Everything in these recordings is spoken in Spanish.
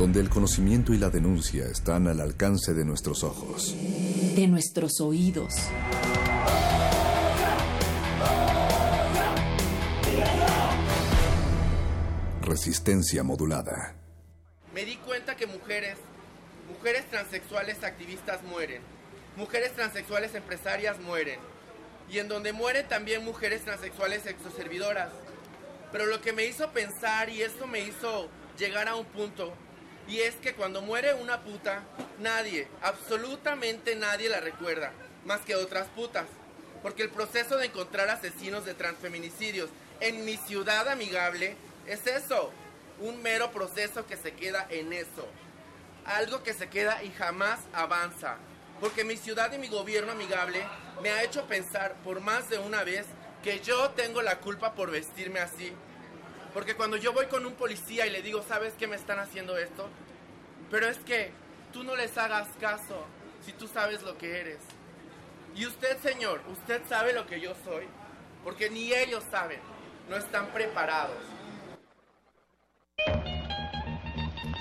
Donde el conocimiento y la denuncia están al alcance de nuestros ojos. De nuestros oídos. Resistencia modulada. Me di cuenta que mujeres, mujeres transexuales activistas mueren. Mujeres transexuales empresarias mueren. Y en donde mueren también mujeres transexuales exoservidoras. Pero lo que me hizo pensar y esto me hizo llegar a un punto y es que cuando muere una puta, nadie, absolutamente nadie la recuerda, más que otras putas. Porque el proceso de encontrar asesinos de transfeminicidios en mi ciudad amigable es eso, un mero proceso que se queda en eso. Algo que se queda y jamás avanza. Porque mi ciudad y mi gobierno amigable me ha hecho pensar por más de una vez que yo tengo la culpa por vestirme así. Porque cuando yo voy con un policía y le digo, ¿sabes qué me están haciendo esto? Pero es que tú no les hagas caso si tú sabes lo que eres. Y usted, señor, usted sabe lo que yo soy. Porque ni ellos saben. No están preparados.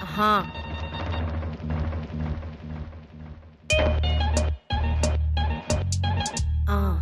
Ajá. Ah.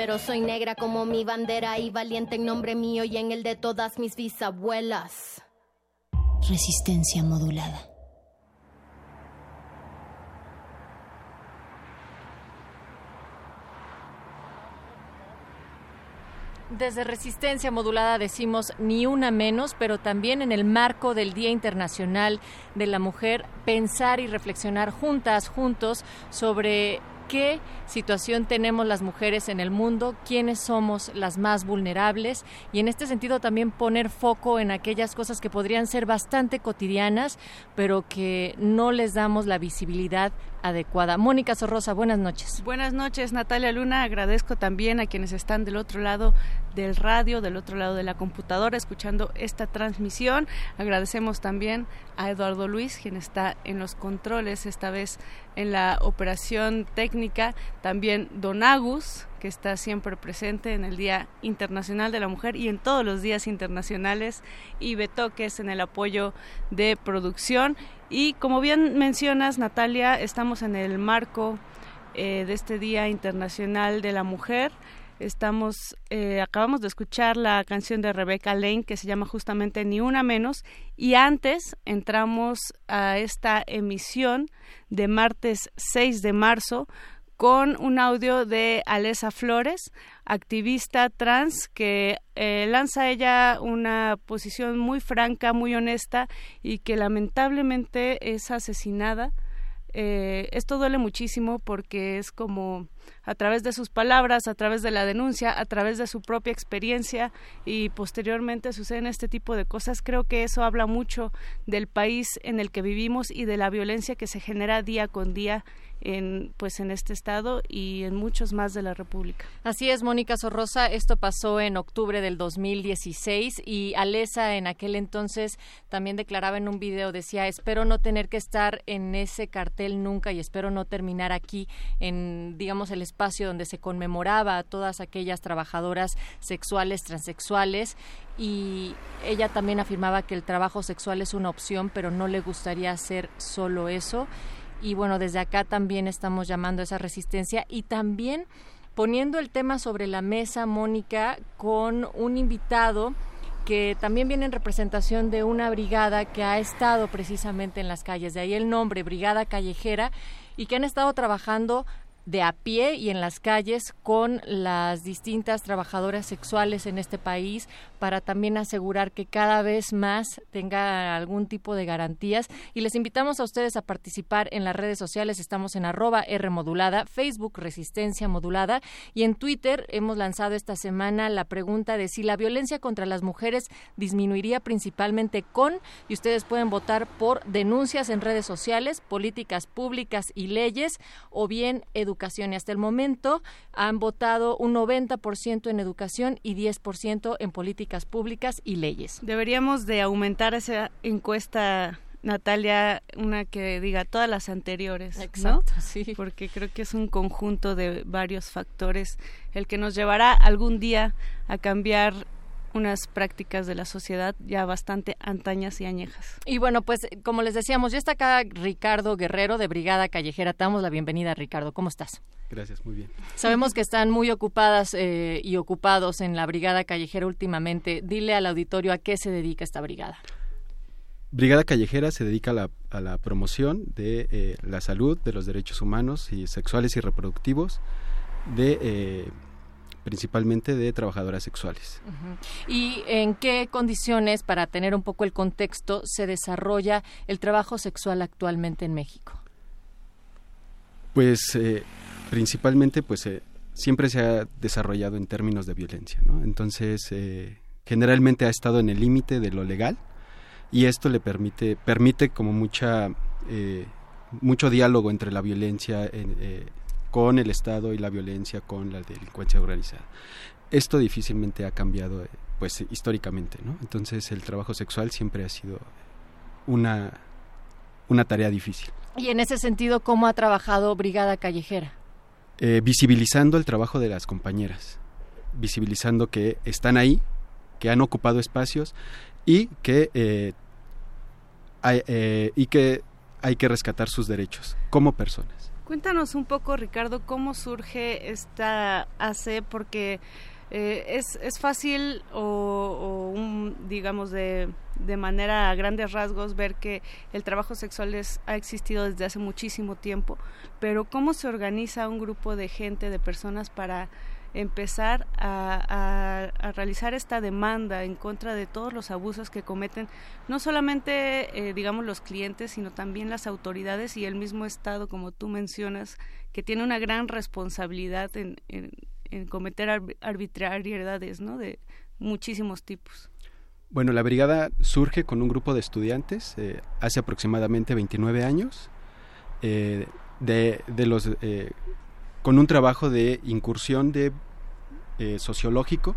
pero soy negra como mi bandera y valiente en nombre mío y en el de todas mis bisabuelas. Resistencia modulada. desde Resistencia Modulada decimos ni una menos, pero también en el marco del Día Internacional de la Mujer, pensar y reflexionar juntas, juntos, sobre qué situación tenemos las mujeres en el mundo, quiénes somos las más vulnerables y en este sentido también poner foco en aquellas cosas que podrían ser bastante cotidianas, pero que no les damos la visibilidad adecuada. Mónica Sorrosa, buenas noches. Buenas noches, Natalia Luna. Agradezco también a quienes están del otro lado del radio, del otro lado de la computadora, escuchando esta transmisión. Agradecemos también a Eduardo Luis, quien está en los controles, esta vez en la operación técnica. También Don Agus, que está siempre presente en el Día Internacional de la Mujer y en todos los días internacionales. Y Betoques en el apoyo de producción. Y como bien mencionas, Natalia, estamos en el marco eh, de este Día Internacional de la Mujer. Estamos, eh, acabamos de escuchar la canción de Rebecca Lane que se llama justamente Ni una menos y antes entramos a esta emisión de martes 6 de marzo con un audio de Alesa Flores, activista trans, que eh, lanza ella una posición muy franca, muy honesta y que lamentablemente es asesinada. Eh, esto duele muchísimo porque es como a través de sus palabras, a través de la denuncia, a través de su propia experiencia y posteriormente suceden este tipo de cosas. Creo que eso habla mucho del país en el que vivimos y de la violencia que se genera día con día en pues en este estado y en muchos más de la República. Así es, Mónica Sorrosa, esto pasó en octubre del 2016 y Alesa en aquel entonces también declaraba en un video decía, "Espero no tener que estar en ese cartel nunca y espero no terminar aquí en digamos el espacio donde se conmemoraba a todas aquellas trabajadoras sexuales, transexuales y ella también afirmaba que el trabajo sexual es una opción, pero no le gustaría hacer solo eso. Y bueno, desde acá también estamos llamando a esa resistencia. Y también poniendo el tema sobre la mesa, Mónica, con un invitado que también viene en representación de una brigada que ha estado precisamente en las calles, de ahí el nombre, Brigada Callejera, y que han estado trabajando de a pie y en las calles con las distintas trabajadoras sexuales en este país para también asegurar que cada vez más tenga algún tipo de garantías. Y les invitamos a ustedes a participar en las redes sociales. Estamos en arroba R Facebook Resistencia Modulada. Y en Twitter hemos lanzado esta semana la pregunta de si la violencia contra las mujeres disminuiría principalmente con y ustedes pueden votar por denuncias en redes sociales políticas públicas y leyes o bien educación y hasta el momento han votado un 90% en educación y 10% en políticas públicas y leyes. Deberíamos de aumentar esa encuesta Natalia, una que diga todas las anteriores, Exacto, sí. Porque creo que es un conjunto de varios factores el que nos llevará algún día a cambiar unas prácticas de la sociedad ya bastante antañas y añejas. Y bueno, pues como les decíamos, ya está acá Ricardo Guerrero de Brigada Callejera. Te damos la bienvenida, Ricardo. ¿Cómo estás? Gracias, muy bien. Sabemos que están muy ocupadas eh, y ocupados en la Brigada Callejera últimamente. Dile al auditorio a qué se dedica esta brigada. Brigada Callejera se dedica a la, promoción de eh, la salud, de los derechos humanos y sexuales y reproductivos, de eh, principalmente de trabajadoras sexuales. ¿Y en qué condiciones, para tener un poco el contexto, se desarrolla el trabajo sexual actualmente en México? Pues eh, principalmente, pues eh, siempre se ha desarrollado en términos de violencia, ¿no? Entonces, eh, generalmente ha estado en el límite de lo legal y esto le permite permite como mucha mucho diálogo entre la violencia con el Estado y la violencia, con la delincuencia organizada. Esto difícilmente ha cambiado, pues históricamente, ¿no? Entonces el trabajo sexual siempre ha sido una, una tarea difícil. Y en ese sentido, ¿cómo ha trabajado Brigada Callejera? Eh, visibilizando el trabajo de las compañeras, visibilizando que están ahí, que han ocupado espacios y que, eh, eh, y que hay que rescatar sus derechos como personas. Cuéntanos un poco, Ricardo, cómo surge esta AC, porque eh, es, es, fácil o, digamos de, de, manera a grandes rasgos ver que el trabajo sexual ha existido desde hace muchísimo tiempo, pero cómo se organiza un grupo de gente, de personas para empezar a, realizar esta demanda en contra de todos los abusos que cometen no solamente, eh, digamos, los clientes, sino también las autoridades y el mismo Estado, como tú mencionas, que tiene una gran responsabilidad en, en, cometer arbitrariedades, ¿no? De muchísimos tipos. Bueno, la brigada surge con un grupo de estudiantes eh, hace aproximadamente 29 años, eh, de, de, los con un trabajo de incursión de eh, sociológico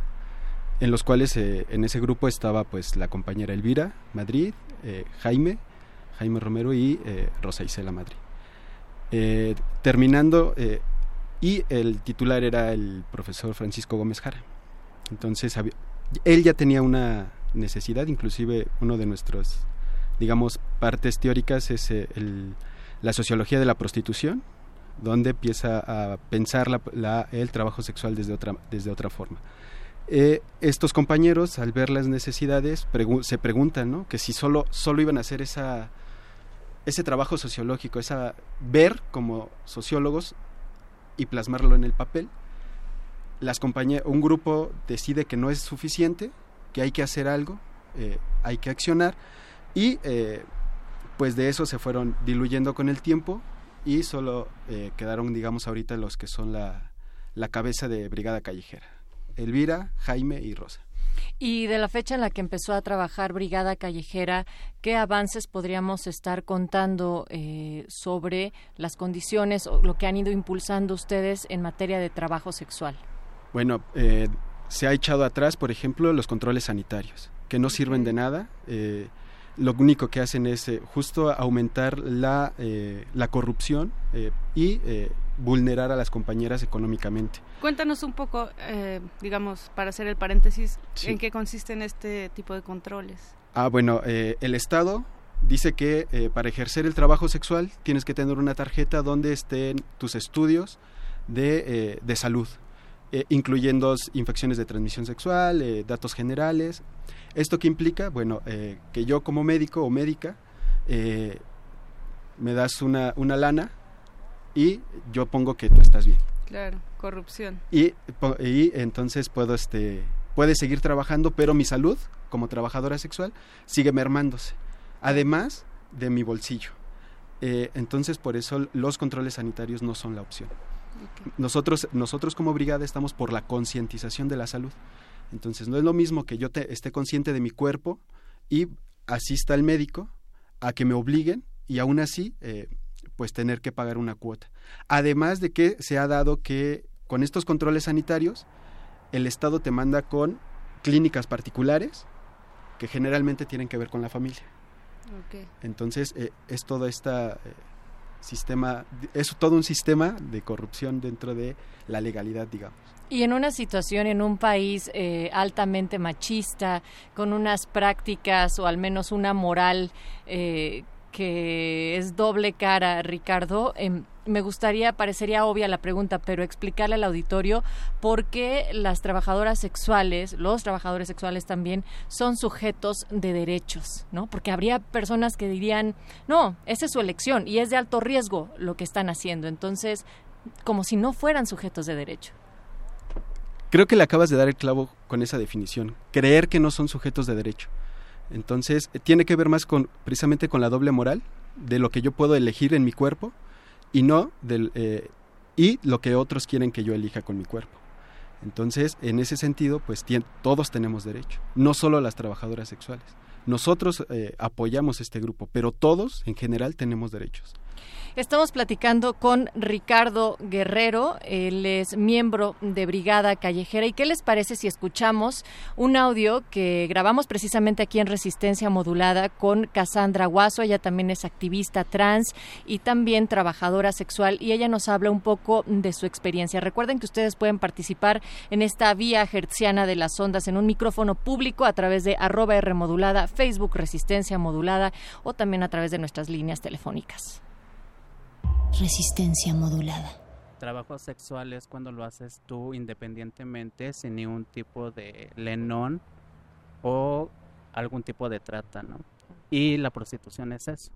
en los cuales eh, en ese grupo estaba pues la compañera Elvira Madrid, eh, Jaime, Jaime Romero y Rosa Isela Madrid. terminando y el titular era el profesor Francisco Gómez Jara. Entonces él ya tenía una necesidad, inclusive uno de nuestros digamos partes teóricas es la sociología de la prostitución donde empieza a pensar el trabajo sexual desde otra, desde otra forma. Eh, estos compañeros, al ver las necesidades, se preguntan que si solo, solo iban a hacer esa, ese trabajo sociológico, esa, ver como sociólogos y plasmarlo en el papel. Las un grupo decide que no es suficiente, que hay que hacer algo, eh, hay que accionar y eh, pues de eso se fueron diluyendo con el tiempo y solo eh, quedaron, digamos, ahorita los que son la, la cabeza de Brigada Callejera, Elvira, Jaime y Rosa. Y de la fecha en la que empezó a trabajar Brigada Callejera, ¿qué avances podríamos estar contando eh, sobre las condiciones o lo que han ido impulsando ustedes en materia de trabajo sexual? Bueno, eh, se ha echado atrás, por ejemplo, los controles sanitarios, que no sirven de nada lo único que hacen es eh, justo aumentar la, eh, la corrupción eh, y vulnerar a las compañeras económicamente. Cuéntanos un poco, digamos, para hacer el paréntesis, en qué consisten este tipo de controles. Ah, bueno, el Estado dice que para ejercer el trabajo sexual tienes que tener una tarjeta donde estén tus estudios de, de salud, incluyendo infecciones de transmisión sexual, datos generales ¿Esto qué implica? Bueno, eh, que yo como médico o médica eh, me das una, una lana y yo pongo que tú estás bien. Claro, corrupción. Y, y entonces puedo, este, puede seguir trabajando, pero mi salud como trabajadora sexual sigue mermándose, además de mi bolsillo. Eh, entonces, por eso los controles sanitarios no son la opción. Nosotros, nosotros como brigada estamos por la concientización de la salud. Entonces, no es lo mismo que yo te, esté consciente de mi cuerpo y asista al médico a que me obliguen y aún así, eh, pues tener que pagar una cuota. Además de que se ha dado que con estos controles sanitarios, el Estado te manda con clínicas particulares que generalmente tienen que ver con la familia. Entonces, eh, es todo este sistema, es todo un sistema de corrupción dentro de la legalidad, digamos. Y en una situación, en un país eh, altamente machista, con unas prácticas o al menos una moral eh, que es doble cara, Ricardo, em, me gustaría, parecería obvia la pregunta, pero explicarle al auditorio por qué las trabajadoras sexuales, los trabajadores sexuales también, son sujetos de derechos, ¿no? Porque habría personas que dirían, no, esa es su elección y es de alto riesgo lo que están haciendo. Entonces, como si no fueran sujetos de derecho. Creo que le acabas de dar el clavo con esa definición. Creer que no son sujetos de derecho. Entonces, tiene que ver más con precisamente con la doble moral de lo que yo puedo elegir en mi cuerpo y no del eh, y lo que otros quieren que yo elija con mi cuerpo. Entonces, en ese sentido, pues todos tenemos derecho, no solo las trabajadoras sexuales. Nosotros eh, apoyamos este grupo, pero todos en general tenemos derechos. Estamos platicando con Ricardo Guerrero, él es miembro de Brigada Callejera. ¿Y qué les parece si escuchamos un audio que grabamos precisamente aquí en Resistencia Modulada con Cassandra Guaso? Ella también es activista trans y también trabajadora sexual y ella nos habla un poco de su experiencia. Recuerden que ustedes pueden participar en esta vía hertziana de las ondas en un micrófono público a través de arroba R Facebook Resistencia Modulada o también a través de nuestras líneas telefónicas. Resistencia modulada. Trabajo sexual es cuando lo haces tú independientemente, sin ningún tipo de lenón o algún tipo de trata, ¿no? Y la prostitución es eso.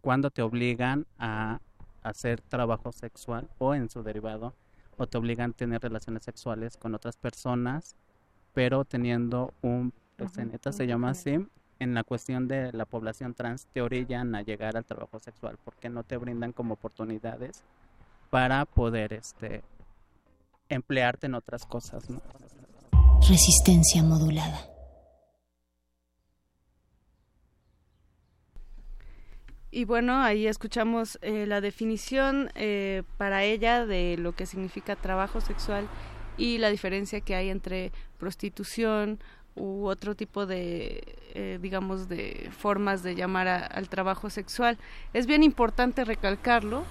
Cuando te obligan a hacer trabajo sexual o en su derivado o te obligan a tener relaciones sexuales con otras personas, pero teniendo un proxeneta, se llama así, en la cuestión de la población trans te orillan a llegar al trabajo sexual porque no te brindan como oportunidades para poder este emplearte en otras cosas, ¿no? Resistencia modulada. Y bueno, ahí escuchamos eh, la definición eh, para ella de lo que significa trabajo sexual y la diferencia que hay entre prostitución u otro tipo de, eh, digamos, de formas de llamar al trabajo sexual. Es bien importante recalcarlo,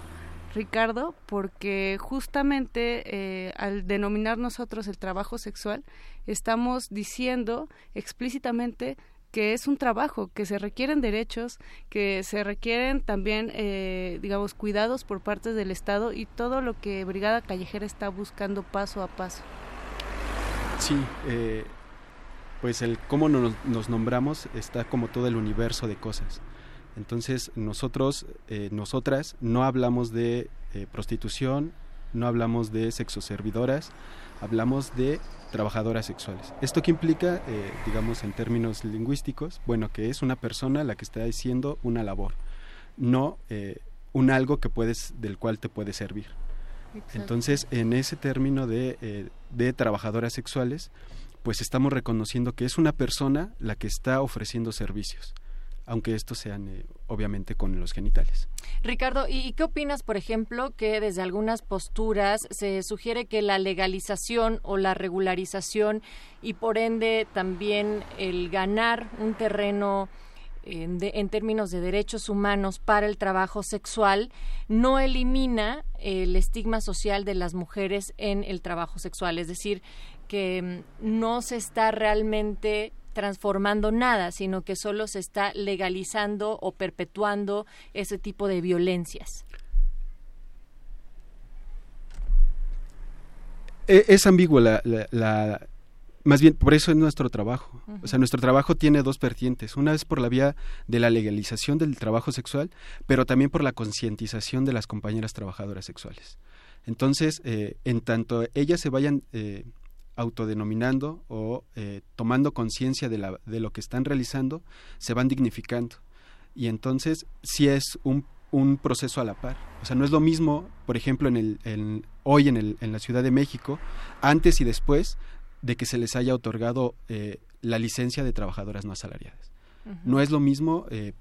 Ricardo, porque justamente al denominar nosotros el trabajo sexual, estamos diciendo explícitamente que es un trabajo, que se requieren derechos, que se requieren también, eh, digamos, cuidados por parte del Estado y todo lo que Brigada Callejera está buscando paso a paso. Sí, eh, pues el cómo nos, nos, nombramos está como todo el universo de cosas. Entonces nosotros, eh, nosotras, no hablamos de prostitución, no hablamos de sexoservidoras, hablamos de trabajadoras sexuales. ¿Esto qué implica, eh, digamos, en términos lingüísticos? Bueno, que es una persona la que está haciendo una labor, no eh, un algo que puedes, del cual te puede servir. Entonces, en ese término de, eh, de trabajadoras sexuales, pues estamos reconociendo que es una persona la que está ofreciendo servicios aunque estos sean eh, obviamente con los genitales. Ricardo, ¿y qué opinas, por ejemplo, que desde algunas posturas se sugiere que la legalización o la regularización y por ende también el ganar un terreno en, en, términos de derechos humanos para el trabajo sexual no elimina el estigma social de las mujeres en el trabajo sexual, es decir, que mm, no se está realmente transformando nada, sino que solo se está legalizando o perpetuando ese tipo de violencias. E, es, ambiguo la, la, más bien por eso es nuestro trabajo. O sea, nuestro trabajo tiene dos vertientes. Una es por la vía de la legalización del trabajo sexual, pero también por la concientización de las compañeras trabajadoras sexuales. Entonces, eh, en tanto ellas se vayan eh, autodenominando o eh, tomando conciencia de, de lo que están realizando, se van dignificando. Y entonces sí es un, un, proceso a la par. O sea, no es lo mismo, por ejemplo, en el, hoy en, el, en la Ciudad de México, antes y después de que se les haya otorgado eh, la licencia de trabajadoras no asalariadas. No es lo mismo eh,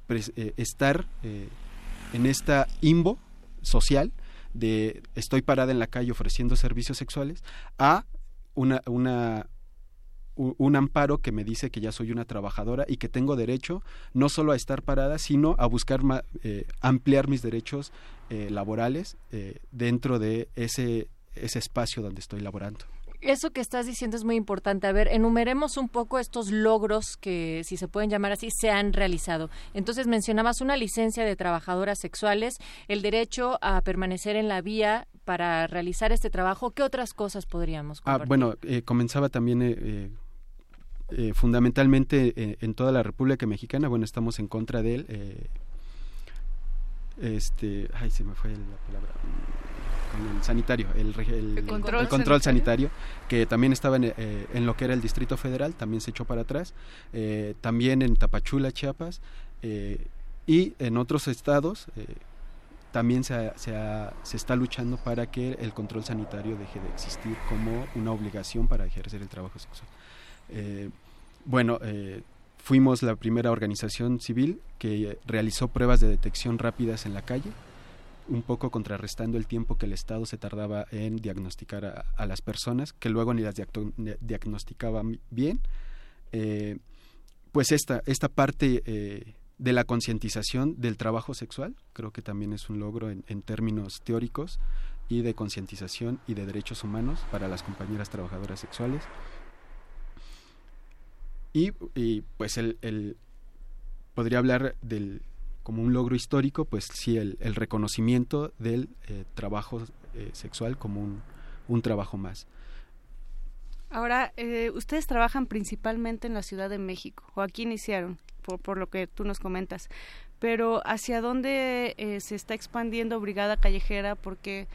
estar en esta imbo social de estoy parada en la calle ofreciendo servicios sexuales a una, una, un amparo que me dice que ya soy una trabajadora y que tengo derecho no solo a estar parada, sino a buscar eh, ampliar mis derechos eh, laborales eh, dentro de ese, ese espacio donde estoy laborando. Eso que estás diciendo es muy importante. A ver, enumeremos un poco estos logros que, si se pueden llamar así, se han realizado. Entonces mencionabas una licencia de trabajadoras sexuales, el derecho a permanecer en la vía para realizar este trabajo. ¿Qué otras cosas podríamos ah, compartir? Ah, bueno, eh, comenzaba también eh, eh, fundamentalmente en toda la República Mexicana. Bueno, estamos en contra de él. este, ay, se me fue la palabra el sanitario, el, control, sanitario, que también estaba eh, en, lo que era el Distrito Federal, también se echó para atrás, eh, también en Tapachula, Chiapas, eh, y en otros estados también se, se, está luchando para que el control sanitario deje de existir como una obligación para ejercer el trabajo sexual. bueno, fuimos la primera organización civil que realizó pruebas de detección rápidas en la calle, un poco contrarrestando el tiempo que el Estado se tardaba en diagnosticar a, las personas, que luego ni las diagnosticaban bien. Eh, pues esta, esta parte eh, de la concientización del trabajo sexual, creo que también es un logro en, términos teóricos y de concientización y de derechos humanos para las compañeras trabajadoras sexuales. Y, pues el, podría hablar del, como un logro histórico, pues sí, el, reconocimiento del eh, trabajo eh, sexual como un, trabajo más. Ahora, eh, ustedes trabajan principalmente en la Ciudad de México, o aquí iniciaron, por, lo que tú nos comentas, pero ¿hacia dónde se está expandiendo Brigada Callejera? Porque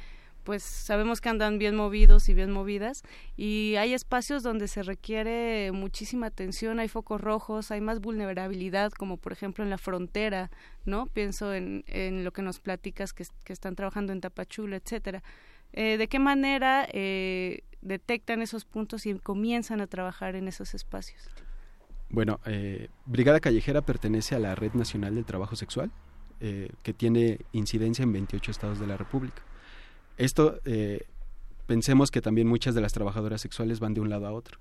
pues sabemos que andan bien movidos y bien movidas y hay espacios donde se requiere muchísima atención, hay focos rojos, hay más vulnerabilidad, como por ejemplo en la frontera, ¿no? Pienso en, lo que nos platicas que, que están trabajando en Tapachula, etcétera. Eh, ¿De qué manera eh, detectan esos puntos y comienzan a trabajar en esos espacios? Bueno, eh, Brigada Callejera pertenece a la Red Nacional del Trabajo Sexual, eh, que tiene incidencia en 28 estados de la República. Esto, eh, pensemos que también muchas de las trabajadoras sexuales van de un lado a otro.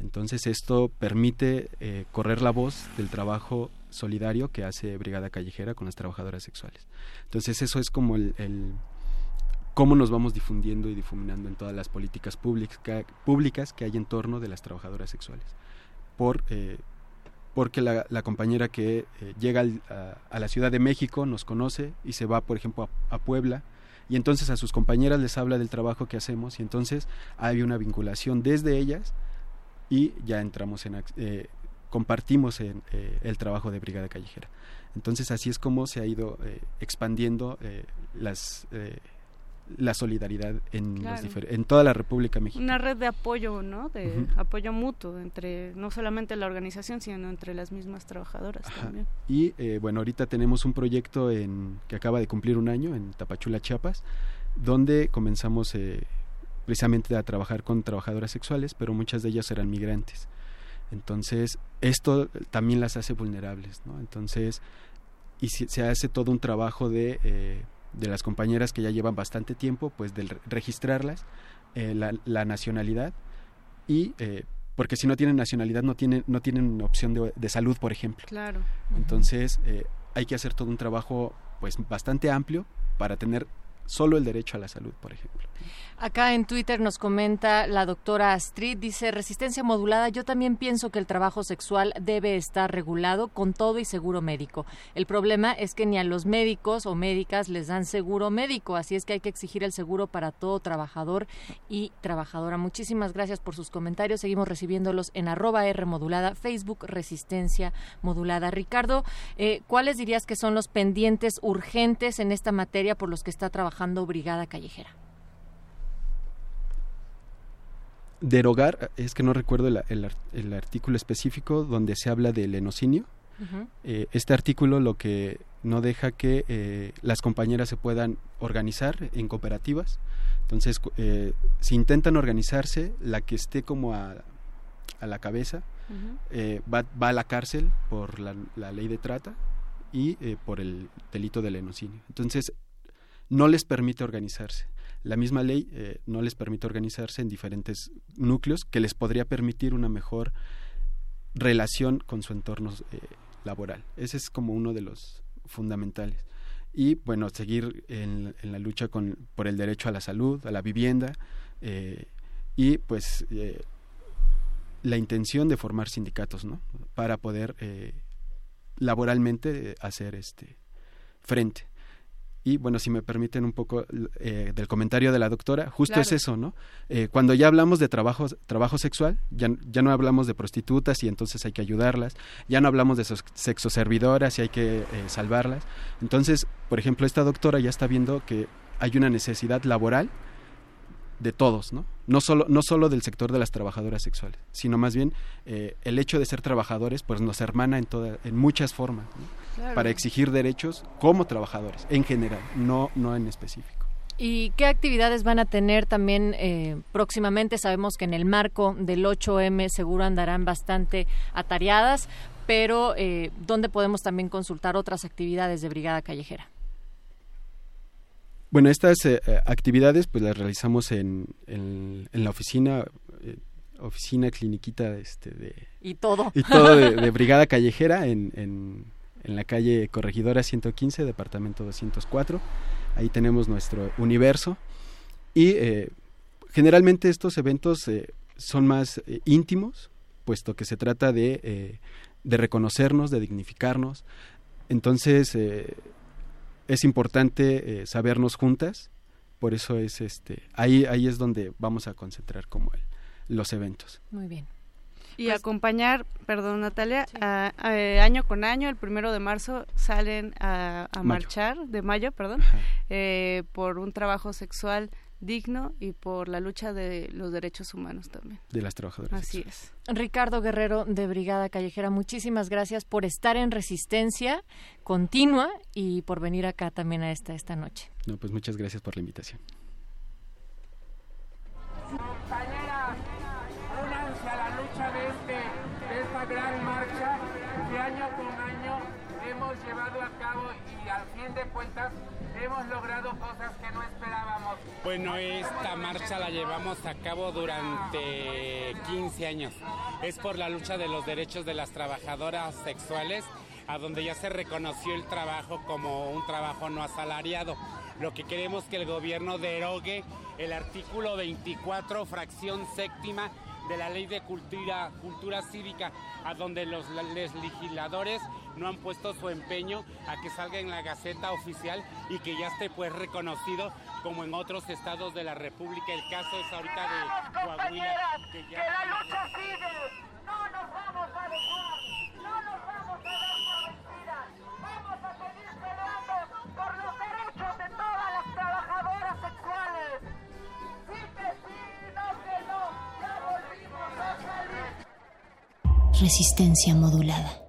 Entonces esto permite correr la voz del trabajo solidario que hace Brigada Callejera con las trabajadoras sexuales. Entonces eso es como el, cómo nos vamos difundiendo y difuminando en todas las políticas públicas que hay en torno de las trabajadoras sexuales por eh, porque la, compañera que eh, llega a, la Ciudad de México nos conoce y se va, por ejemplo, a, Puebla, y entonces a sus compañeras les habla del trabajo que hacemos, y entonces hay una vinculación desde ellas y ya entramos en, eh, compartimos en, el trabajo de Brigada Callejera. Entonces así es como se ha ido expandiendo las la solidaridad en, en toda la República Mexicana. Una red de apoyo, ¿no? De apoyo mutuo entre no solamente la organización, sino entre las mismas trabajadoras también. Y eh, bueno, ahorita tenemos un proyecto en, que acaba de cumplir un año en Tapachula, Chiapas, donde comenzamos eh, precisamente a trabajar con trabajadoras sexuales, pero muchas de ellas eran migrantes. Entonces, esto también las hace vulnerables, ¿no? Entonces, y se, hace todo un trabajo de... Eh, de las compañeras que ya llevan bastante tiempo, pues de registrarlas, eh, la, nacionalidad y eh, porque si no tienen nacionalidad no tienen no tienen opción de, salud, por ejemplo. Claro. Entonces eh, hay que hacer todo un trabajo pues bastante amplio para tener solo el derecho a la salud, por ejemplo. Acá en Twitter nos comenta la doctora Astrid, dice, resistencia modulada, yo también pienso que el trabajo sexual debe estar regulado con todo y seguro médico. El problema es que ni a los médicos o médicas les dan seguro médico, así es que hay que exigir el seguro para todo trabajador y trabajadora. Muchísimas gracias por sus comentarios, seguimos recibiéndolos en arroba R modulada, Facebook Resistencia Modulada. Ricardo, eh, ¿cuáles dirías que son los pendientes urgentes en esta materia por los que está trabajando Brigada Callejera? derogar, es que no recuerdo el, artículo específico donde se habla del enocinio. Eh, este artículo lo que no deja que eh, las compañeras se puedan organizar en cooperativas. Entonces, eh, si intentan organizarse, la que esté como a, la cabeza va, va, a la cárcel por la, la ley de trata y por el delito del enocinio. Entonces, no les permite organizarse la misma ley eh, no les permite organizarse en diferentes núcleos que les podría permitir una mejor relación con su entorno eh, laboral. Ese es como uno de los fundamentales. Y bueno, seguir en, la lucha por el derecho a la salud, a la vivienda eh, y pues la intención de formar sindicatos, ¿no? Para poder laboralmente hacer este frente. Y bueno, si me permiten un poco eh, del comentario de la doctora, justo es eso, ¿no? Eh, cuando ya hablamos de trabajo, trabajo sexual, ya, ya no hablamos de prostitutas y entonces hay que ayudarlas, ya no hablamos de sexoservidoras y hay que eh, salvarlas. Entonces, por ejemplo, esta doctora ya está viendo que hay una necesidad laboral de todos, ¿no? No solo, no solo del sector de las trabajadoras sexuales, sino más bien el hecho de ser trabajadores, pues nos hermana en, toda, en muchas formas. ¿no? para exigir derechos como trabajadores, en general, no, no en específico. ¿Y qué actividades van a tener también eh, próximamente? Sabemos que en el marco del 8M seguro andarán bastante atareadas, pero eh, ¿dónde podemos también consultar otras actividades de Brigada Callejera? Bueno, estas eh, actividades pues las realizamos en, en, la oficina, oficina cliniquita este, de... Y todo. Y todo de, Brigada Callejera en en la calle Corregidora 115, departamento 204. Ahí tenemos nuestro universo. Y eh, generalmente estos eventos eh, son más eh, íntimos, puesto que se trata de, de reconocernos, de dignificarnos. Entonces es importante sabernos juntas, por eso es este, ahí, ahí es donde vamos a concentrar como los eventos. Muy bien. Y pues acompañar, perdón Natalia, eh, año con año, el primero de marzo salen a, marchar, de mayo, perdón, eh, por un trabajo sexual digno y por la lucha de los derechos humanos también. De las trabajadoras. Así es. Ricardo Guerrero de Brigada Callejera, muchísimas gracias por estar en resistencia continua y por venir acá también a esta, esta noche. No, pues muchas gracias por la invitación. Bueno, esta marcha la llevamos a cabo durante 15 años. Es por la lucha de los derechos de las trabajadoras sexuales, a donde ya se reconoció el trabajo como un trabajo no asalariado. Lo que queremos que el gobierno derogue el artículo 24, fracción séptima de la ley de cultura, cultura cívica, a donde los, legisladores no han puesto su empeño a que salga en la Gaceta Oficial y que ya esté pues reconocido como en otros estados de la República. El caso es ahorita de Coahuila. Que, que la lucha sigue, no nos vamos a dejar, Resistencia modulada.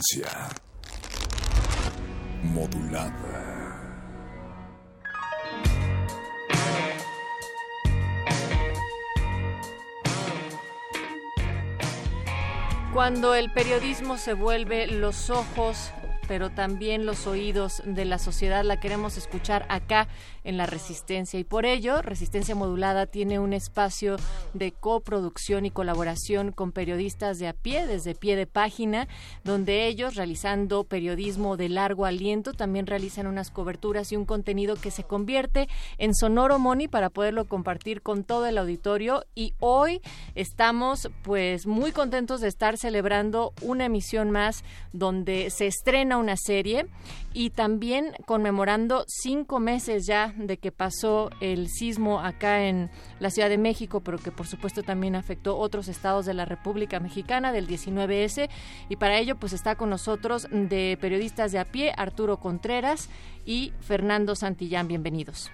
Resistencia modulada. Cuando el periodismo se vuelve los ojos pero también los oídos de la sociedad la queremos escuchar acá en la Resistencia y por ello Resistencia Modulada tiene un espacio de coproducción y colaboración con periodistas de a pie, desde pie de página, donde ellos realizando periodismo de largo aliento también realizan unas coberturas y un contenido que se convierte en sonoro money para poderlo compartir con todo el auditorio. Y hoy estamos pues muy contentos de estar celebrando una emisión más donde se estrena una serie y también conmemorando cinco meses ya de que pasó el sismo acá en la Ciudad de México, pero que por supuesto también afectó otros estados de la República Mexicana del 19S. Y para ello pues está con nosotros de periodistas de a pie Arturo Contreras y Fernando Santillán. Bienvenidos.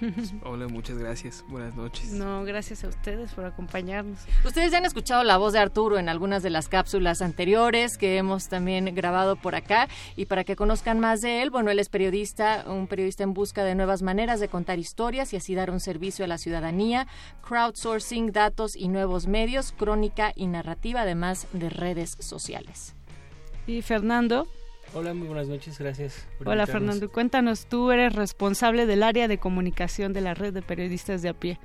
Hola, muchas gracias. Buenas noches. No, gracias a ustedes por acompañarnos. Ustedes ya han escuchado la voz de Arturo en algunas de las cápsulas anteriores que hemos también grabado por acá y para que conozcan más de él, bueno, él es periodista, un periodista en busca de nuevas maneras de contar historias y así dar un servicio a la ciudadanía, crowdsourcing, datos y nuevos medios, crónica y narrativa, además de redes sociales. Y Fernando, Hola, muy buenas noches, gracias. Por Hola Fernando, cuéntanos, tú eres responsable del área de comunicación de la red de periodistas de a pie.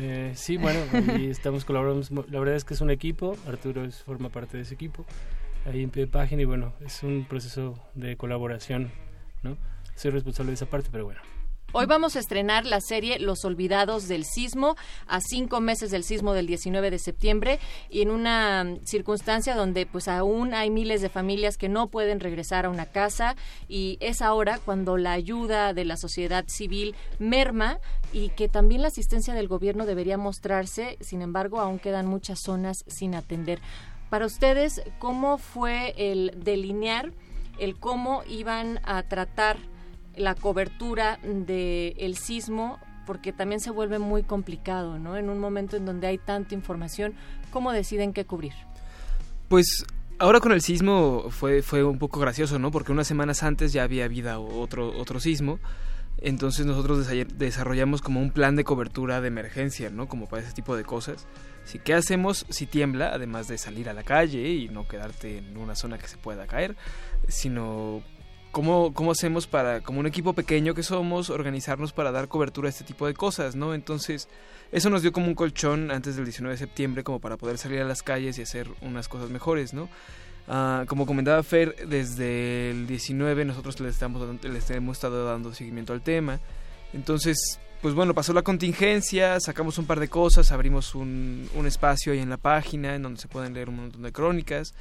Eh, sí, bueno, ahí estamos colaborando, la verdad es que es un equipo, Arturo es, forma parte de ese equipo, ahí en pie de página y bueno, es un proceso de colaboración, ¿no? Soy responsable de esa parte, pero bueno, Hoy vamos a estrenar la serie Los Olvidados del Sismo, a cinco meses del sismo del 19 de septiembre, y en una mm, circunstancia donde pues aún hay miles de familias que no pueden regresar a una casa, y es ahora cuando la ayuda de la sociedad civil merma y que también la asistencia del gobierno debería mostrarse, sin embargo, aún quedan muchas zonas sin atender. Para ustedes, ¿cómo fue el delinear el cómo iban a tratar la cobertura del el sismo porque también se vuelve muy complicado, ¿no? En un momento en donde hay tanta información, ¿cómo deciden qué cubrir? Pues ahora con el sismo fue, fue un poco gracioso, ¿no? Porque unas semanas antes ya había habido otro, otro sismo. Entonces nosotros desarrollamos como un plan de cobertura de emergencia, ¿no? Como para ese tipo de cosas. Así, ¿Qué hacemos si tiembla? Además de salir a la calle y no quedarte en una zona que se pueda caer, sino ¿Cómo, ¿Cómo hacemos para, como un equipo pequeño que somos, organizarnos para dar cobertura a este tipo de cosas, ¿no? Entonces, eso nos dio como un colchón antes del 19 de septiembre, como para poder salir a las calles y hacer unas cosas mejores, ¿no? Uh, como comentaba Fer, desde el 19 nosotros les, estamos, les hemos estado dando seguimiento al tema. Entonces, pues bueno, pasó la contingencia, sacamos un par de cosas, abrimos un, un espacio ahí en la página en donde se pueden leer un montón de crónicas.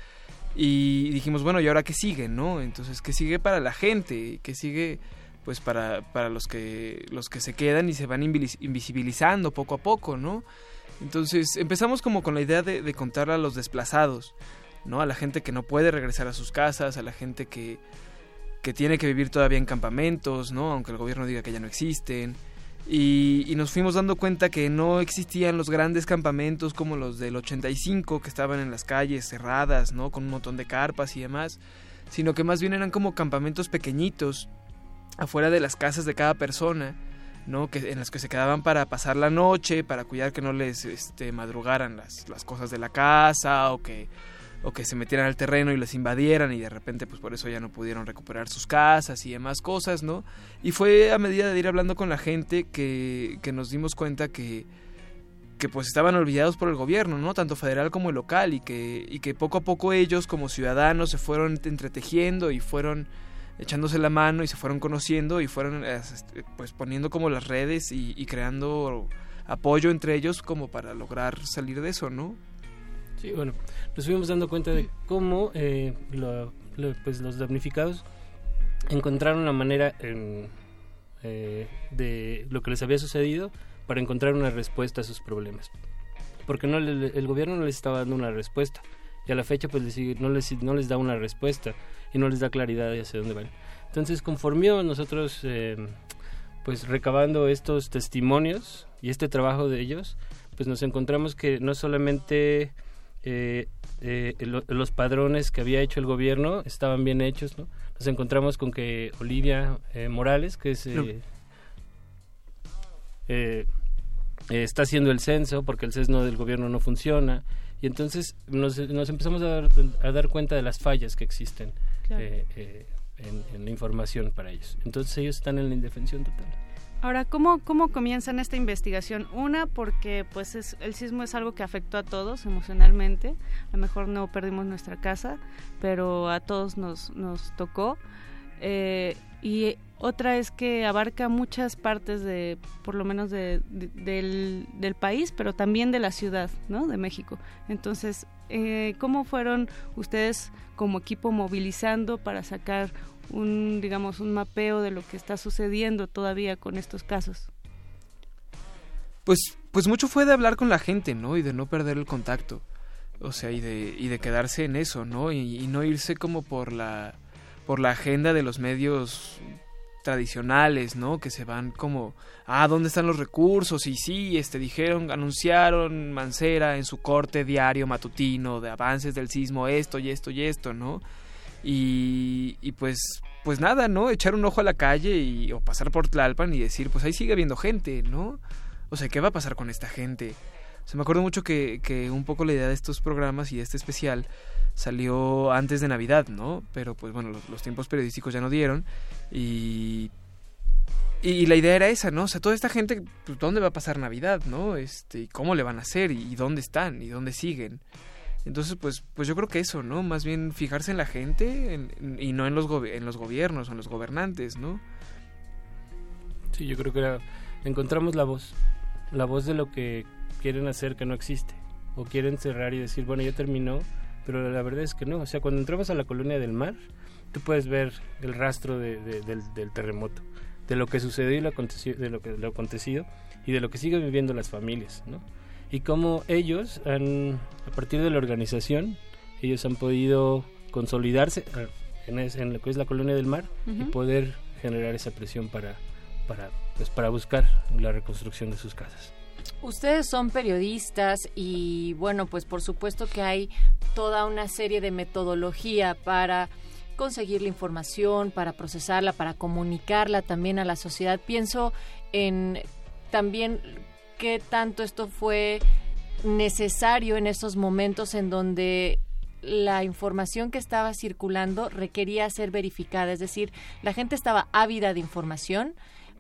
Y dijimos, bueno, ¿y ahora qué sigue, no? Entonces, ¿qué sigue para la gente? ¿Qué sigue pues para, para los que los que se quedan y se van invisibilizando poco a poco, ¿no? Entonces, empezamos como con la idea de, de contar a los desplazados, ¿no? A la gente que no puede regresar a sus casas, a la gente que, que tiene que vivir todavía en campamentos, ¿no? Aunque el gobierno diga que ya no existen. Y, nos fuimos dando cuenta que no existían los grandes campamentos como los del 85 que estaban en las calles cerradas, ¿no? Con un montón de carpas y demás, sino que más bien eran como campamentos pequeñitos afuera de las casas de cada persona, ¿no? Que, en las que se quedaban para pasar la noche, para cuidar que no les este, madrugaran las, las cosas de la casa o que o que se metieran al terreno y les invadieran y de repente pues por eso ya no pudieron recuperar sus casas y demás cosas, ¿no? Y fue a medida de ir hablando con la gente que, que nos dimos cuenta que, que pues estaban olvidados por el gobierno, ¿no? Tanto federal como local y que, y que poco a poco ellos como ciudadanos se fueron entretejiendo y fueron echándose la mano y se fueron conociendo y fueron este, pues poniendo como las redes y, y creando apoyo entre ellos como para lograr salir de eso, ¿no? Sí, bueno, nos fuimos dando cuenta de cómo eh, pues los damnificados encontraron una manera eh, de lo que les había sucedido para encontrar una respuesta a sus problemas. Porque no el gobierno no les estaba dando una respuesta y a la fecha pues no, les, no les da una respuesta y no les da claridad de hacia dónde van. Entonces conformió nosotros eh, pues recabando estos testimonios y este trabajo de ellos, pues nos encontramos que no solamente eh, eh, los padrones que había hecho el gobierno estaban bien hechos, ¿no? Nos encontramos con que Olivia eh, Morales, que es... está haciendo el censo porque el censo del gobierno no funciona y entonces nos, empezamos a dar, cuenta de las fallas que existen en, la información para ellos. Entonces ellos están en la indefensión total. Ahora, ¿cómo, ¿cómo comienzan esta investigación? Una, porque pues es, el sismo es algo que afectó a todos emocionalmente. A lo mejor no perdimos nuestra casa, pero a todos nos, nos tocó. Eh, y otra es que abarca muchas partes de, por lo menos de, del, del, país, pero también de la ciudad, ¿no? De México. Entonces, eh, ¿cómo fueron ustedes como equipo movilizando para sacar un, digamos, un mapeo de lo que está sucediendo todavía con estos casos? Pues, pues mucho fue de hablar con la gente, ¿no? Y de no perder el contacto. O sea, y de, y de quedarse en eso, ¿no? Y, no irse como por la, por la agenda de los medios tradicionales, ¿no? Que se van como, ah, ¿dónde están los recursos? Y sí, este, dijeron, anunciaron Mancera en su corte diario matutino de avances del sismo, esto y esto y esto, ¿no? Y, y pues pues nada, ¿no? Echar un ojo a la calle y, o pasar por Tlalpan y decir, pues ahí sigue habiendo gente, ¿no? O sea, ¿qué va a pasar con esta gente? O me acuerdo mucho que, que un poco la idea de estos programas y de este especial salió antes de Navidad, ¿no? Pero pues bueno, los, tiempos periodísticos ya no dieron y, y la idea era esa, ¿no? O sea, toda esta gente, pues, ¿dónde va a pasar Navidad, ¿no? Este, ¿Cómo le van a hacer? ¿Y dónde están? ¿Y dónde siguen? Entonces, pues, pues yo creo que eso, ¿no? Más bien fijarse en la gente y no en los, en los gobiernos o en los gobernantes, ¿no? Sí, yo creo que encontramos la voz, la voz de lo que quieren hacer que no existe, o quieren cerrar y decir, bueno, ya terminó, pero la verdad es que no. O sea, cuando entramos a la colonia del mar, tú puedes ver el rastro del, del, terremoto, de lo que sucedió y lo acontecido, de lo que lo acontecido y de lo que siguen viviendo las familias, ¿no? Y cómo ellos han, a partir de la organización, ellos han podido consolidarse ah, en, lo que es la colonia del mar y poder generar esa presión para, para, pues, para buscar la reconstrucción de sus casas. Ustedes son periodistas y bueno, pues por supuesto que hay toda una serie de metodología para conseguir la información, para procesarla, para comunicarla también a la sociedad. Pienso en también qué tanto esto fue necesario en esos momentos en donde la información que estaba circulando requería ser verificada, es decir, la gente estaba ávida de información,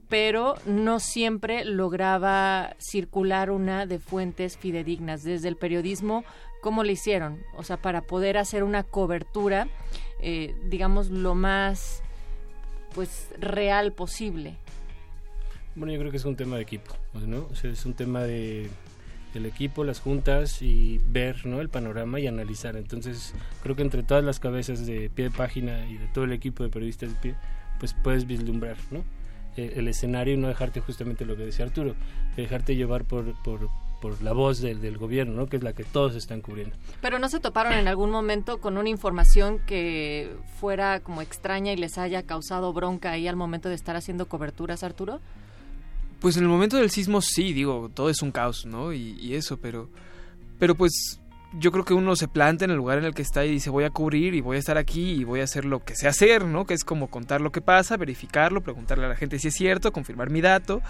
pero no siempre lograba circular una de fuentes fidedignas. Desde el periodismo, ¿cómo lo hicieron? O sea, para poder hacer una cobertura, eh, digamos, lo más pues real posible. Bueno, yo creo que es un tema de equipo, ¿no? O sea, es un tema de el equipo, las juntas y ver ¿no? el panorama y analizar. Entonces, creo que entre todas las cabezas de pie de página y de todo el equipo de periodistas de pie, pues puedes vislumbrar ¿no? Eh, el, escenario y no dejarte justamente lo que decía Arturo, dejarte llevar por, por, por la voz del, del gobierno, ¿no? que es la que todos están cubriendo. Pero no se toparon en algún momento con una información que fuera como extraña y les haya causado bronca ahí al momento de estar haciendo coberturas, Arturo? Pues en el momento del sismo sí, digo, todo es un caos, ¿no? Y, eso, pero, pero pues yo creo que uno se planta en el lugar en el que está y dice voy a cubrir y voy a estar aquí y voy a hacer lo que sé hacer, ¿no? Que es como contar lo que pasa, verificarlo, preguntarle a la gente si es cierto, confirmar mi dato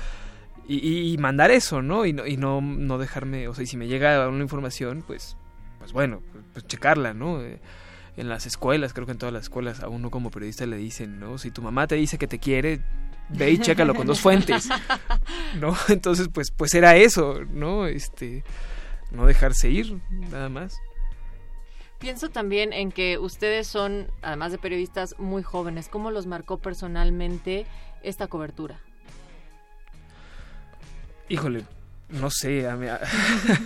y, mandar eso, ¿no? Y, no, y no, dejarme, o sea, y si me llega una información, pues, pues bueno, pues checarla, ¿no? Eh, en las escuelas, creo que en todas las escuelas a uno como periodista le dicen, ¿no? Si tu mamá te dice que te quiere, ve y chécalo con dos fuentes, ¿no? Entonces, pues, pues era eso, ¿no? Este, no dejarse ir, nada más. Pienso también en que ustedes son, además de periodistas, muy jóvenes. ¿Cómo los marcó personalmente esta cobertura? Híjole, no sé. A mí,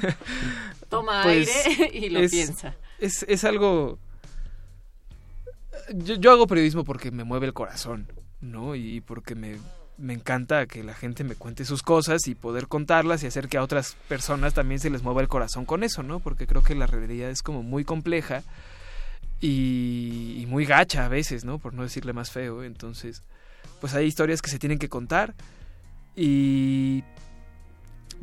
Toma pues, aire y lo piensa. Es, es algo... Yo, yo hago periodismo porque me mueve el corazón. ¿No? Y porque me, me encanta que la gente me cuente sus cosas y poder contarlas y hacer que a otras personas también se les mueva el corazón con eso, ¿no? Porque creo que la realidad es como muy compleja y, muy gacha a veces, ¿no? Por no decirle más feo. Entonces, pues hay historias que se tienen que contar y,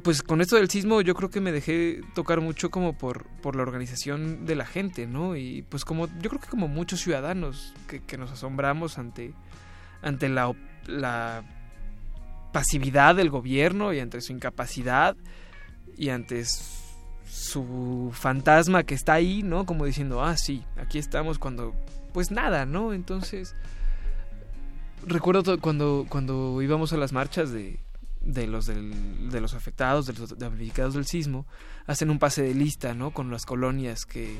pues con esto del sismo yo creo que me dejé tocar mucho como por, por la organización de la gente, ¿no? Y pues como yo creo que como muchos ciudadanos que, que nos asombramos ante, ante la, la pasividad del gobierno y ante su incapacidad y ante su fantasma que está ahí, ¿no? Como diciendo, ah, sí, aquí estamos cuando, pues nada, ¿no? Entonces, recuerdo cuando, cuando íbamos a las marchas de, de los del- de los afectados, de los damnificados del sismo, hacen un pase de lista, ¿no? Con las colonias que,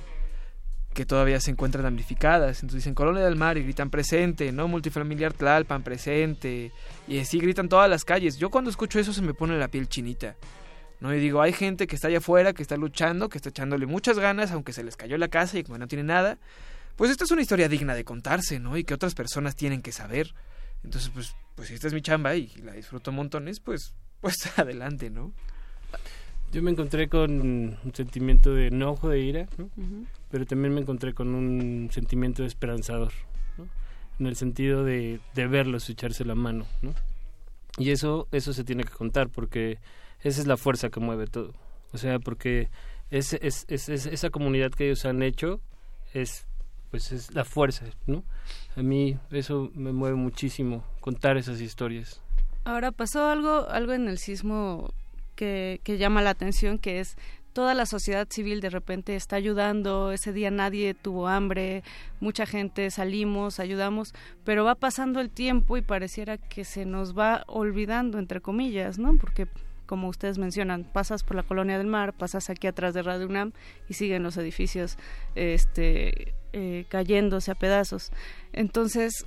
que todavía se encuentran damnificadas. Entonces dicen Colonia del Mar y gritan presente, ¿no? Multifamiliar Tlalpan presente. Y así gritan todas las calles. Yo cuando escucho eso se me pone la piel chinita. ¿no? Y digo, hay gente que está allá afuera, que está luchando, que está echándole muchas ganas, aunque se les cayó la casa y que no tiene nada. Pues esta es una historia digna de contarse, ¿no? Y que otras personas tienen que saber. Entonces, pues, pues si esta es mi chamba y la disfruto montones, pues, pues adelante, ¿no? Yo me encontré con un sentimiento de enojo, de ira, ¿no? pero también me encontré con un sentimiento esperanzador, ¿no? en el sentido de, de verlos echarse la mano. ¿no? Y eso, eso se tiene que contar porque esa es la fuerza que mueve todo. O sea, porque es, es, es, es- esa comunidad que ellos han hecho es pues es la fuerza, ¿no? A mí eso me mueve muchísimo contar esas historias. Ahora pasó algo, algo en el sismo que, llama la atención, que es toda la sociedad civil de repente está ayudando, ese día nadie tuvo hambre, mucha gente salimos, ayudamos, pero va pasando el tiempo y pareciera que se nos va olvidando, entre comillas, ¿no? Porque como ustedes mencionan, pasas por la colonia del mar, pasas aquí atrás de Radio UNAM y siguen los edificios este, eh, cayéndose a pedazos. Entonces,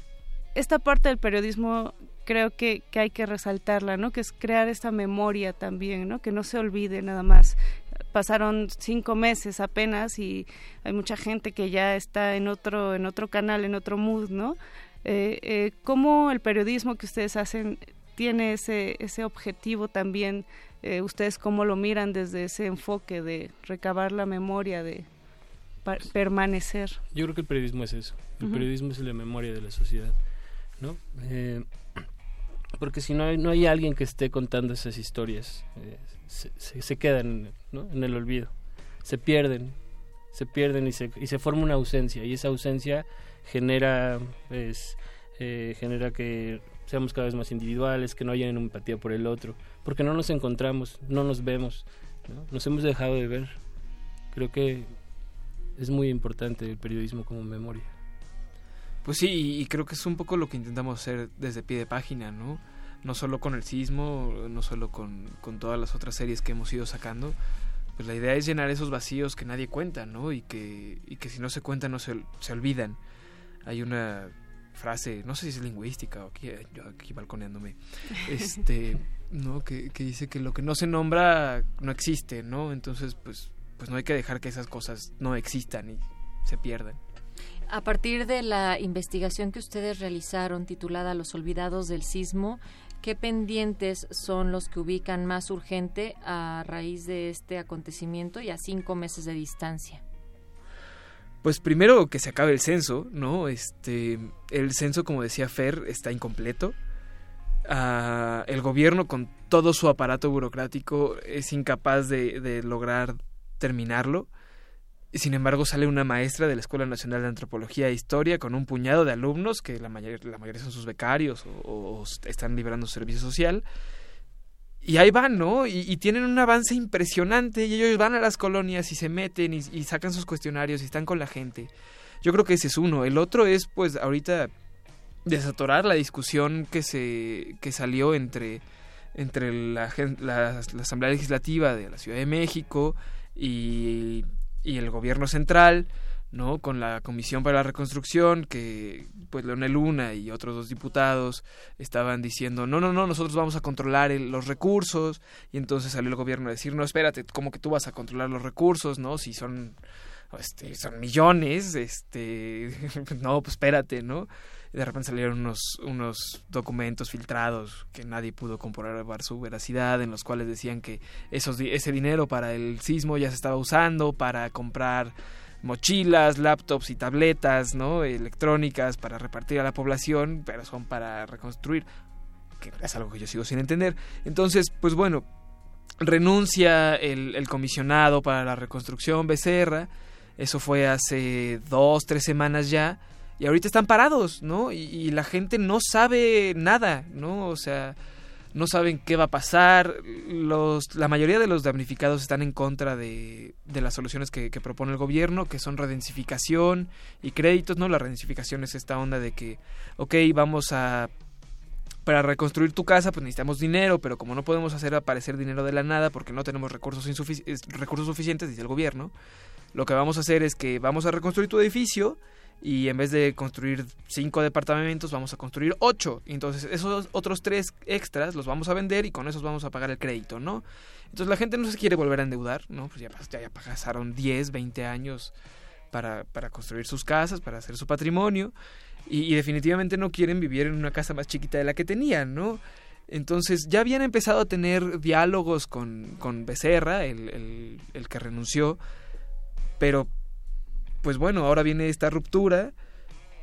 esta parte del periodismo creo que, que hay que resaltarla, ¿no? Que es crear esta memoria también, ¿no? Que no se olvide nada más. Pasaron cinco meses apenas y hay mucha gente que ya está en otro, en otro canal, en otro mood, ¿no? Eh, eh, ¿Cómo el periodismo que ustedes hacen tiene ese, ese objetivo también? Eh, ¿Ustedes cómo lo miran desde ese enfoque de recabar la memoria, de permanecer? Yo creo que el periodismo es eso. El Ujú. periodismo es la memoria de la sociedad, ¿no? Porque si no hay, no hay alguien que esté contando esas historias, eh, se, quedan en el olvido, se pierden, se pierden y se, y se forma una ausencia y esa ausencia genera, pues, eh, genera que seamos cada vez más individuales, que no haya empatía por el otro, porque no nos encontramos, no nos vemos, ¿no? nos hemos dejado de ver. Creo que es muy importante el periodismo como memoria. Pues sí, y creo que es un poco lo que intentamos hacer desde pie de página, ¿no? No solo con el sismo, no solo con, con todas las otras series que hemos ido sacando, pues la idea es llenar esos vacíos que nadie cuenta, ¿no? Y que, y que si no se cuentan no se, se olvidan. Hay una frase, no sé si es lingüística o aquí, yo aquí balconeándome, este, ¿no? Que, que dice que lo que no se nombra no existe, ¿no? Entonces, pues, pues no hay que dejar que esas cosas no existan y se pierdan. A partir de la investigación que ustedes realizaron titulada Los olvidados del sismo, ¿qué pendientes son los que ubican más urgente a raíz de este acontecimiento y a cinco meses de distancia? Pues primero que se acabe el censo, ¿no? Este, el censo, como decía Fer, está incompleto. Ah, el gobierno, con todo su aparato burocrático, es incapaz de, de lograr terminarlo. Sin embargo, sale una maestra de la Escuela Nacional de Antropología e Historia con un puñado de alumnos, que la mayoría, la mayoría son sus becarios o, o están librando servicio social. Y ahí van, ¿no? Y, tienen un avance impresionante y ellos van a las colonias y se meten y, sacan sus cuestionarios y están con la gente. Yo creo que ese es uno. El otro es, pues, ahorita desatorar la discusión que se que salió entre entre la, la Asamblea Legislativa de la Ciudad de México y, y el gobierno central, ¿no? Con la Comisión para la Reconstrucción, que pues Leonel Luna y otros dos diputados estaban diciendo, no, no, no, nosotros vamos a controlar el- los recursos, y entonces salió el gobierno a decir, no, espérate, ¿cómo que tú vas a controlar los recursos, no? Si son, este, son millones, este, no, pues espérate, ¿no? De repente salieron unos, unos documentos filtrados que nadie pudo comprobar su veracidad, en los cuales decían que esos, ese dinero para el sismo ya se estaba usando para comprar mochilas, laptops y tabletas, ¿no? Electrónicas para repartir a la población, pero son para reconstruir, que es algo que yo sigo sin entender. Entonces, pues bueno, renuncia el, comisionado para la reconstrucción Becerra, eso fue hace dos, tres semanas ya, y ahorita están parados, ¿no? Y, y, la gente no sabe nada, ¿no? O sea, no saben qué va a pasar, los, la mayoría de los damnificados están en contra de, de las soluciones que, propone el gobierno, que son redensificación y créditos, ¿no? La redensificación es esta onda de que, ok, vamos a para reconstruir tu casa pues necesitamos dinero, pero como no podemos hacer aparecer dinero de la nada porque no tenemos recursos, insufic recursos suficientes, dice el gobierno, lo que vamos a hacer es que vamos a reconstruir tu edificio y en vez de construir cinco departamentos vamos a construir ocho. Entonces esos otros tres extras los vamos a vender y con esos vamos a pagar el crédito, ¿no? Entonces la gente no se quiere volver a endeudar, ¿no? Pues ya, ya, ya pasaron 10, 20 años para, para construir sus casas, para hacer su patrimonio y, definitivamente no quieren vivir en una casa más chiquita de la que tenían, ¿no? Entonces ya habían empezado a tener diálogos con, con Becerra, el, el que renunció, pero pues bueno, ahora viene esta ruptura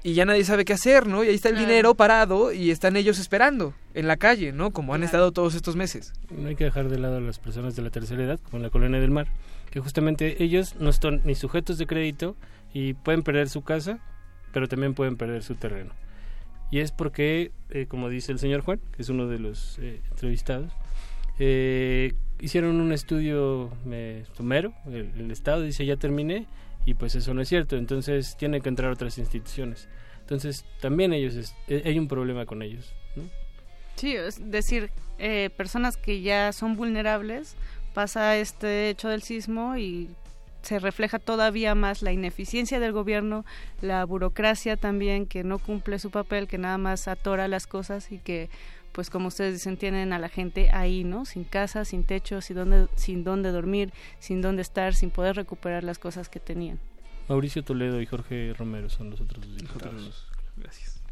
y ya nadie sabe qué hacer, ¿no? Y ahí está el claro. dinero parado y están ellos esperando en la calle, ¿no? Como han estado todos estos meses. No hay que dejar de lado a las personas de la tercera edad, como en la colonia del mar, que justamente ellos no están ni sujetos de crédito y pueden perder su casa, pero también pueden perder su terreno. Y es porque, eh, como dice el señor Juan, que es uno de los eh, entrevistados, eh, hicieron un estudio somero, el, el Estado dice ya terminé, y pues eso no es cierto, entonces tienen que entrar otras instituciones. Entonces también ellos, es, hay un problema con ellos. ¿no? Sí, es decir, eh, personas que ya son vulnerables, pasa este hecho del sismo y se refleja todavía más la ineficiencia del gobierno, la burocracia también que no cumple su papel, que nada más atora las cosas y que pues como ustedes dicen, tienen a la gente ahí, ¿no? Sin casa, sin techo, sin dónde, sin dónde dormir, sin dónde estar, sin poder recuperar las cosas que tenían. Mauricio Toledo y Jorge Romero son los otros dos diputados. Gracias.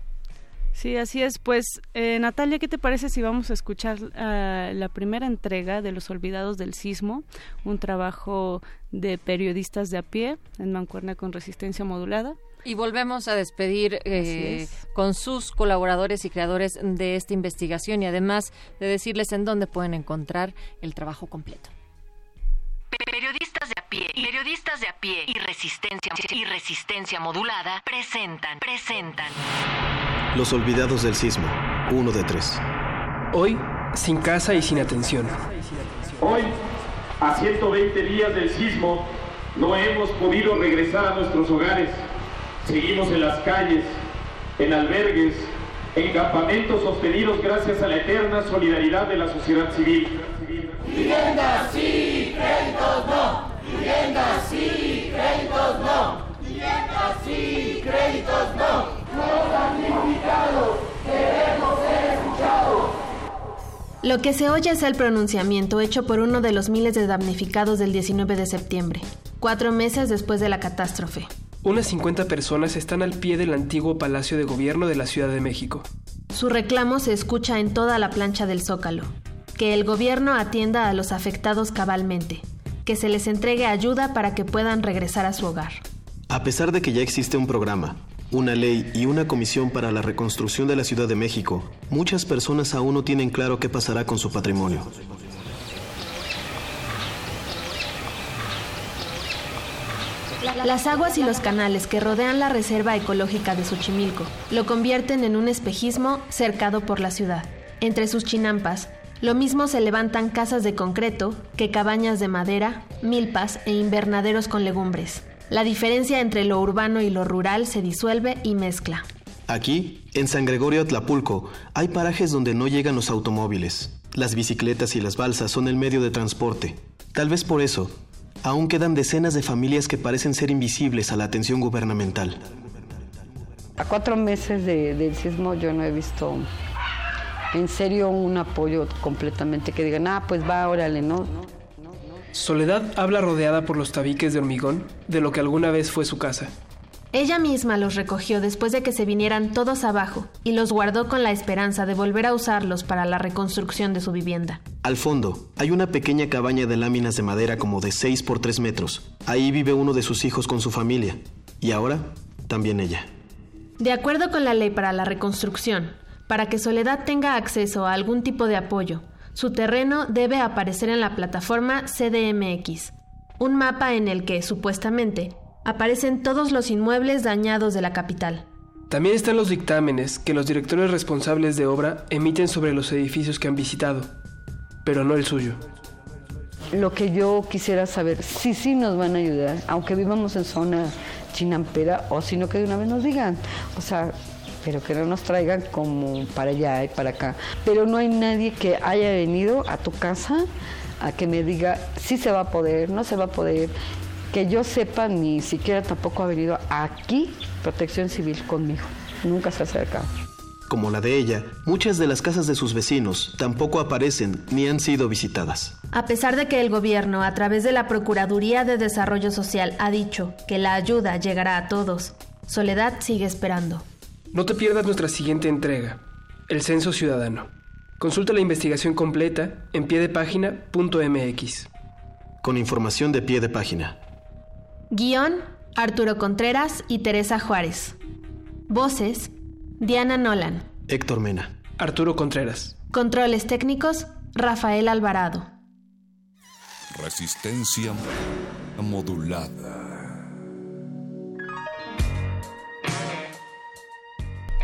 Sí, así es. Pues, eh, Natalia, ¿qué te parece si vamos a escuchar uh, la primera entrega de Los Olvidados del Sismo, un trabajo de periodistas de a pie en Mancuerna con resistencia modulada? Y volvemos a despedir eh, con sus colaboradores y creadores de esta investigación y además de decirles en dónde pueden encontrar el trabajo completo. Periodistas de a pie, periodistas de a pie y resistencia y resistencia modulada presentan, presentan. Los olvidados del sismo, uno de tres. Hoy, sin casa y sin atención. Hoy, a 120 días del sismo, no hemos podido regresar a nuestros hogares. Seguimos en las calles, en albergues, en campamentos sostenidos gracias a la eterna solidaridad de la sociedad civil. Vivienda sí, créditos no. Vivienda sí, créditos no. Vivienda sí, créditos no. Los damnificados queremos ser escuchados. Lo que se oye es el pronunciamiento hecho por uno de los miles de damnificados del 19 de septiembre, cuatro meses después de la catástrofe. Unas 50 personas están al pie del antiguo Palacio de Gobierno de la Ciudad de México. Su reclamo se escucha en toda la plancha del Zócalo. Que el gobierno atienda a los afectados cabalmente. Que se les entregue ayuda para que puedan regresar a su hogar. A pesar de que ya existe un programa, una ley y una comisión para la reconstrucción de la Ciudad de México, muchas personas aún no tienen claro qué pasará con su patrimonio. Las aguas y los canales que rodean la reserva ecológica de Xochimilco lo convierten en un espejismo cercado por la ciudad. Entre sus chinampas, lo mismo se levantan casas de concreto que cabañas de madera, milpas e invernaderos con legumbres. La diferencia entre lo urbano y lo rural se disuelve y mezcla. Aquí, en San Gregorio Atlapulco, hay parajes donde no llegan los automóviles. Las bicicletas y las balsas son el medio de transporte. Tal vez por eso, aún quedan decenas de familias que parecen ser invisibles a la atención gubernamental. A cuatro meses de, del sismo yo no he visto en serio un apoyo completamente que digan, ah, pues va, órale, ¿no? Soledad habla rodeada por los tabiques de hormigón de lo que alguna vez fue su casa. Ella misma los recogió después de que se vinieran todos abajo y los guardó con la esperanza de volver a usarlos para la reconstrucción de su vivienda. Al fondo, hay una pequeña cabaña de láminas de madera como de 6 por 3 metros. Ahí vive uno de sus hijos con su familia. Y ahora, también ella. De acuerdo con la ley para la reconstrucción, para que Soledad tenga acceso a algún tipo de apoyo, Su terreno debe aparecer en la plataforma CDMX, un mapa en el que, supuestamente, aparecen todos los inmuebles dañados de la capital. También están los dictámenes que los directores responsables de obra emiten sobre los edificios que han visitado, pero no el suyo. Lo que yo quisiera saber, si sí nos van a ayudar, aunque vivamos en zona chinampera, o si no que de una vez nos digan, o sea, pero que no nos traigan como para allá y para acá. Pero no hay nadie que haya venido a tu casa a que me diga si se va a poder, no se va a poder. Que yo sepa, ni siquiera tampoco ha venido aquí Protección Civil conmigo. Nunca se ha acercado. Como la de ella, muchas de las casas de sus vecinos tampoco aparecen ni han sido visitadas. A pesar de que el gobierno, a través de la Procuraduría de Desarrollo Social, ha dicho que la ayuda llegará a todos, Soledad sigue esperando. No te pierdas nuestra siguiente entrega, el Censo Ciudadano. Consulta la investigación completa en piedepágina.mx. Con información de pie de página. Guión, Arturo Contreras y Teresa Juárez. Voces, Diana Nolan. Héctor Mena. Arturo Contreras. Controles técnicos, Rafael Alvarado. Resistencia modulada.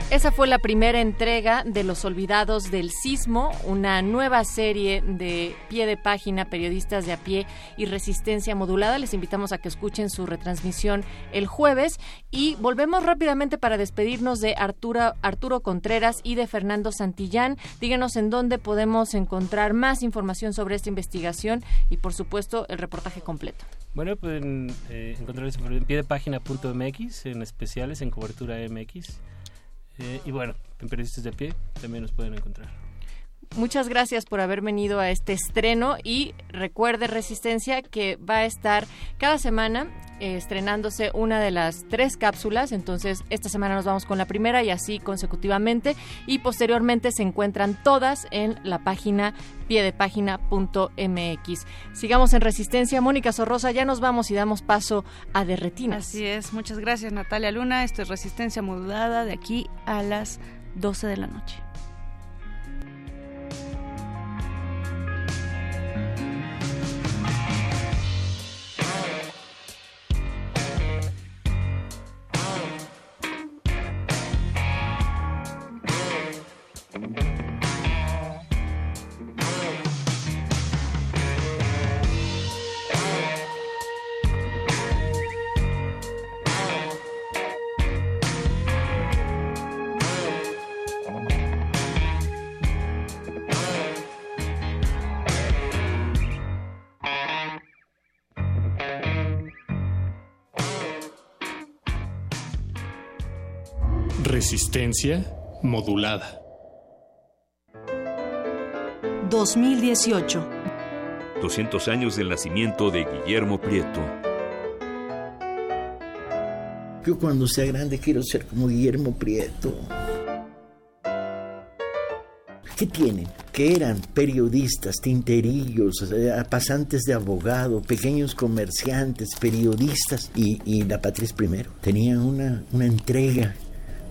Esa fue la primera entrega de Los Olvidados del Sismo, una nueva serie de pie de página, periodistas de a pie y resistencia modulada. Les invitamos a que escuchen su retransmisión el jueves y volvemos rápidamente para despedirnos de Arturo, Arturo Contreras y de Fernando Santillán. Díganos en dónde podemos encontrar más información sobre esta investigación y, por supuesto, el reportaje completo. Bueno, pueden eh, encontrar en pie de página.mx, en especiales, en cobertura MX. Eh, y bueno, en Periodistas de Pie también nos pueden encontrar. Muchas gracias por haber venido a este estreno y recuerde Resistencia que va a estar cada semana eh, estrenándose una de las tres cápsulas, entonces esta semana nos vamos con la primera y así consecutivamente y posteriormente se encuentran todas en la página piedepágina.mx. Sigamos en Resistencia. Mónica Sorrosa, ya nos vamos y damos paso a Derretinas. Así es, muchas gracias Natalia Luna. Esto es Resistencia modulada de aquí a las 12 de la noche. Resistencia modulada. 2018. 200 años del nacimiento de Guillermo Prieto. Yo cuando sea grande quiero ser como Guillermo Prieto. ¿Qué tienen? Que eran periodistas, tinterillos, eh, pasantes de abogado, pequeños comerciantes, periodistas y, y la patria es primero. Tenían una, una entrega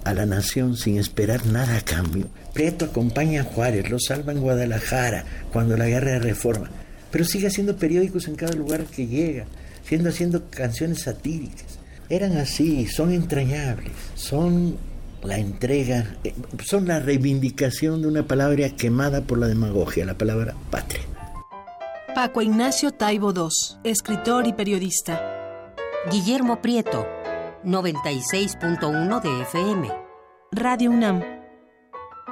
a la nación sin esperar nada a cambio. Prieto acompaña a Juárez, lo salva en Guadalajara cuando la guerra de reforma, pero sigue haciendo periódicos en cada lugar que llega, siendo haciendo canciones satíricas. Eran así, son entrañables, son la entrega, eh, son la reivindicación de una palabra quemada por la demagogia, la palabra patria. Paco Ignacio Taibo II, escritor y periodista. Guillermo Prieto, 96.1 de FM. Radio UNAM.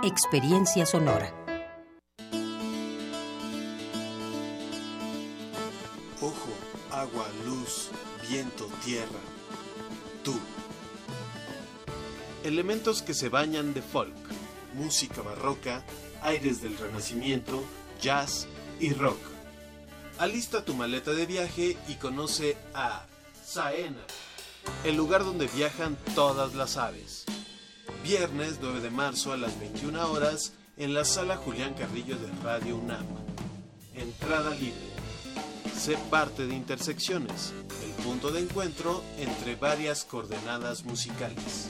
Experiencia sonora. Ojo, agua, luz, viento, tierra. Tú. Elementos que se bañan de folk, música barroca, aires del renacimiento, jazz y rock. Alista tu maleta de viaje y conoce a Saena el lugar donde viajan todas las aves. Viernes 9 de marzo a las 21 horas en la sala Julián Carrillo de Radio UNAM. Entrada libre. Sé parte de Intersecciones, el punto de encuentro entre varias coordenadas musicales.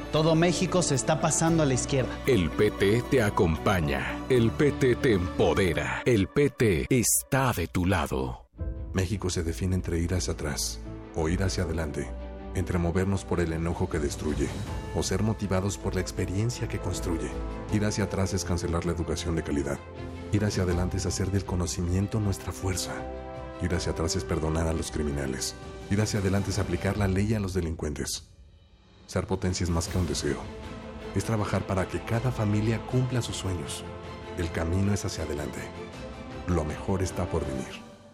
Todo México se está pasando a la izquierda. El PT te acompaña. El PT te empodera. El PT está de tu lado. México se define entre ir hacia atrás o ir hacia adelante, entre movernos por el enojo que destruye o ser motivados por la experiencia que construye. Ir hacia atrás es cancelar la educación de calidad. Ir hacia adelante es hacer del conocimiento nuestra fuerza. Ir hacia atrás es perdonar a los criminales. Ir hacia adelante es aplicar la ley a los delincuentes. Ser potencia es más que un deseo. Es trabajar para que cada familia cumpla sus sueños. El camino es hacia adelante. Lo mejor está por venir.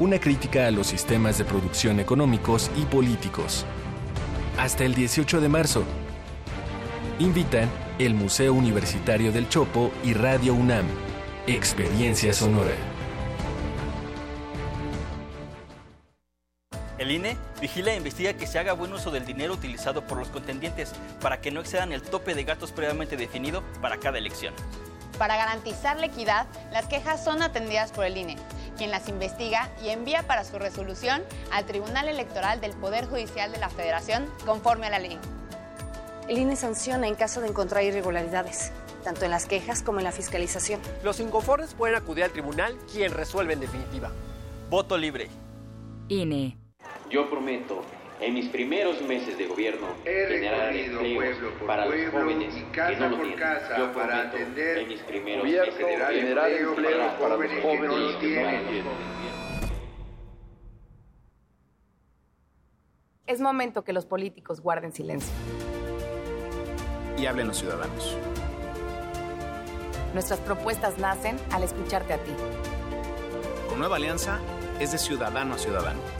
Una crítica a los sistemas de producción económicos y políticos. Hasta el 18 de marzo. Invitan el Museo Universitario del Chopo y Radio UNAM. Experiencia Sonora. El INE vigila e investiga que se haga buen uso del dinero utilizado por los contendientes para que no excedan el tope de gastos previamente definido para cada elección. Para garantizar la equidad, las quejas son atendidas por el INE, quien las investiga y envía para su resolución al Tribunal Electoral del Poder Judicial de la Federación conforme a la ley. El INE sanciona en caso de encontrar irregularidades, tanto en las quejas como en la fiscalización. Los inconformes pueden acudir al tribunal, quien resuelve en definitiva. Voto libre. INE. Yo prometo, en mis primeros meses de gobierno, generar empleos para los jóvenes que no lo tienen. Yo prometo, en mis primeros meses de gobierno, generar empleos para los jóvenes que no lo tienen. Es momento que los políticos guarden silencio. Y hablen los ciudadanos. Nuestras propuestas nacen al escucharte a ti. Con Nueva Alianza es de ciudadano a ciudadano.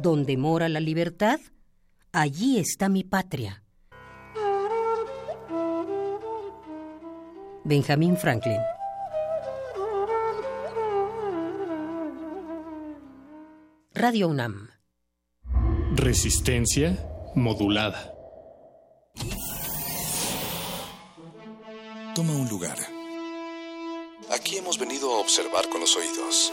Donde mora la libertad, allí está mi patria. Benjamin Franklin. Radio UNAM. Resistencia modulada. Toma un lugar. Aquí hemos venido a observar con los oídos.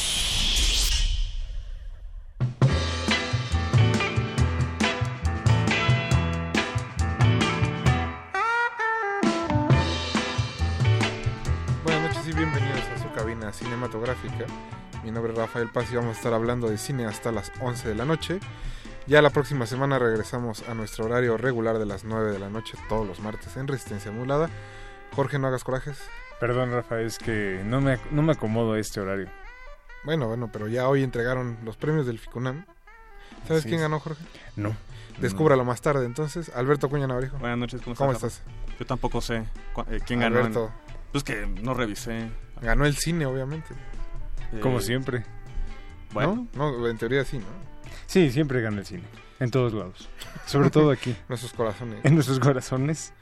Mi nombre es Rafael Paz y vamos a estar hablando de cine hasta las 11 de la noche. Ya la próxima semana regresamos a nuestro horario regular de las 9 de la noche todos los martes en Resistencia Modulada. Jorge, no hagas corajes. Perdón, Rafa, es que no me, no me acomodo a este horario. Bueno, bueno, pero ya hoy entregaron los premios del FICUNAM. ¿Sabes quién ganó, Jorge? No. Descúbralo más tarde, entonces. Alberto Cuña Navarijo. Buenas noches, ¿cómo, ¿Cómo estás? Yo tampoco sé eh, quién ganó. Alberto. Pues que no revisé. Ganó el cine, obviamente. Como siempre. Bueno. ¿No? no, en teoría sí, ¿no? Sí, siempre gana el cine. En todos lados. Sobre todo aquí. nuestros corazones. En nuestros corazones.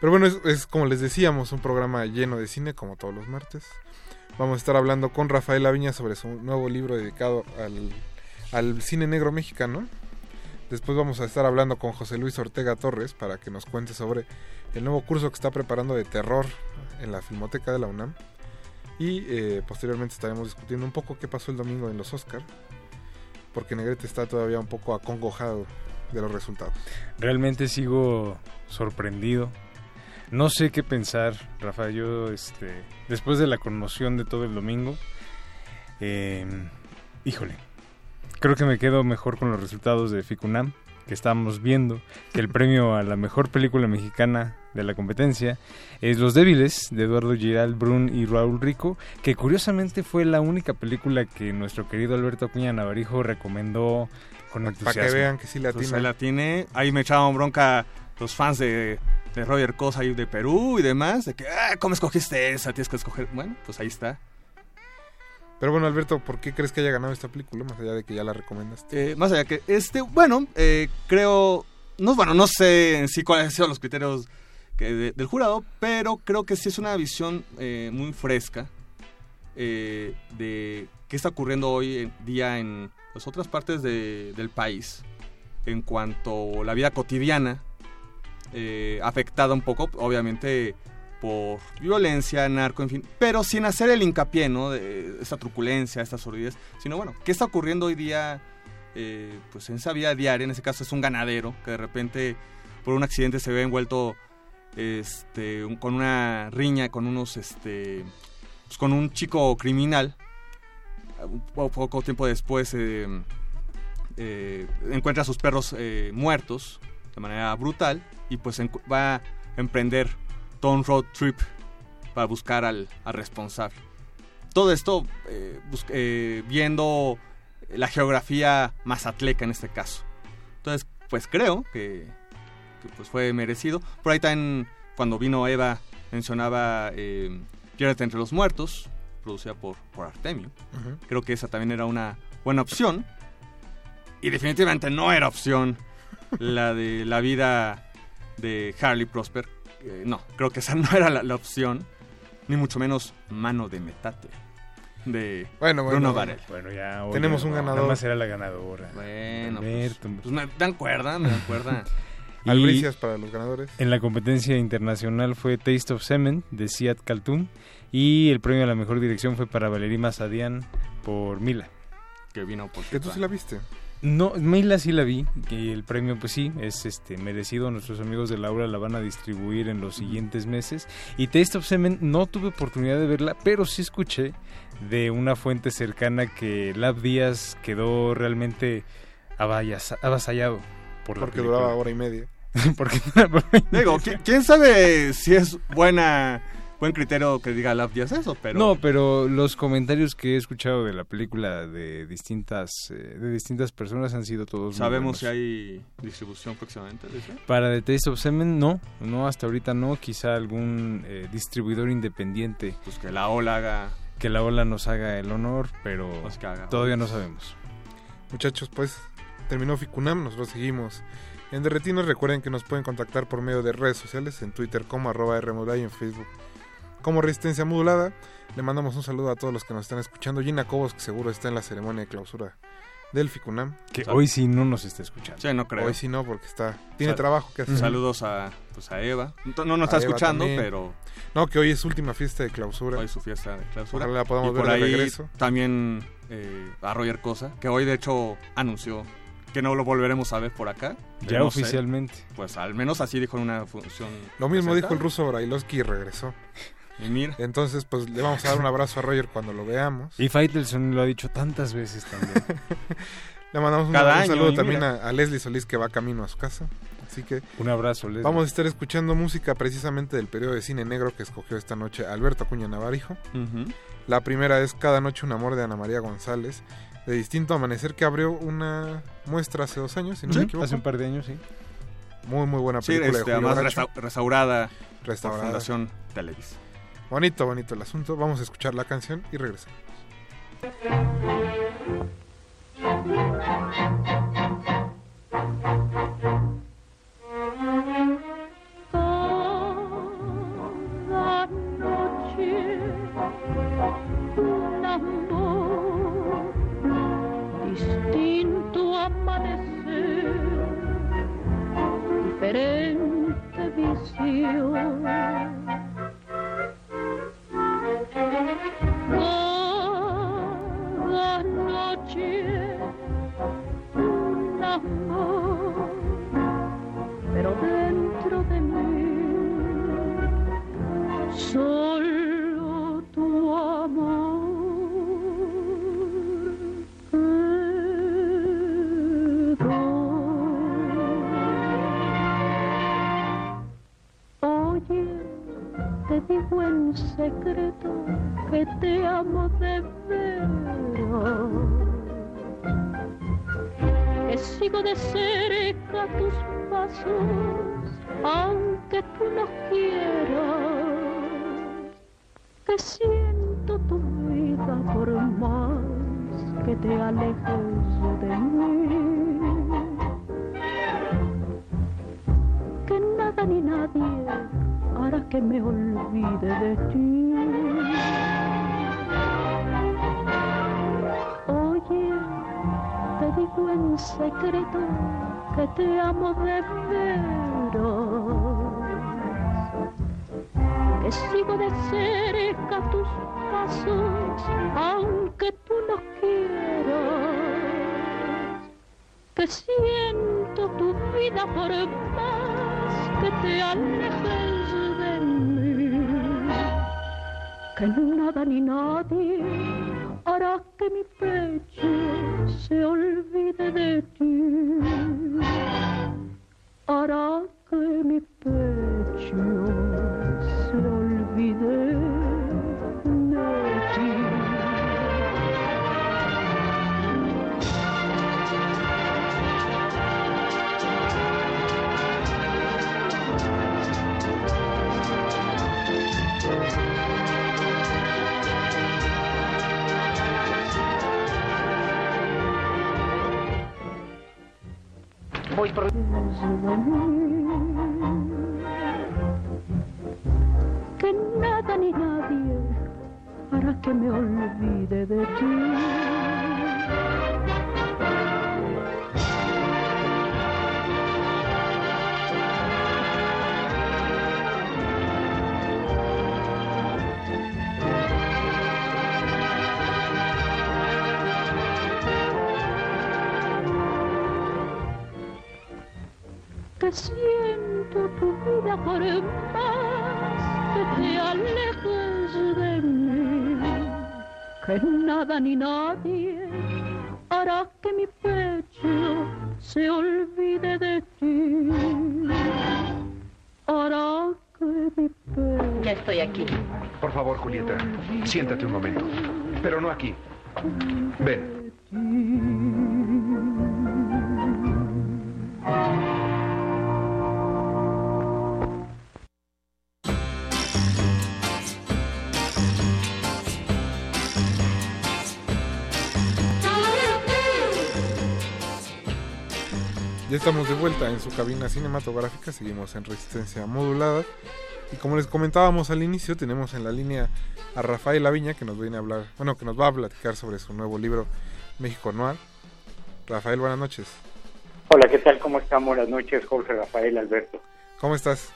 Pero bueno, es, es, como les decíamos, un programa lleno de cine, como todos los martes. Vamos a estar hablando con Rafael Aviña sobre su nuevo libro dedicado al, al cine negro mexicano. Después vamos a estar hablando con José Luis Ortega Torres para que nos cuente sobre el nuevo curso que está preparando de terror en la Filmoteca de la UNAM. Y eh, posteriormente estaremos discutiendo un poco qué pasó el domingo en los Oscar, porque Negrete está todavía un poco acongojado de los resultados. Realmente sigo sorprendido. No sé qué pensar, Rafa. Yo, este, después de la conmoción de todo el domingo, eh, híjole, creo que me quedo mejor con los resultados de Ficunam que estamos viendo, que el premio a la mejor película mexicana de la competencia es Los Débiles, de Eduardo Giral Brun y Raúl Rico, que curiosamente fue la única película que nuestro querido Alberto Acuña Navarijo recomendó con entusiasmo. Para que vean que sí la tiene. Pues la tiene. Ahí me echaban bronca los fans de, de Roger Cosa y de Perú y demás, de que, ah, ¿cómo escogiste esa? Tienes que escoger. Bueno, pues ahí está. Pero bueno, Alberto, ¿por qué crees que haya ganado esta película? Más allá de que ya la recomendaste. Eh, más allá que, este, bueno, eh, creo, no, bueno, no sé en sí cuáles han sido los criterios del jurado, pero creo que sí es una visión eh, muy fresca eh, de qué está ocurriendo hoy día en las otras partes de, del país en cuanto a la vida cotidiana, eh, afectada un poco, obviamente, por violencia, narco, en fin, pero sin hacer el hincapié, ¿no? De esta truculencia, esta sordidez, sino bueno, ¿qué está ocurriendo hoy día? Pues en esa vida diaria, en ese caso es un ganadero que de repente por un accidente se ve envuelto este, con una riña, con unos, este, pues con un chico criminal. Poco, tiempo después eh, eh, encuentra a sus perros eh, muertos de manera brutal y pues va a emprender todo un road trip para buscar al, responsable. Todo esto viendo la geografía mazatleca en este caso. Entonces, pues creo que pues fue merecido. Por ahí también, cuando vino Eva, mencionaba eh, Piérdete entre los muertos, producida por, por Artemio. Uh -huh. Creo que esa también era una buena opción. Y definitivamente no era opción la de la vida de Harley Prosper, eh, no, creo que esa no era la, la, opción, ni mucho menos mano de metate de bueno, bueno, Bruno bueno, bueno ya oye, tenemos un ganador. Nada más era la ganadora. Bueno, pues, pues, me dan cuerda, me dan cuerda. Albricias para los ganadores. En la competencia internacional fue Taste of Semen de Siad Kaltun y el premio a la mejor dirección fue para Valerie Mazadian por Mila. Que vino por ¿Que tú sí la viste? No, Mila sí la vi, y el premio pues sí, es este merecido, nuestros amigos de Laura la van a distribuir en los siguientes meses. Y Taste of Semen no tuve oportunidad de verla, pero sí escuché de una fuente cercana que Lab Díaz quedó realmente avasallado por Porque duraba hora y media. Porque Digo, ¿quién sabe si es buena buen criterio que diga Love Díaz eso, pero... No, pero los comentarios que he escuchado de la película de distintas eh, de distintas personas han sido todos ¿Sabemos si hay distribución próximamente? Para The Taste of Semen, no. No, hasta ahorita no. Quizá algún eh, distribuidor independiente. Pues que la ola haga... Que la ola nos haga el honor, pero pues haga, todavía no sabemos. Muchachos, pues terminó Ficunam, nosotros seguimos en Derretinos. Recuerden que nos pueden contactar por medio de redes sociales, en Twitter como arroba y en Facebook como Resistencia Modulada. Le mandamos un saludo a todos los que nos están escuchando. Gina Cobos, que seguro está en la ceremonia de clausura del Ficunam. Que hoy sí no nos está escuchando. Sí, no creo. Hoy sí no, porque está tiene Sal trabajo que hacer. Saludos a, pues a Eva. No nos está escuchando, también. pero... No, que hoy es su última fiesta de clausura. Hoy es su fiesta de clausura. Ojalá la podamos y ver por ahí de regreso. También eh, a Roger Cosa, que hoy de hecho anunció que no lo volveremos a ver por acá. Ya no oficialmente. Sé. Pues al menos así dijo en una función. Lo mismo presenta. dijo el ruso Brailovsky y regresó. Y mira. Entonces, pues le vamos a dar un abrazo a Roger cuando lo veamos. Y Faitelson lo ha dicho tantas veces también. le mandamos un, un saludo también a, a, Leslie Solís que va camino a su casa. Así que un abrazo, Leslie. Vamos a estar escuchando música precisamente del periodo de cine negro que escogió esta noche Alberto Acuña Navarijo. Uh -huh. La primera es Cada noche un amor de Ana María González, de Distinto Amanecer que abrió una muestra hace dos años, si no ¿Sí? me equivoco. Hace un par de años, sí. Muy, muy buena Sí, película este, de Julio además resta restaurada, Restaurada. por Fundación Televis. Bonito, bonito el asunto. Vamos a escuchar la canción y regresamos. Visión. Cada noche un amor, pero dentro de mí solo secreto que te amo de veras, que sigo de cerca tus pasos, aunque tú no quieras, que siento tu vida por más que te alejes de mí, que nada ni nadie hará que me olvide de ti. Oye, te digo en secreto que te amo de veras, que sigo de cerca tus pasos, aunque tú no quieras, que siento tu vida por más que te alejes que nada ni nadie hará que mi pecho se olvide de ti, hará que mi pecho se olvide Voy por... Que nada ni nadie hará que me olvide de ti. Que siento tu vida por más que te alejes de mí, que nada ni nadie hará que mi pecho se olvide de ti, hará que mi pecho... Ya estoy aquí. Por favor, Julieta, siéntate un momento. Pero no aquí. Ven. Ya estamos de vuelta en su cabina cinematográfica, seguimos en resistencia modulada. Y como les comentábamos al inicio, tenemos en la línea a Rafael Aviña que nos viene a hablar, bueno, que nos va a platicar sobre su nuevo libro México Noir. Rafael, buenas noches. Hola, ¿qué tal? ¿Cómo están? Buenas noches, Jorge Rafael Alberto. ¿Cómo estás?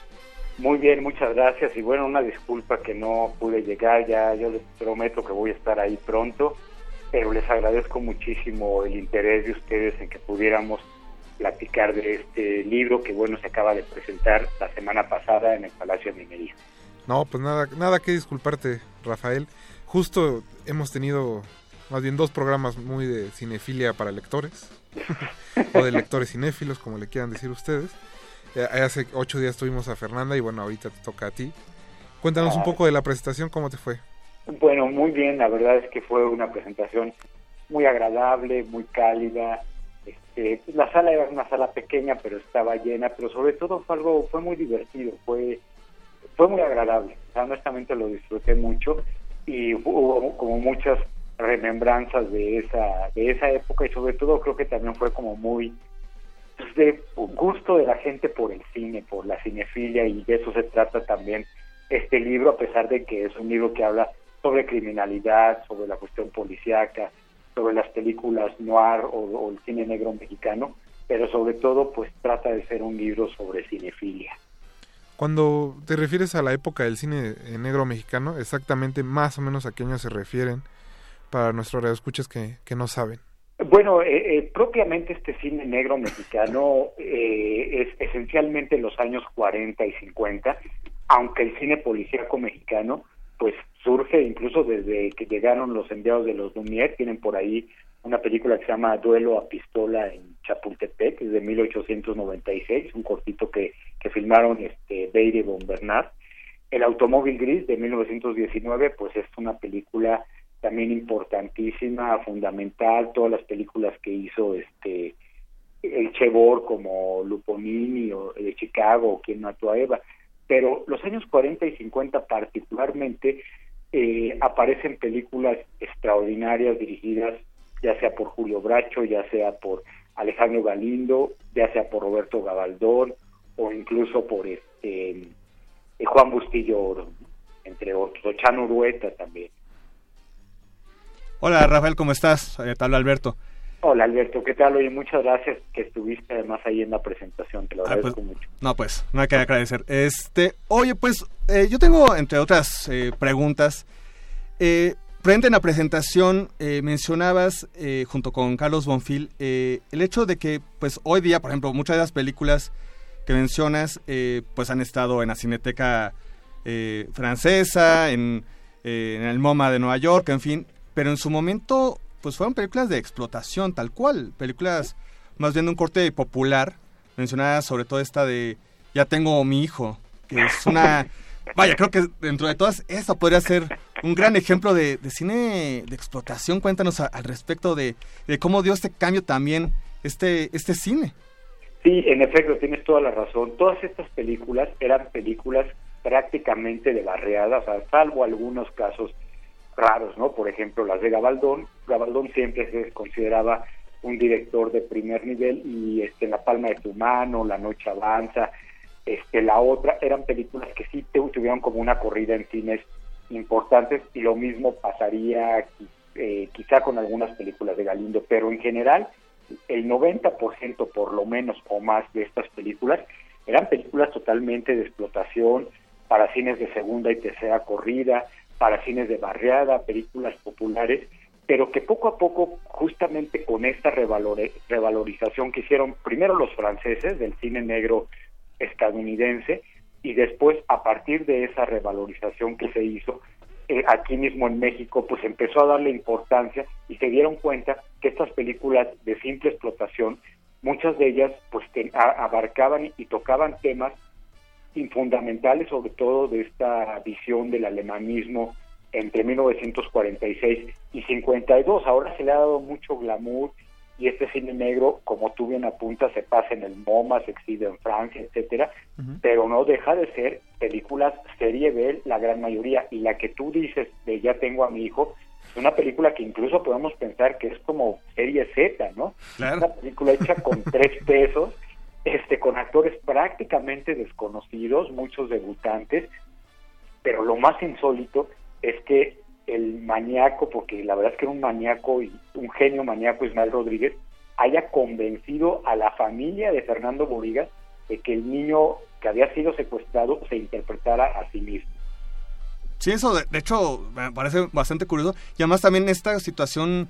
Muy bien, muchas gracias. Y bueno, una disculpa que no pude llegar, ya yo les prometo que voy a estar ahí pronto, pero les agradezco muchísimo el interés de ustedes en que pudiéramos platicar de este libro que bueno se acaba de presentar la semana pasada en el Palacio de Minería. No, pues nada, nada que disculparte, Rafael. Justo hemos tenido más bien dos programas muy de cinefilia para lectores, o de lectores cinéfilos, como le quieran decir ustedes. Eh, hace ocho días tuvimos a Fernanda y bueno, ahorita te toca a ti. Cuéntanos un poco de la presentación, ¿cómo te fue? Bueno, muy bien, la verdad es que fue una presentación muy agradable, muy cálida. Pues, la sala era una sala pequeña, pero estaba llena, pero sobre todo fue algo, fue muy divertido, fue, fue muy agradable. Honestamente lo disfruté mucho y hubo como muchas remembranzas de esa, de esa época y sobre todo creo que también fue como muy pues, de gusto de la gente por el cine, por la cinefilia y de eso se trata también este libro, a pesar de que es un libro que habla sobre criminalidad, sobre la cuestión policíaca, sobre las películas noir o, o el cine negro mexicano, pero sobre todo pues trata de ser un libro sobre cinefilia. Cuando te refieres a la época del cine eh, negro mexicano, exactamente más o menos a qué año se refieren para nuestros radioescuchas que, que no saben. Bueno, eh, eh, propiamente este cine negro mexicano eh, es esencialmente los años 40 y 50, aunque el cine policíaco mexicano pues surge incluso desde que llegaron los enviados de los Lumière, tienen por ahí una película que se llama Duelo a Pistola en Chapultepec, es de 1896, un cortito que, que filmaron este Beire y Von Bernard. El Automóvil Gris de 1919, pues es una película también importantísima, fundamental, todas las películas que hizo este el Chebor como Luponini o de Chicago o quien mató a Eva. Pero los años 40 y 50 particularmente eh, aparecen películas extraordinarias dirigidas ya sea por Julio Bracho, ya sea por Alejandro Galindo, ya sea por Roberto Gabaldón o incluso por este eh, Juan Bustillo Oro, entre otros, o Chano Urueta también. Hola Rafael, ¿cómo estás? Eh, Te habla Alberto. Hola Alberto, ¿qué tal? Oye, muchas gracias que estuviste además ahí en la presentación, te lo Ah, agradezco pues, mucho. No, pues, no hay que agradecer. Este, oye, pues, eh, yo tengo, entre otras eh, preguntas, eh, frente en la presentación eh, mencionabas, eh, junto con Carlos Bonfil, eh, el hecho de que, pues, hoy día, por ejemplo, muchas de las películas que mencionas, eh, pues, han estado en la Cineteca eh, francesa, en, eh, en el MoMA de Nueva York, en fin, pero en su momento, pues, fueron películas de explotación, tal cual, películas más bien de un corte popular, mencionadas sobre todo esta de Ya tengo mi hijo, que es una... Vaya, creo que dentro de todas, esta podría ser un gran ejemplo de, de cine de explotación. Cuéntanos a- al respecto de, de cómo dio este cambio también este, este cine. Sí, en efecto, tienes toda la razón. Todas estas películas eran películas prácticamente de barriada, o sea, salvo algunos casos raros, ¿no? Por ejemplo, las de Gabaldón. Gabaldón siempre se consideraba un director de primer nivel y este, La palma de tu mano, La noche avanza, este, la otra, eran películas que sí tu- tuvieron como una corrida en cines importantes y lo mismo pasaría eh, quizá con algunas películas de Galindo, pero en general el 90% por lo menos o más de estas películas eran películas totalmente de explotación para cines de segunda y tercera corrida, para cines de barriada, películas populares, pero que poco a poco, justamente con esta revalorización que hicieron primero los franceses del cine negro estadounidense y después a partir de esa revalorización que se hizo eh, aquí mismo en México, pues empezó a darle importancia y se dieron cuenta que estas películas de simple explotación, muchas de ellas pues abarcaban y tocaban temas fundamentales, sobre todo de esta visión del alemanismo entre 1946 y 52. Ahora se le ha dado mucho glamour y este cine negro, como tú bien apuntas, se pasa en el MoMA, se exhibe en Francia, etcétera, pero no deja de ser películas serie B la gran mayoría y la que tú dices de Ya tengo a mi hijo es una película que incluso podemos pensar que es como serie Z, ¿no? Claro. Una película hecha con tres pesos, este, con actores prácticamente desconocidos, muchos debutantes, pero lo más insólito es que el maníaco, porque la verdad es que era un maníaco y un genio maníaco Ismael Rodríguez, haya convencido a la familia de Fernando Borigas de que el niño que había sido secuestrado se interpretara a sí mismo. Sí, eso de, hecho me parece bastante curioso. Y además también esta situación,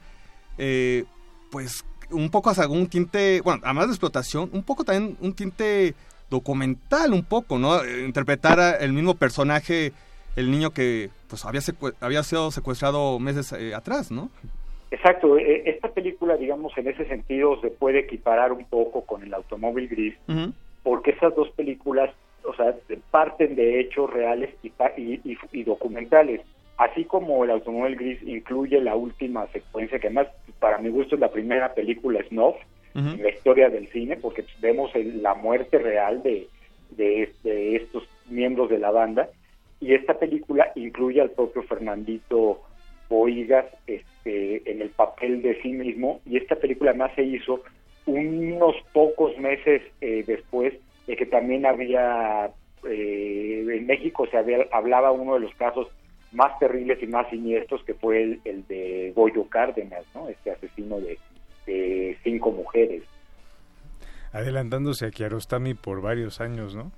eh, pues un poco hasta un tinte, bueno, además de explotación, un poco también un tinte documental un poco, ¿no? Interpretar el mismo personaje, el niño que pues había, había sido secuestrado meses eh, atrás, ¿no? Exacto, e, esta película, digamos, en ese sentido se puede equiparar un poco con el automóvil gris, porque esas dos películas, o sea, parten de hechos reales y, y, y, documentales. Así como el automóvil gris incluye la última secuencia, que además para mi gusto es la primera película snuff en la historia del cine, porque vemos la muerte real de, de, de estos miembros de la banda, y esta película incluye al propio Fernandito Boigas este, en el papel de sí mismo y esta película además se hizo unos pocos meses eh, después de que también había eh, en México se había, hablaba uno de los casos más terribles y más siniestros que fue el, el de Goyo Cárdenas, ¿no? Este asesino de, de cinco mujeres. Adelantándose a Kiarostami por varios años, ¿no?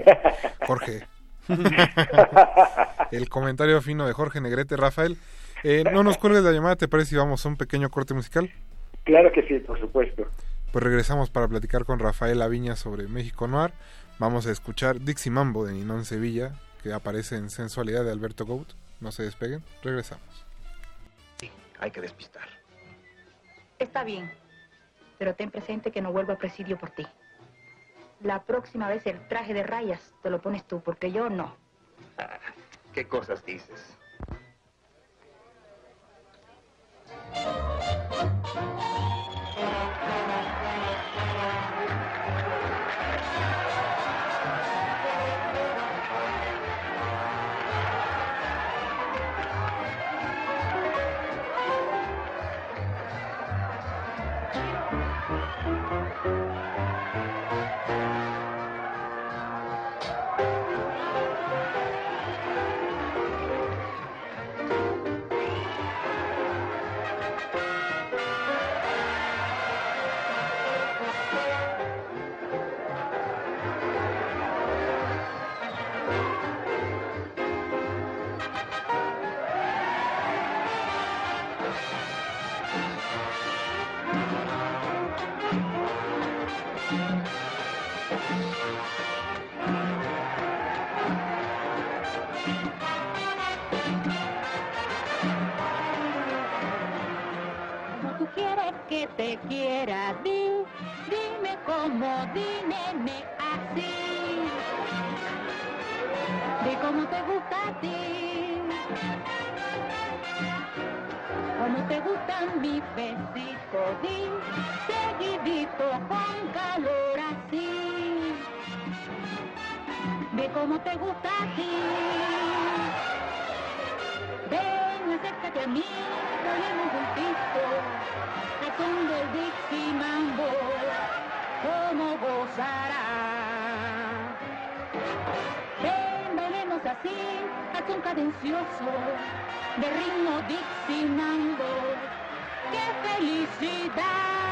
Jorge. el comentario fino de Jorge Negrete. Rafael, eh, no nos cuelgues la llamada, ¿te parece si vamos a un pequeño corte musical? Claro que sí, por supuesto. Pues regresamos para platicar con Rafael Aviña sobre México Noir. Vamos a escuchar Dixie Mambo de Ninón Sevilla, que aparece en Sensualidad de Alberto Gout. No se despeguen, regresamos. Sí, hay que despistar. Está bien, pero ten presente que no vuelvo a presidio por ti. La próxima vez el traje de rayas te lo pones tú, porque yo no. Ah, ¿Qué cosas dices? Di, seguidito con calor así, de cómo te gusta a ti. Ven, acércate a mí, un juntito son del Dixie Mambo, cómo gozará. Ven, bailemos así, a son cadencioso, de ritmo Dixie qué felicidad.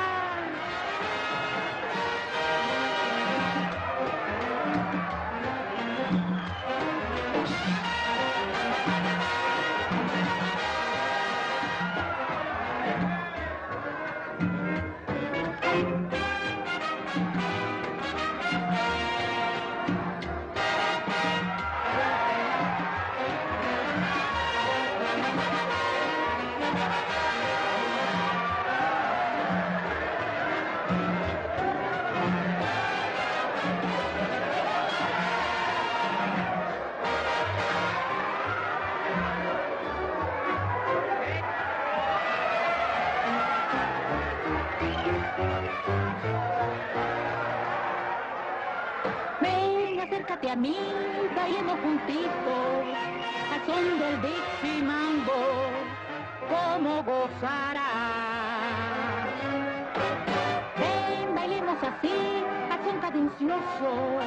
Cadencioso,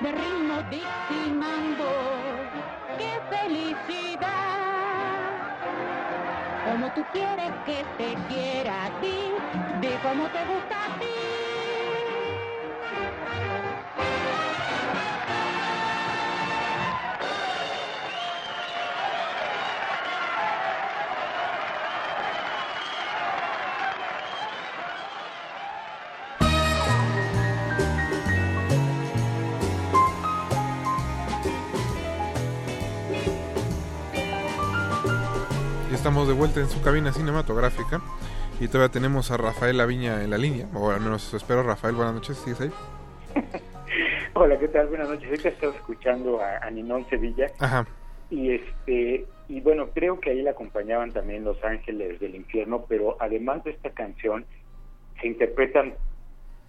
de ritmo Dixie Mambo, qué felicidad. Como tú quieres que te quiera a ti, de cómo te gusta a ti. Estamos de vuelta en su cabina cinematográfica. Y todavía tenemos a Rafael Aviña en la línea. O al menos espero, Rafael. Buenas noches. ¿Sigues ahí? Hola, ¿qué tal? Buenas noches. Ahorita estaba escuchando a, a Ninón Sevilla. Ajá. Y este y bueno, creo que ahí le acompañaban también Los Ángeles del Infierno, pero además de esta canción se interpretan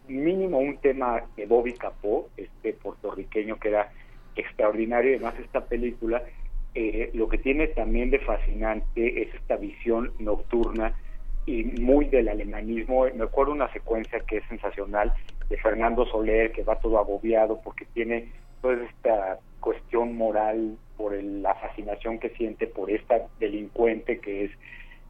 mínimo un tema de Bobby Capó, este puertorriqueño que era extraordinario. Además, esta película eh, lo que tiene también de fascinante es esta visión nocturna y muy del alemanismo. Me acuerdo una secuencia que es sensacional de Fernando Soler, que va todo agobiado porque tiene toda esta cuestión moral por el- la fascinación que siente por esta delincuente que es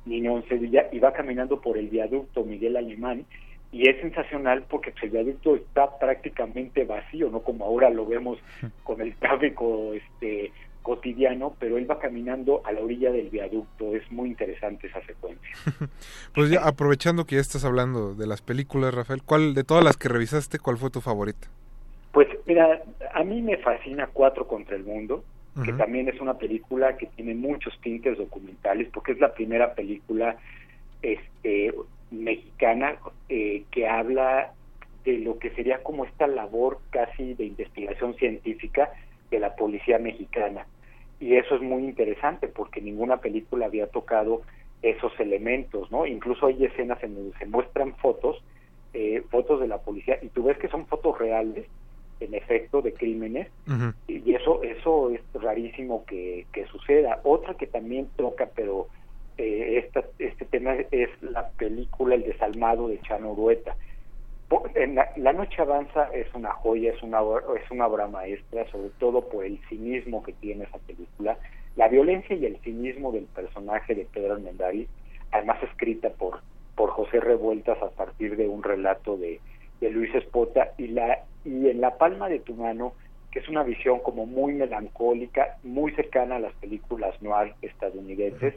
Niñón Sevilla y va caminando por el viaducto Miguel Alemán y es sensacional porque pues, el viaducto está prácticamente vacío, no como ahora lo vemos con el tráfico este cotidiano, pero él va caminando a la orilla del viaducto, es muy interesante esa secuencia. Pues ya aprovechando que ya estás hablando de las películas, Rafael, ¿cuál de todas las que revisaste, cuál fue tu favorita? Pues mira, a mí me fascina Cuatro contra el Mundo, que también es una película que tiene muchos tintes documentales, porque es la primera película este, mexicana eh, que habla de lo que sería como esta labor casi de investigación científica de la policía mexicana. Y eso es muy interesante porque ninguna película había tocado esos elementos, ¿no? Incluso hay escenas en donde se muestran fotos, eh, fotos de la policía, y tú ves que son fotos reales, en efecto, de crímenes, y eso eso es rarísimo que, que suceda otra que también toca pero eh, esta, este tema es la película El desalmado de Chano Urueta Po- en la, La noche avanza es una joya es una obra- es una obra maestra sobre todo por el cinismo que tiene esa película. La violencia y el cinismo del personaje de Pedro Almendaris además escrita por por José Revueltas a partir de un relato de, de Luis Espota y la y en la palma de tu mano que es una visión como muy melancólica, muy cercana a las películas noir estadounidenses,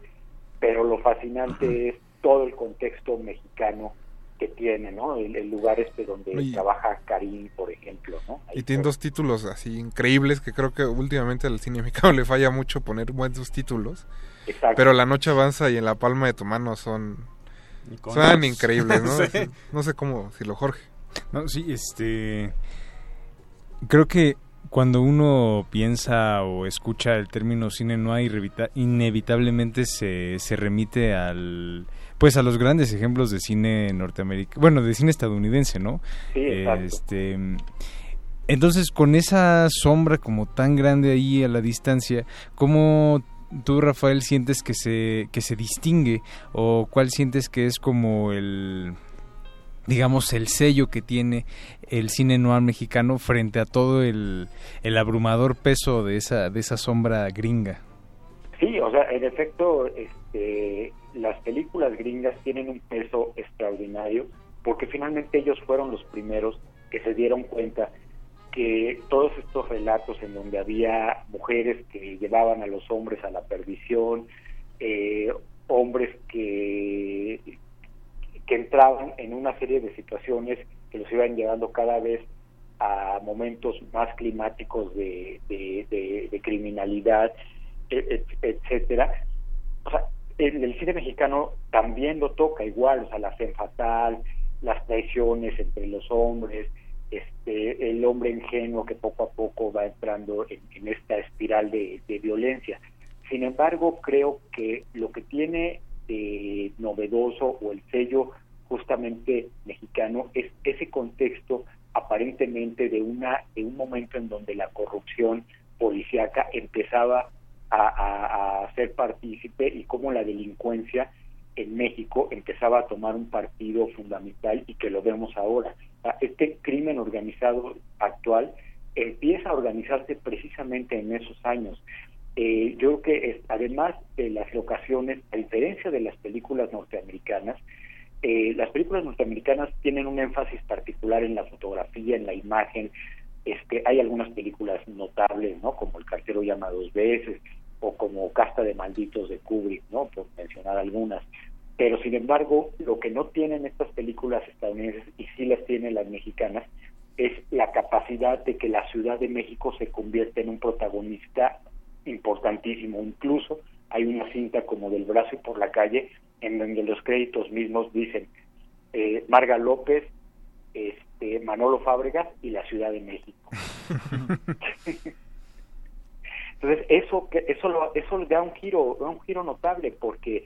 pero lo fascinante es todo el contexto mexicano que tiene, ¿no? El, el lugar este donde trabaja Karim, por ejemplo, ¿no? Y tiene dos títulos así increíbles que creo que últimamente al cine mexicano le falla mucho poner buenos títulos. Exacto. Pero La Noche Avanza y En la Palma de tu Mano son, son increíbles, ¿no? Sí. No sé cómo decirlo, Jorge. No, sí, este. Creo que cuando uno piensa o escucha el término cine no hay inevitablemente se, se remite al pues a los grandes ejemplos de cine norteamericano, bueno, de cine estadounidense, ¿no? Sí, exacto. Este entonces con esa sombra como tan grande ahí a la distancia, ¿cómo tú Rafael sientes que se que se distingue o cuál sientes que es como el digamos, el sello que tiene el cine noir mexicano frente a todo el, el abrumador peso de esa, de esa sombra gringa. Sí, o sea, en efecto, este, las películas gringas tienen un peso extraordinario porque finalmente ellos fueron los primeros que se dieron cuenta que todos estos relatos en donde había mujeres que llevaban a los hombres a la perdición, eh, hombres que, que entraban en una serie de situaciones que los iban llevando cada vez a momentos más climáticos de, de, criminalidad, et, etcétera. O sea, el, el, cine mexicano también lo toca igual, o sea, la fe fatal, las traiciones entre los hombres, este, el hombre ingenuo que poco a poco va entrando en, esta espiral de, de, violencia. Sin embargo, creo que lo que tiene de novedoso o el sello justamente mexicano es ese contexto aparentemente de una de un momento en donde la corrupción policíaca empezaba a, a, a, ser partícipe y cómo la delincuencia en México empezaba a tomar un partido fundamental y que lo vemos ahora. Este crimen organizado actual empieza a organizarse precisamente en esos años. Eh, yo creo que además de las locaciones, a diferencia de las películas norteamericanas, eh, las películas norteamericanas tienen un énfasis particular en la fotografía, en la imagen. Este, hay algunas películas notables, ¿no? Como El cartero llama dos veces o como Casta de malditos de Kubrick, ¿no? Por mencionar algunas. Pero sin embargo, lo que no tienen estas películas estadounidenses y sí las tienen las mexicanas es la capacidad de que la Ciudad de México se convierta en un protagonista importantísimo, incluso hay una cinta como del brazo y por la calle en donde los créditos mismos dicen eh, Marga López, este, Manolo Fábregas y la Ciudad de México. Entonces eso eso lo, eso da un giro da un giro notable porque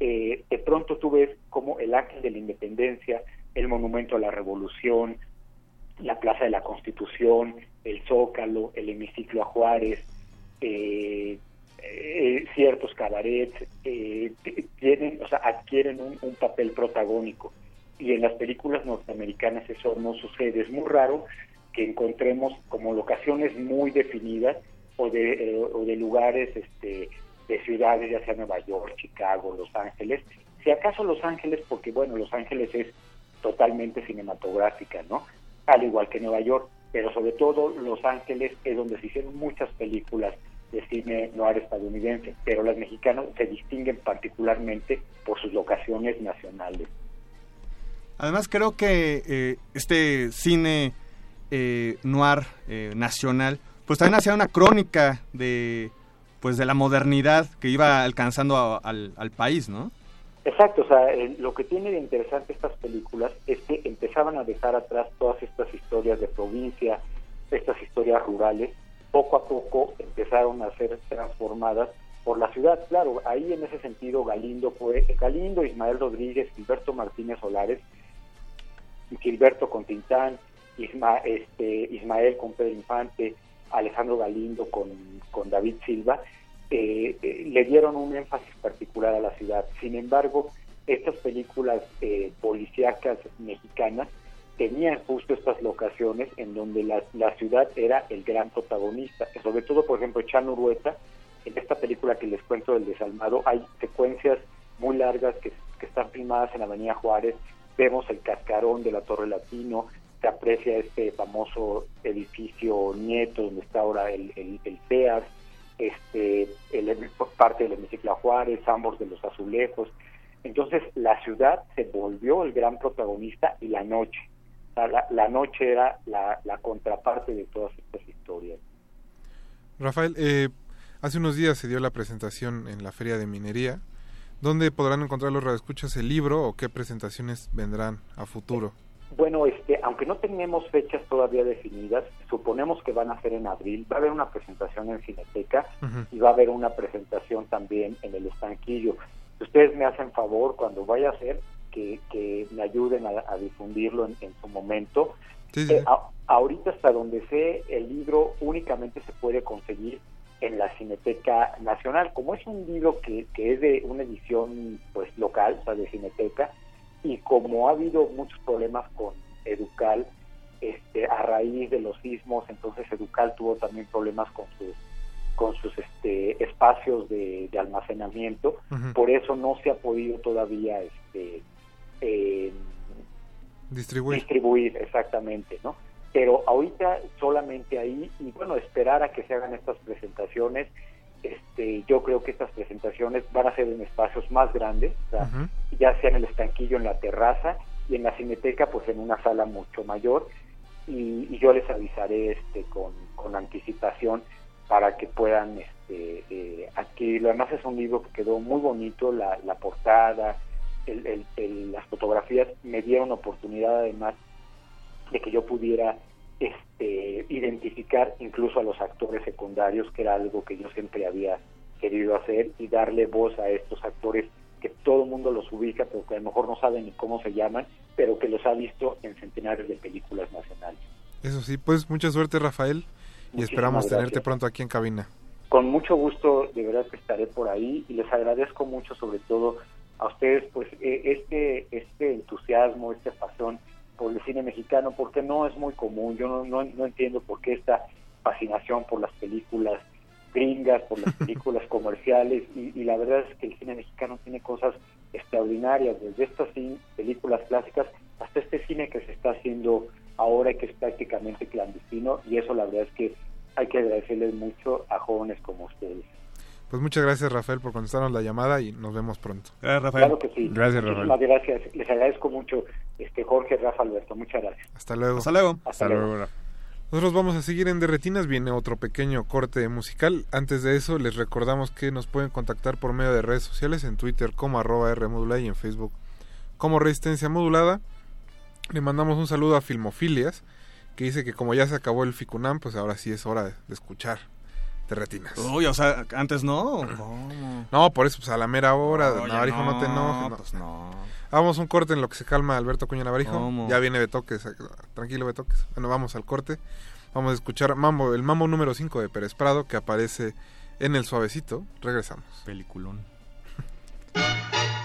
eh, de pronto tú ves como el Ángel de la Independencia, el Monumento a la Revolución, la Plaza de la Constitución, el Zócalo, el Hemiciclo a Juárez, eh, eh, ciertos cabarets eh, tienen, o sea, adquieren un, papel protagónico y en las películas norteamericanas eso no sucede. Es muy raro que encontremos como locaciones muy definidas o de, eh, o de lugares este, de ciudades, ya sea Nueva York, Chicago, Los Ángeles. Si acaso Los Ángeles, porque bueno, Los Ángeles es totalmente cinematográfica, ¿no? Al igual que Nueva York, pero sobre todo Los Ángeles es donde se hicieron muchas películas de cine noir estadounidense, pero las mexicanas se distinguen particularmente por sus locaciones nacionales. Además creo que eh, este cine eh, noir eh, nacional, pues también hacía una crónica de pues de la modernidad que iba alcanzando a, al, al, país, ¿no? Exacto, o sea, eh, lo que tiene de interesante estas películas es que empezaban a dejar atrás todas estas historias de provincia, estas historias rurales, poco a poco empezaron a ser transformadas por la ciudad. Claro, ahí en ese sentido Galindo fue, Galindo, Ismael Rodríguez, Gilberto Martínez Solares, Gilberto con Tintán, Isma, este, Ismael con Pedro Infante, Alejandro Galindo con, David Silva, eh, eh, le dieron un énfasis particular a la ciudad. Sin embargo, estas películas eh, policíacas mexicanas tenían justo estas locaciones en donde la, la, ciudad era el gran protagonista. Sobre todo, por ejemplo, Chano Urueta, en esta película que les cuento del desalmado, hay secuencias muy largas que, que están filmadas en la Avenida Juárez. Vemos el cascarón de la Torre Latino, se aprecia este famoso edificio Nieto, donde está ahora el, el, el CEAS, este, el, parte del hemiciclo Juárez, ambos de los azulejos. Entonces la ciudad se volvió el gran protagonista y la noche. La, la noche era la, la, contraparte de todas estas historias. Rafael, eh, hace unos días se dio la presentación en la Feria de Minería. ¿Dónde podrán encontrar los radioescuchas el libro o qué presentaciones vendrán a futuro? Bueno, este, aunque no tenemos fechas todavía definidas, suponemos que van a ser en abril. Va a haber una presentación en Cineteca uh -huh. y va a haber una presentación también en el estanquillo. Ustedes me hacen favor, cuando vaya a ser, que, que me ayuden a, a difundirlo en, en, su momento. Sí, sí. Eh, a, ahorita, hasta donde sé, el libro únicamente se puede conseguir en la Cineteca Nacional. Como es un libro que, que es de una edición pues local, o sea, de Cineteca, y como ha habido muchos problemas con Educal este, a raíz de los sismos, entonces Educal tuvo también problemas con sus con sus este, espacios de, de almacenamiento, uh -huh. por eso no se ha podido todavía este, eh, distribuir. distribuir exactamente, ¿no? Pero ahorita solamente ahí y bueno esperar a que se hagan estas presentaciones este, yo creo que estas presentaciones van a ser en espacios más grandes, o sea, uh -huh. ya sea en el estanquillo, en la terraza y en la cineteca, pues en una sala mucho mayor. Y, y yo les avisaré este, con, con, anticipación para que puedan este, eh, adquirirlo. Además es un libro que quedó muy bonito, la, la portada, el, el, el, las fotografías me dieron oportunidad además de que yo pudiera este, identificar incluso a los actores secundarios, que era algo que yo siempre había querido hacer, y darle voz a estos actores que todo el mundo los ubica, pero que a lo mejor no saben ni cómo se llaman, pero que los ha visto en centenares de películas nacionales. Eso sí, pues mucha suerte Rafael, y esperamos gracias. tenerte pronto aquí en cabina. Con mucho gusto, de verdad que estaré por ahí, y les agradezco mucho sobre todo a ustedes, pues este, este entusiasmo, esta pasión por el cine mexicano porque no es muy común. Yo no, no, no entiendo por qué esta fascinación por las películas gringas, por las películas comerciales y, y, la verdad es que el cine mexicano tiene cosas extraordinarias, desde estas películas clásicas hasta este cine que se está haciendo ahora y que es prácticamente clandestino y eso la verdad es que hay que agradecerles mucho a jóvenes como ustedes. Pues muchas gracias Rafael por contestarnos la llamada y nos vemos pronto. Gracias Rafael. Claro que sí. Gracias Rafael. Muchas gracias. Les agradezco mucho este Jorge, Rafa, Alberto. Muchas gracias. Hasta luego. Hasta luego. Hasta, Hasta luego. luego. Nosotros vamos a seguir en Derretinas, viene otro pequeño corte musical. Antes de eso, les recordamos que nos pueden contactar por medio de redes sociales, en Twitter como arroba Rmodulada y en Facebook como Resistencia Modulada. Le mandamos un saludo a Filmofilias, que dice que como ya se acabó el Ficunam, pues ahora sí es hora de, de Derretinas. Uy, o sea, antes no. ¿Cómo? No, por eso, pues a la mera hora, No, Navarijo, no, te no, enojes. no. pues no. Vamos un corte en lo que se calma Alberto Cuña Navarijo. ¿Cómo? Ya viene Betoques, tranquilo Betoques. Bueno, vamos al corte. Vamos a escuchar Mambo, el Mambo número 5 de Pérez Prado que aparece en el suavecito. Regresamos. Peliculón.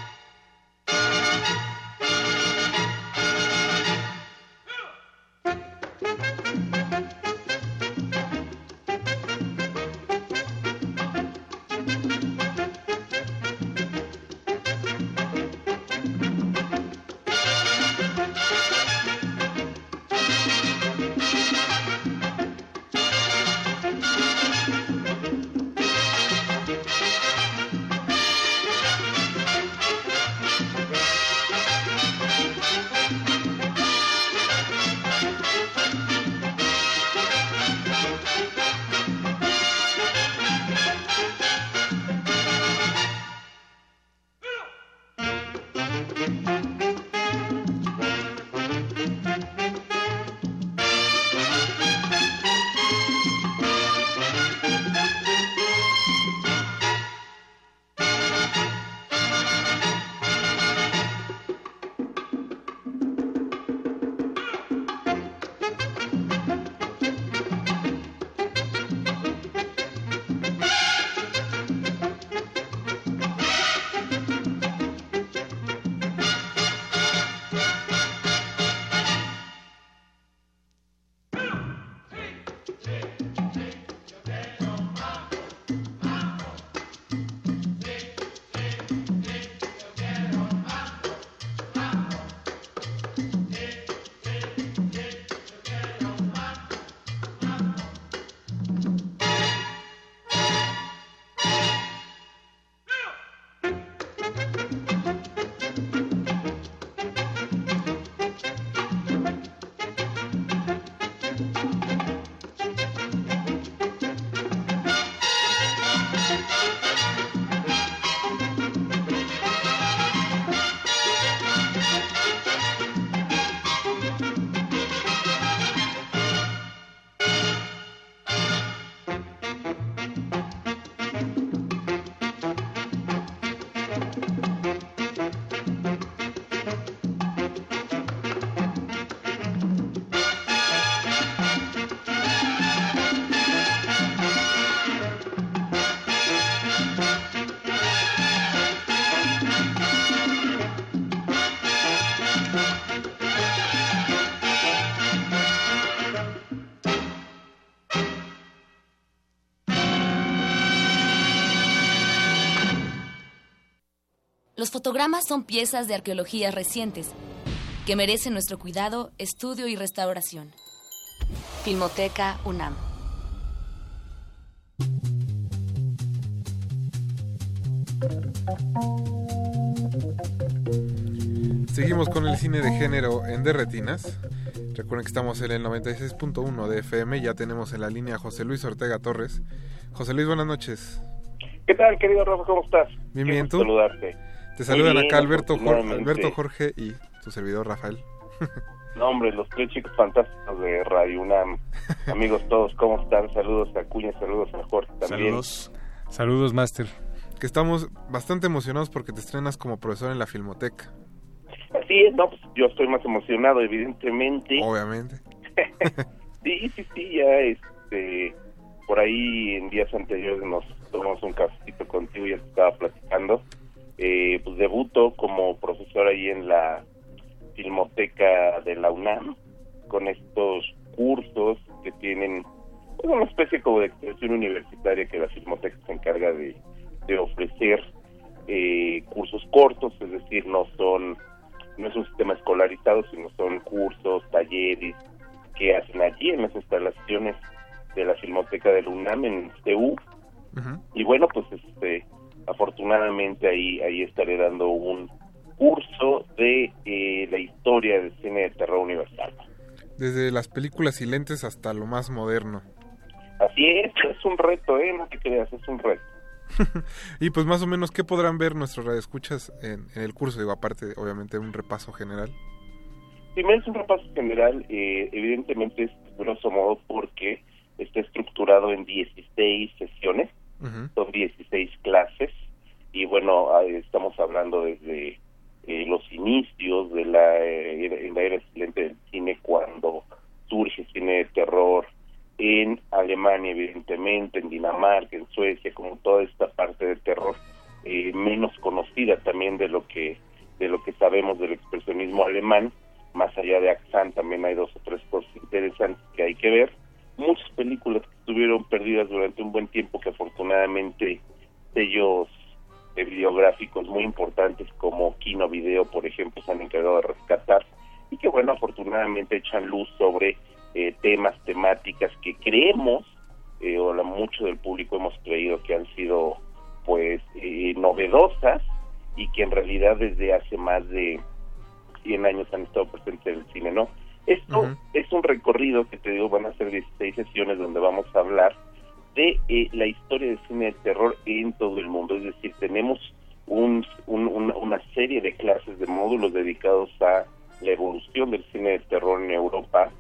fotogramas son piezas de arqueología recientes que merecen nuestro cuidado, estudio y restauración. Filmoteca UNAM. Seguimos con el cine de género en Derretinas. Recuerden que estamos en el 96.1 de FM. Ya tenemos en la línea a José Luis Ortega Torres. José Luis, buenas noches. ¿Qué tal, querido Rafa? ¿Cómo estás? Bien, Qué bien, gusto ¿tú? saludarte. Te saludan bien, acá Alberto, Jor- afortunadamente. Alberto Jorge y tu servidor Rafael. No, hombre, los tres chicos fantásticos de Radio UNAM. Amigos todos, ¿cómo están? Saludos a Cuña, saludos a Jorge también. Saludos, Master. Que estamos bastante emocionados porque te estrenas como profesor en la Filmoteca. Así es, no, pues yo estoy más emocionado, evidentemente. Obviamente. Sí, sí, sí, ya este, por ahí en días anteriores nos tomamos un cafecito contigo y ya te estaba platicando. Eh, pues debuto como profesor ahí en la Filmoteca de la UNAM con estos cursos que tienen pues, una especie como de extensión universitaria que la Filmoteca se encarga de, de ofrecer eh, cursos cortos, es decir, no son no es un sistema escolarizado, sino son cursos, talleres que hacen allí en las instalaciones de la Filmoteca del UNAM en CEU. Y bueno, pues este afortunadamente ahí ahí estaré dando un curso de eh, la historia del cine de terror universal. Desde las películas silentes hasta lo más moderno. Así es, es un reto, ¿eh? No te creas, es un reto. y pues más o menos, ¿qué podrán ver nuestros radioescuchas en, en el curso? Digo, aparte, obviamente, un repaso general. Primero es un repaso general, eh, evidentemente es grosso modo porque está estructurado en 16 sesiones, son 16 clases, y bueno, estamos hablando desde eh, los inicios de la, eh, en la era excelente del cine, cuando surge cine de terror en Alemania, evidentemente, en Dinamarca, en Suecia, como toda esta parte de terror eh, menos conocida también de lo que de lo que sabemos del expresionismo alemán más allá de Axan también hay dos o tres cosas interesantes que hay que ver. Muchas películas que estuvieron perdidas durante un buen tiempo que afortunadamente sellos videográficos muy importantes como Kino Video, por ejemplo, se han encargado de rescatar y que bueno, afortunadamente echan luz sobre eh, temas, temáticas que creemos, eh, o la, mucho del público hemos creído que han sido pues eh, novedosas y que en realidad desde hace más de 100 años han estado presentes en el cine, ¿no? Esto es un recorrido que te digo, van a ser 16 sesiones donde vamos a hablar de eh, la historia del cine de terror en todo el mundo. Es decir, tenemos un, una serie de clases de módulos dedicados a la evolución del cine de terror en Europa,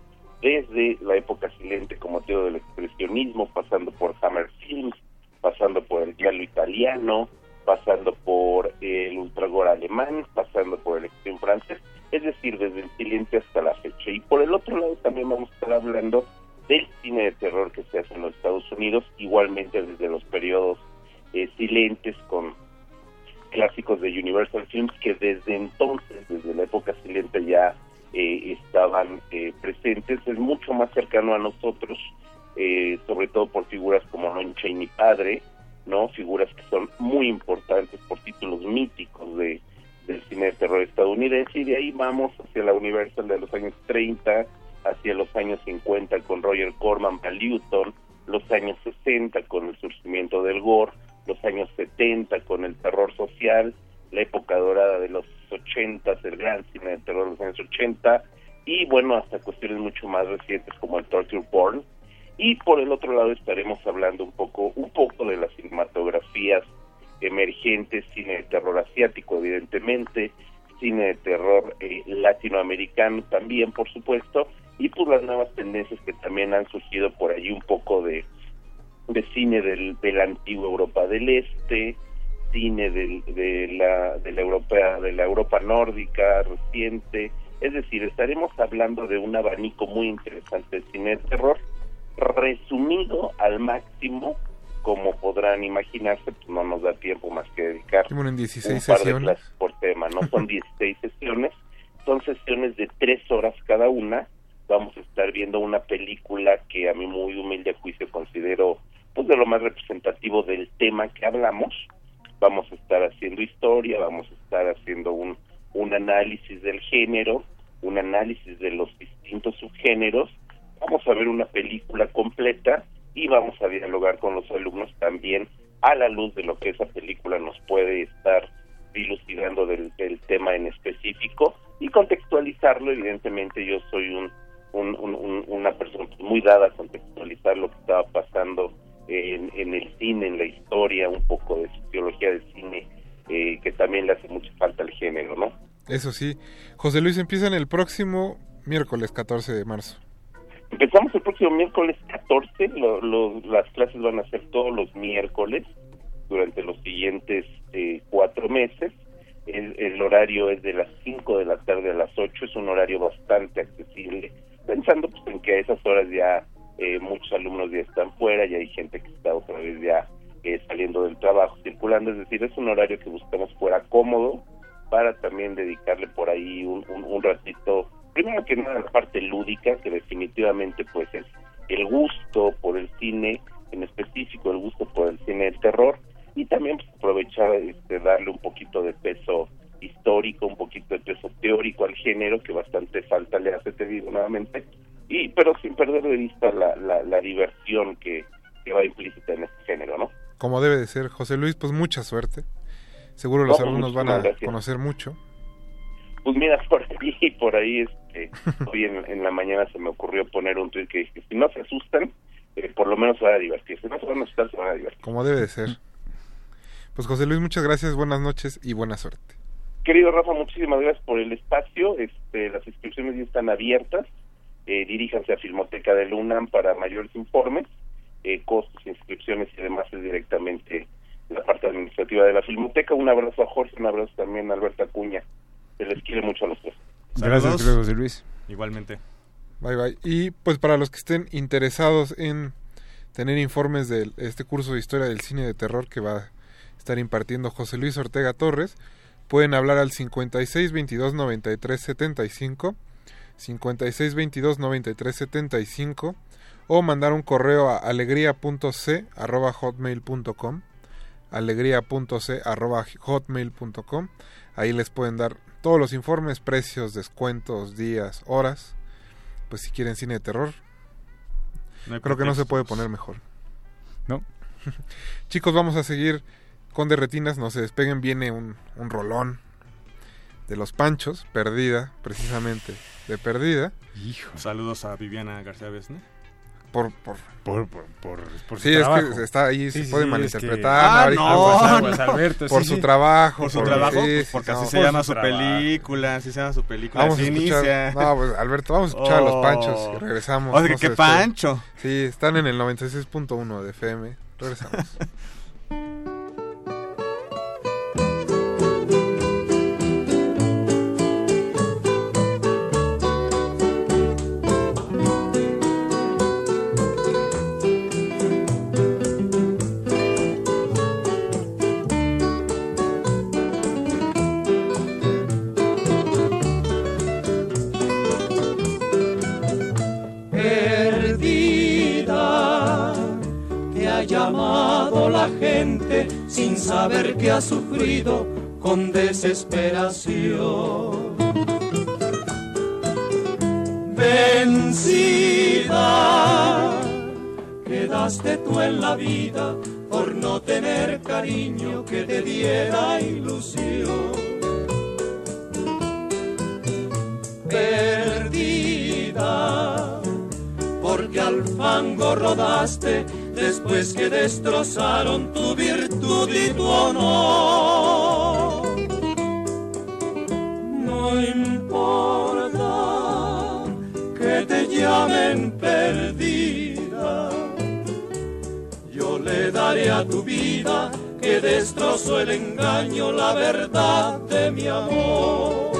desde la época silente como te del expresionismo, pasando por Hammer Films, pasando por el giallo italiano, pasando por el ultragor alemán, pasando por el extreme francés, es decir, desde el silente hasta la fecha. Y por el otro lado también vamos a estar hablando del cine de terror que se hace en los Estados Unidos, igualmente desde los periodos eh, silentes con clásicos de Universal Films que desde entonces, desde la época silente ya eh, estaban eh, presentes, es mucho más cercano a nosotros, sobre todo por figuras como Lon Chaney padre, no figuras que son muy importantes por títulos míticos de del cine de terror estadounidense y de ahí vamos hacia la Universal de los años 30, hacia los años 50 con Roger Corman, Newton, los años 60 con el surgimiento del gore, los años 70 con el terror social, la época dorada de los 80, el gran cine de terror de los años 80 y bueno, hasta cuestiones mucho más recientes como el torture porn. Y por el otro lado estaremos hablando un poco un poco de las cinematografías emergente, cine de terror asiático, evidentemente, cine de terror eh, latinoamericano también, por supuesto, y pues las nuevas tendencias que también han surgido por allí un poco de, de cine del, de la antigua Europa del Este, cine del, de la de la Europa de la Europa nórdica reciente, es decir, estaremos hablando de un abanico muy interesante de cine de terror resumido al máximo como podrán imaginarse, pues no nos da tiempo más que dedicar un 16 par sesiones. de clases por tema, ¿no? Son 16 sesiones, son sesiones de tres horas cada una. Vamos a estar viendo una película que a mí muy humilde juicio considero pues de lo más representativo del tema que hablamos. Vamos a estar haciendo historia, vamos a estar haciendo un, un análisis del género, un análisis de los distintos subgéneros. Vamos a ver una película completa y vamos a dialogar con los alumnos también a la luz de lo que esa película nos puede estar dilucidando del, tema en específico y contextualizarlo. Evidentemente yo soy un, una persona muy dada a contextualizar lo que estaba pasando en, el cine, en la historia, un poco de sociología del cine, eh, que también le hace mucha falta al género, ¿no? Eso sí. José Luis, empieza en el próximo miércoles 14 de marzo. Empezamos el próximo miércoles 14, las clases van a ser todos los miércoles durante los siguientes eh, cuatro meses. El, horario es de las 5 de la tarde a las 8, es un horario bastante accesible, pensando pues, en que a esas horas ya eh, muchos alumnos ya están fuera, y hay gente que está otra vez ya eh, saliendo del trabajo, circulando, es decir, es un horario que buscamos fuera cómodo para también dedicarle por ahí un ratito primero que nada la parte lúdica, que definitivamente pues es el gusto por el cine, en específico el gusto por el cine de terror, y también pues, aprovechar este, darle un poquito de peso histórico, un poquito de peso teórico al género, que bastante falta le hace, te digo nuevamente, y pero sin perder de vista la, la, diversión que, que va implícita en este género, ¿no? Como debe de ser, José Luis, pues mucha suerte. Seguro los alumnos van a conocer mucho. Pues mira, por ahí, por ahí, este, hoy en, en la mañana se me ocurrió poner un tweet que dije, si no se asustan, eh, por lo menos se van a divertir. Si no se van a asustar, se van a divertir. Como debe de ser. Pues José Luis, muchas gracias, buenas noches y buena suerte. Querido Rafa, muchísimas gracias por el espacio. Este, las inscripciones ya están abiertas. Eh, diríjanse a Filmoteca de UNAM para mayores informes, eh, costos, inscripciones y demás es directamente la parte administrativa de la Filmoteca. Un abrazo a Jorge, un abrazo también a Alberto Acuña. Se les quiere mucho a los tres. Gracias, creo, José Luis. Igualmente. Bye bye. Y pues para los que estén interesados en tener informes de este curso de historia del cine de terror que va a estar impartiendo José Luis Ortega Torres, pueden hablar al 56 22 93 75 56 22 93 75 o mandar un correo a alegría.c arroba hotmail.com alegría.c arroba hotmail.com ahí les pueden dar todos los informes, precios, descuentos, días, horas pues si quieren cine de terror No creo que no se puede poner mejor. No. Chicos vamos a seguir con derretinas no se despeguen viene un, un rolón de los panchos perdida precisamente de perdida. Saludos a Viviana García Besne. Por por por por por, por sí su es trabajo. que está ahí Sí, se sí, puede sí, malinterpretar es que- Ah, no, Aguas, Alberto, por sí, su sí. trabajo Por su trabajo, sí, sí, porque así se llama su película, así se llama su película. Vamos a escuchar. No, pues, Alberto, vamos a escuchar a los panchos Oh. y regresamos. Oye, no qué se despeguen. pancho. Sí, están en el 96.1 de FM. Regresamos. gente sin saber que has sufrido con desesperación. Vencida, quedaste tú en la vida por no tener cariño que te diera ilusión. Perdida porque al fango rodaste después que destrozaron tu virtud y tu honor. No importa que te llamen perdida, yo le daré a tu vida que destrozó el engaño la verdad de mi amor.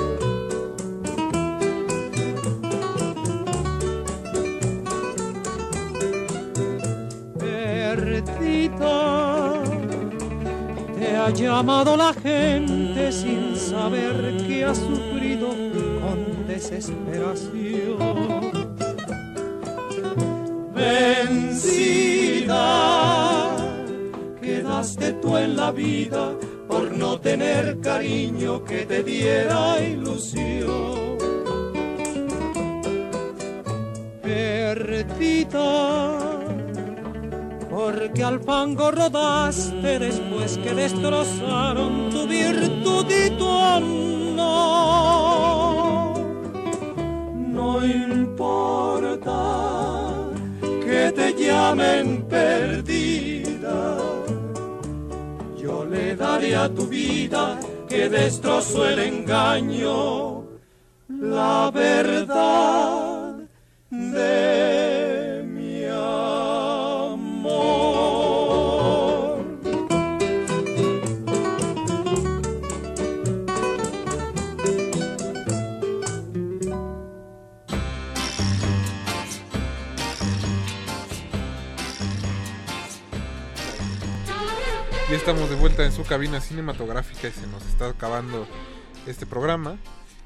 Ha llamado la gente sin saber que has sufrido con desesperación. Vencida, quedaste tú en la vida por no tener cariño que te diera ilusión. Perdida porque al fango rodaste después que destrozaron tu virtud y tu honor. No importa que te llamen perdida, yo le daré a tu vida que destrozó el engaño, la verdad de estamos de vuelta en su cabina cinematográfica y se nos está acabando este programa.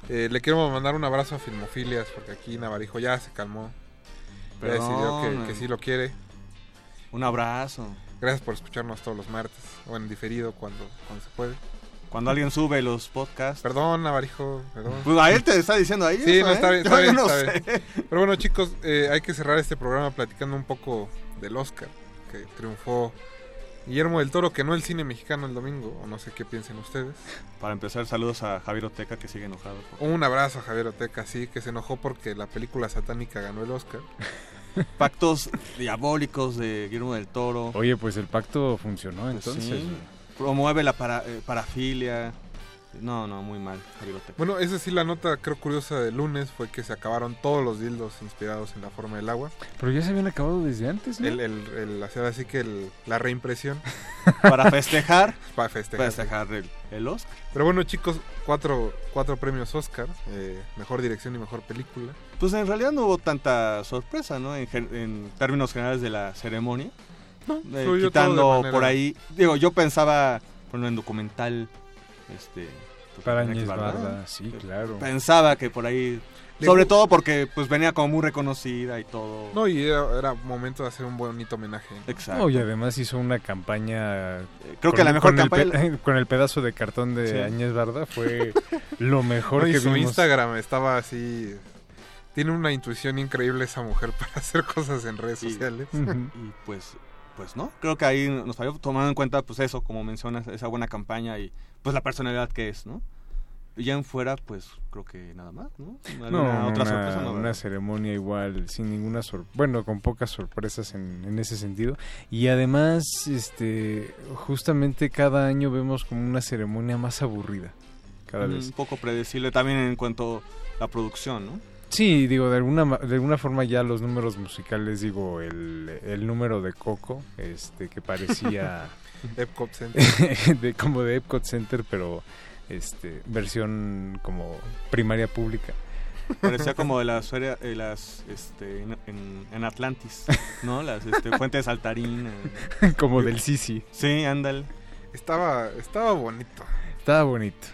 Eh, le quiero mandar un abrazo a Filmofilias porque aquí Navarijo ya se calmó. Ya decidió que, que sí lo quiere. Un abrazo. Gracias por escucharnos todos los martes o en diferido cuando, cuando se puede. Cuando alguien sube los podcasts. Perdón, Navarijo, perdón. Pues a él te está diciendo ahí. Sí, eso, no, ¿eh? está bien, está bien, está bien. Pero bueno, chicos, eh, hay que cerrar este programa platicando un poco del Oscar, que triunfó Guillermo del Toro que no el cine mexicano el domingo, o no sé qué piensen ustedes. Para empezar, saludos a Javier Oteca que sigue enojado. Un abrazo a Javier Oteca, sí, que se enojó porque la película satánica ganó el Oscar. Pactos diabólicos de Guillermo del Toro. Oye, pues el pacto funcionó Pues entonces. sí. Promueve la para- eh, parafilia. No, no, muy mal. Bueno, esa sí la nota creo curiosa del lunes fue que se acabaron todos los dildos inspirados en la forma del agua. Pero ya se habían acabado desde antes, ¿no? El, el, el- hacer así que el- la reimpresión. Para festejar. Para festejar. Festejar el, el Oscar. Pero bueno, chicos, cuatro, cuatro premios Oscar. eh, mejor dirección y mejor película. Pues en realidad no hubo tanta sorpresa, ¿no? En, términos generales de la ceremonia. No, Eh, quitando manera- por ahí. Digo, yo pensaba, bueno, en documental. Este. pues, Para Añez Añez Barda. Barda, sí, claro. Pensaba que por ahí. Le Sobre todo porque pues venía como muy reconocida y todo. No, y era, era momento de hacer un bonito homenaje. Exacto. No, y además hizo una campaña. creo que la mejor con el campaña- pe- con el pedazo de cartón de Sí. Añez Barda fue lo mejor No, y que su vimos. Instagram estaba así. Tiene una intuición increíble esa mujer para hacer cosas en redes Y- sociales. Y pues, pues no, creo que ahí nos falló tomando en cuenta pues eso, como mencionas, esa buena campaña y pues la personalidad que es, ¿no? Y ya en fuera, pues creo que nada más, ¿no? No, ¿Alguna otra una, sorpresa? No, una ceremonia igual, sin ninguna sor bueno, con pocas sorpresas en, en ese sentido. Y además, este, justamente cada año vemos como una ceremonia más aburrida, cada Mm, vez. Un poco predecible también en cuanto a la producción, ¿no? Sí, digo, de alguna, de alguna forma ya los números musicales, digo, el, el número de Coco, este, que parecía... Epcot Center. de, como de Epcot Center, pero este versión como primaria pública. Parecía como de las, eh, las este, en, en- Atlantis, ¿no? Las este, fuentes saltarines. como del Sisi. Sí, ándale. Estaba, estaba bonito. Estaba bonito.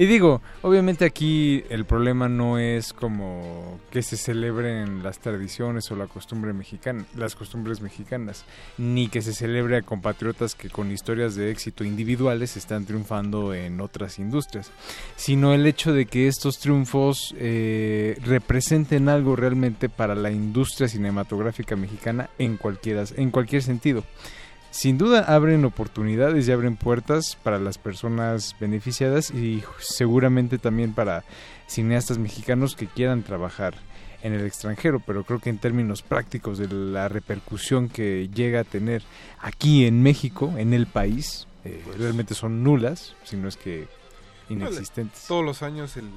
Y digo, obviamente aquí el problema no es como que se celebren las tradiciones o la costumbre mexicana, las costumbres mexicanas, ni que se celebre a compatriotas que con historias de éxito individuales están triunfando en otras industrias, sino el hecho de que estos triunfos eh, representen algo realmente para la industria cinematográfica mexicana en en cualquier sentido. Sin duda abren oportunidades y abren puertas para las personas beneficiadas y seguramente también para cineastas mexicanos que quieran trabajar en el extranjero, pero creo que en términos prácticos de la repercusión que llega a tener aquí en México, en el país, eh, realmente son nulas, si no es que inexistentes. Todos los años, el,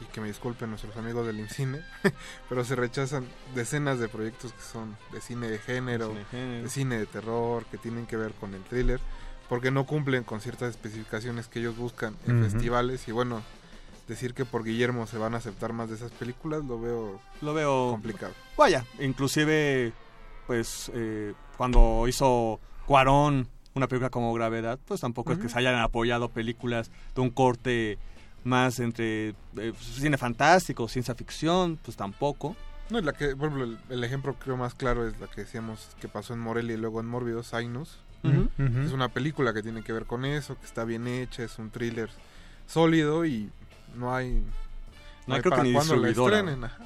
y que me disculpen nuestros amigos del IMCINE, pero se rechazan decenas de proyectos que son de cine de género, De cine de género. de cine de terror, que tienen que ver con el thriller, porque no cumplen con ciertas especificaciones que ellos buscan en festivales. Y bueno, decir que por Guillermo se van a aceptar más de esas películas lo veo, Lo veo complicado. Vaya, inclusive, pues, eh, cuando hizo Cuarón una película como Gravedad, pues tampoco es que se hayan apoyado películas de un corte más entre eh, cine fantástico, ciencia ficción, pues tampoco. No, y la que, por ejemplo, el, el ejemplo creo más claro es la que decíamos que pasó en Morelia y luego en Mórbido, Sinus. Ujú. Ujú. Es una película que tiene que ver con eso, que está bien hecha, es un thriller sólido y no hay... No hay creo que ni cuándo la estrenen. ajá.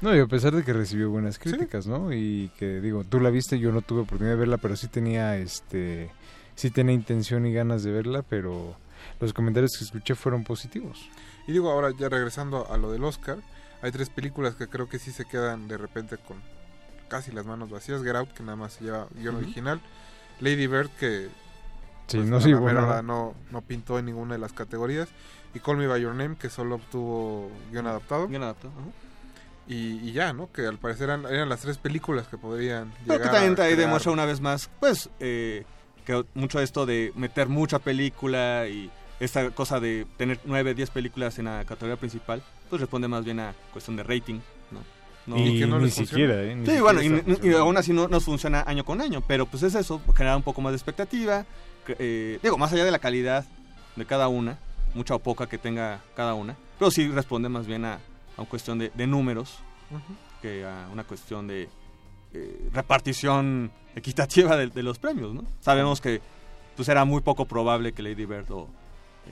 No, y a pesar de que recibió buenas críticas, ¿no? Y que digo, tú la viste, yo no tuve oportunidad de verla, pero sí tenía este sí tenía intención y ganas de verla, pero los comentarios que escuché fueron positivos. Y digo, ahora ya regresando a lo del Oscar, hay tres películas que creo que sí se quedan de repente con casi las manos vacías. Get Out, que nada más se lleva guion original. Lady Bird, que Sí, pues, no no, no pintó en ninguna de las categorías. Y Call Me By Your Name, que solo obtuvo guion adaptado. Guión adaptado, ajá. Y, y ya, ¿no? Que al parecer eran, eran las tres películas que podrían Pero que también ahí demuestra una vez más, pues, eh, que mucho esto de meter mucha película y esta cosa de tener nueve, diez películas en la categoría principal, pues responde más bien a cuestión de rating, ¿no? No- Y ni siquiera, ¿eh? Ni sí, siquiera bueno, y, y- aún así no nos funciona año con año, pero pues es eso, generar un poco más de expectativa, que, eh, digo, más allá de la calidad de cada una, mucha o poca que tenga cada una, pero sí responde más bien a, a una cuestión de, de números Ujú. que a una cuestión de eh, repartición equitativa de, de los premios, ¿no? Sabemos que pues era muy poco probable que Lady Bird o eh,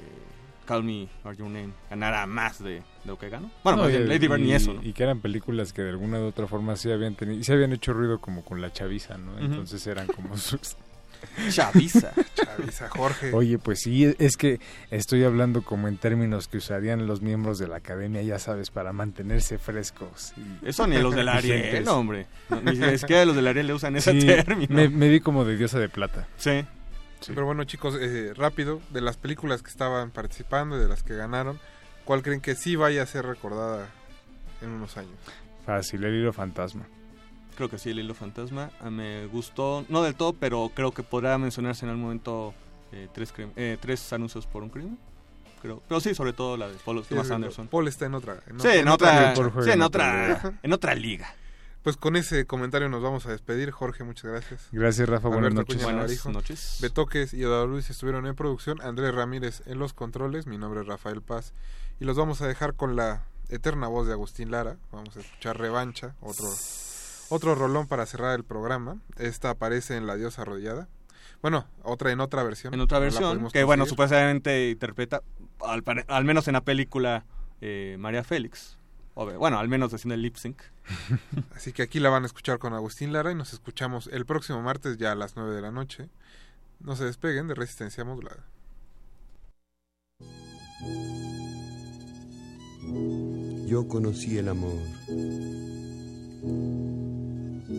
Call Me By Your Name ganara más de, de lo que ganó. Bueno, No, bien, y- Lady Bird ni y- eso, ¿no? Y que eran películas que de alguna u otra forma sí habían tenido, sí habían hecho ruido como con la chaviza, ¿no? Entonces eran como sus... Chaviza. Chaviza, Jorge. Oye, pues sí, es que estoy hablando como en términos que usarían los miembros de la academia, ya sabes, para mantenerse frescos. y- Eso ni los del Ariel, vigentes. hombre. No, ni siquiera los del Ariel le usan ese Sí, término. Me, me vi como de diosa de plata. Sí. Pero bueno, chicos, eh, rápido, de las películas que estaban participando y de las que ganaron, ¿cuál creen que sí vaya a ser recordada en unos años? Fácil, el hilo fantasma. Creo que sí, el hilo fantasma. Ah, me gustó, no del todo, pero creo que podrá mencionarse en algún momento eh, tres, eh, tres anuncios por un crimen. Creo. Pero sí, sobre todo la de Paul Sí, Thomas es- Anderson. Paul está en otra. sí, en otra, sí, en otra, en otra liga. Pues con ese comentario nos vamos a despedir. Jorge, muchas gracias. Gracias, Rafa, buenas Alberto noches. Buenas Navarijo, noches. Betoques y Eduardo Luis estuvieron en producción. Andrés Ramírez en los controles. Mi nombre es Rafael Paz. Y los vamos a dejar con la eterna voz de Agustín Lara. Vamos a escuchar Revancha, otro, otro rolón para cerrar el programa. Esta aparece en La Diosa Arrodillada. Bueno, otra en otra versión. En otra versión, que bueno, supuestamente interpreta, al, menos en la película, eh, María Félix. Bueno, al menos haciendo el lip sync. Así que aquí la van a escuchar con Agustín Lara y nos escuchamos el próximo martes ya a las 9 de la noche. No se despeguen de Resistencia Modulada. Yo conocí el amor.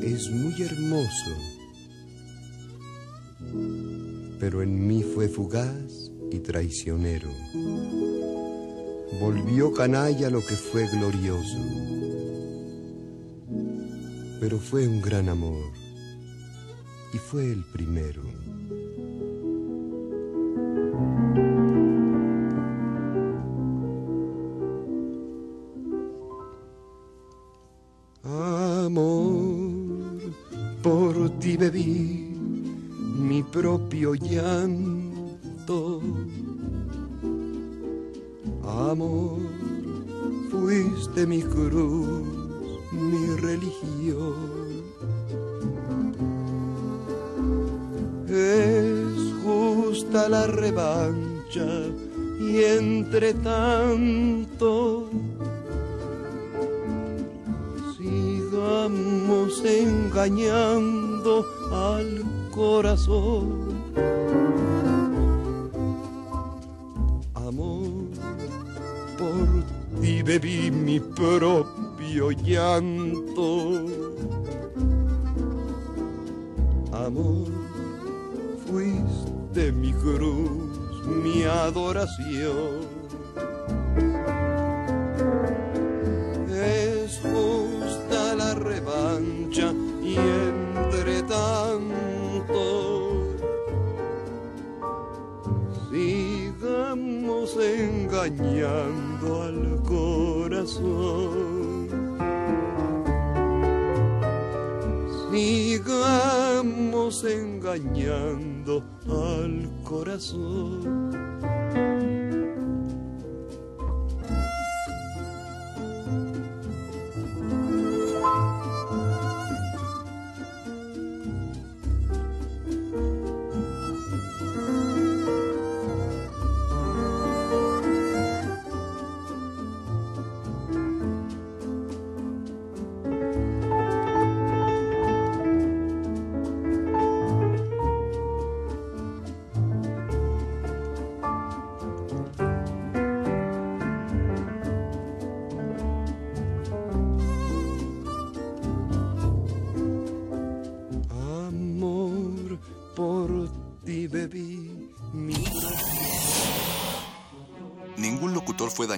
Es muy hermoso, pero en mí fue fugaz y traicionero. Volvió canalla lo que fue glorioso, pero fue un gran amor y fue el primero. Y entre tanto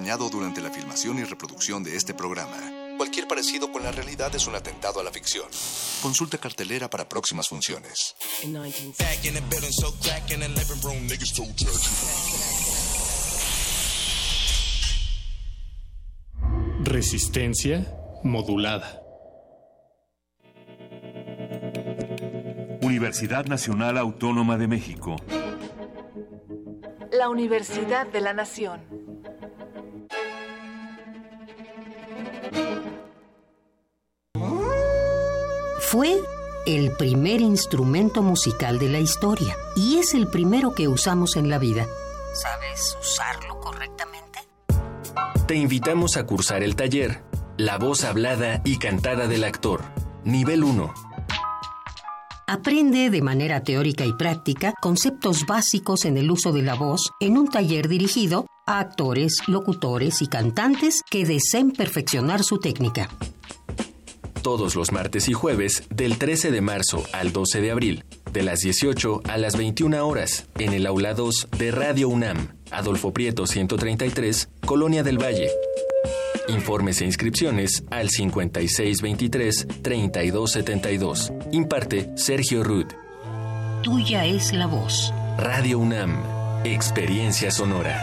dañado durante la filmación y reproducción de este programa. Cualquier parecido con la realidad es un atentado a la ficción. Consulta cartelera para próximas funciones. Resistencia modulada. Universidad Nacional Autónoma de México. La Universidad de la Nación. Fue el primer instrumento musical de la historia y es el primero que usamos en la vida. ¿Sabes usarlo correctamente? Te invitamos a cursar el taller La voz hablada y cantada del actor, nivel 1. Aprende de manera teórica y práctica conceptos básicos en el uso de la voz en un taller dirigido a actores, locutores y cantantes que deseen perfeccionar su técnica. Todos los martes y jueves, del 13 de marzo al 12 de abril, de las 18 a las 21 horas, en el aula 2 de Radio UNAM, Adolfo Prieto 133, Colonia del Valle. Informes e inscripciones al 5623-3272. Imparte Sergio Rudd. Tuya es la voz. Radio UNAM. Experiencia sonora.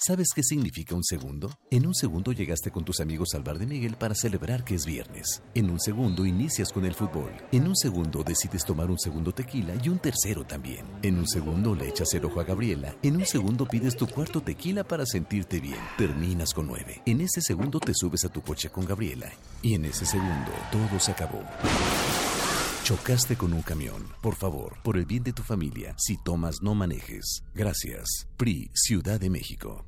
¿Sabes qué significa un segundo? En un segundo llegaste con tus amigos al bar de Miguel para celebrar que es viernes. En un segundo inicias con el fútbol. En un segundo decides tomar un segundo tequila y un tercero también. En un segundo le echas el ojo a Gabriela. En un segundo pides tu cuarto tequila para sentirte bien. Terminas con nueve. En ese segundo te subes a tu coche con Gabriela. Y en ese segundo todo se acabó. Chocaste con un camión. Por favor, por el bien de tu familia, si tomas no manejes. Gracias. PRI, Ciudad de México.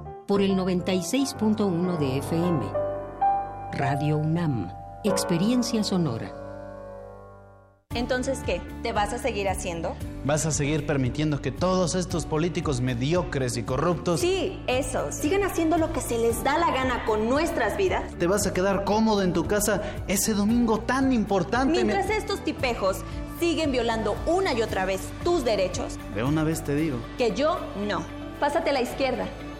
por el 96.1 de FM. Radio UNAM, Experiencia Sonora. Entonces, ¿qué? ¿Te vas a seguir haciendo? ¿Vas a seguir permitiendo que todos estos políticos mediocres y corruptos... Sí, eso. Sigan haciendo lo que se les da la gana con nuestras vidas. ¿Te vas a quedar cómodo en tu casa ese domingo tan importante? Mientras estos tipejos siguen violando una y otra vez tus derechos. De una vez te digo. Que yo no. Pásate a la izquierda.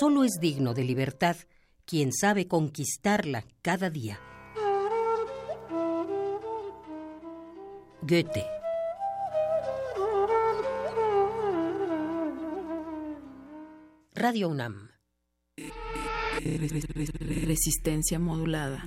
Solo es digno de libertad quien sabe conquistarla cada día. Goethe. Radio UNAM. Resistencia modulada.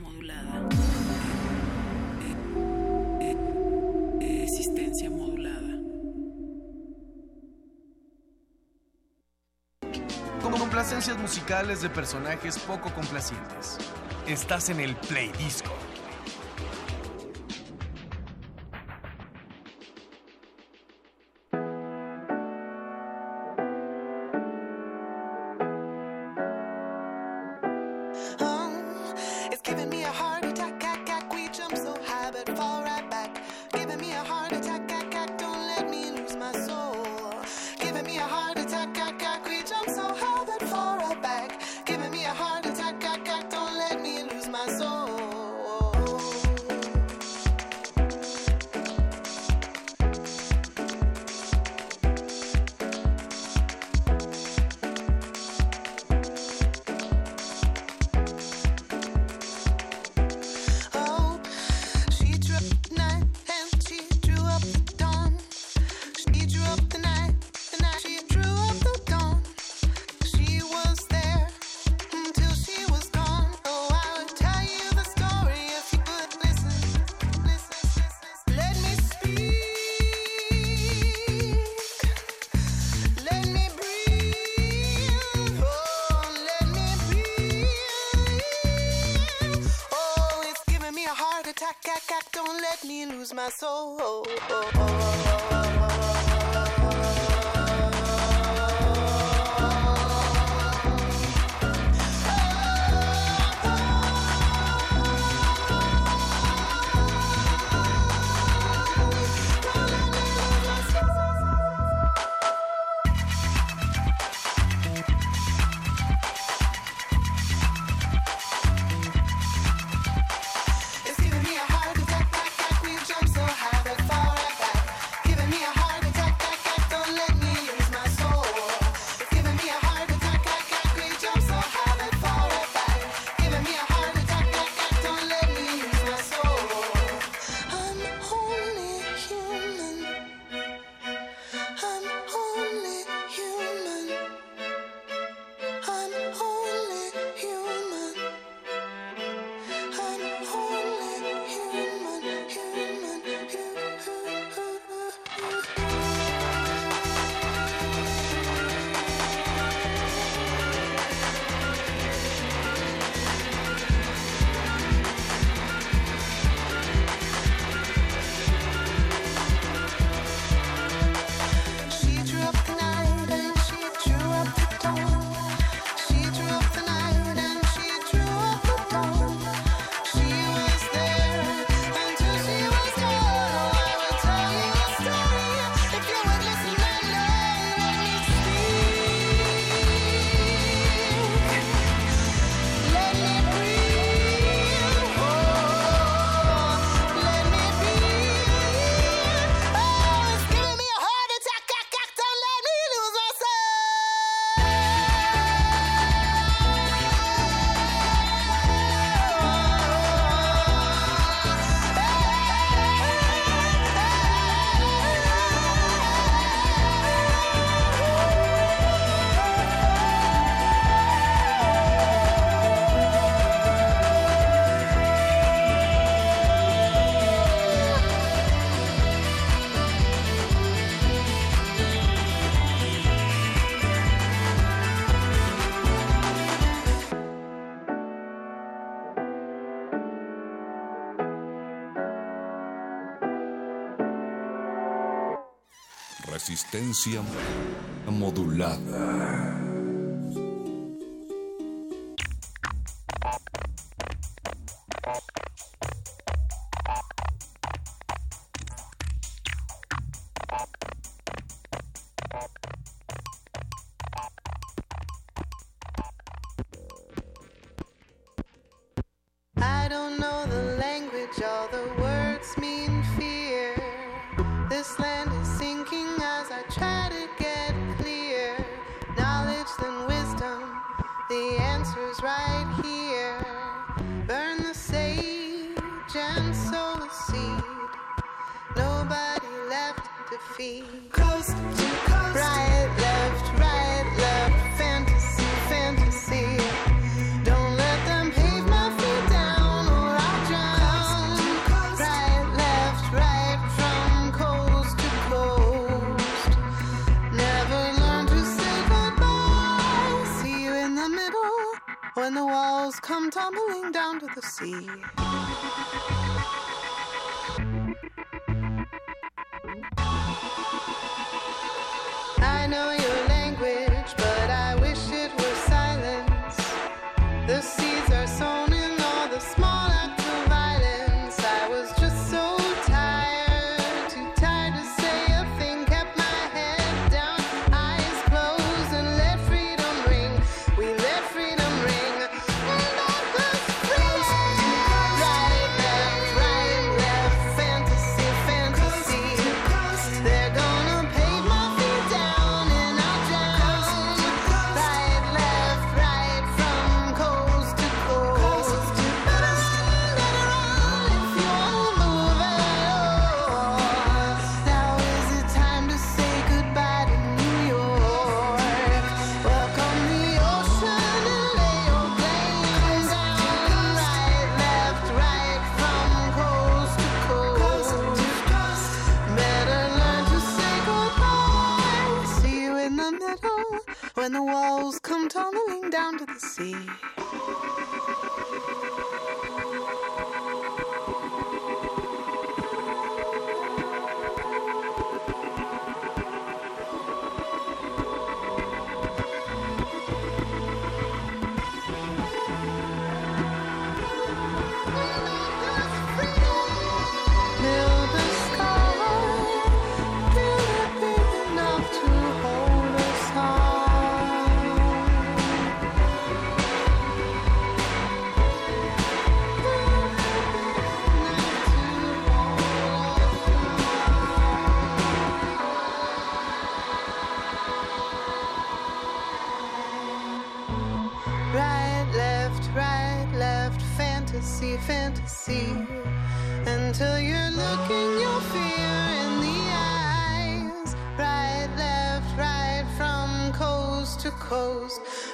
musicales de personajes poco complacientes. Estás en el Play Disco. resistencia modulada. Thank you. see.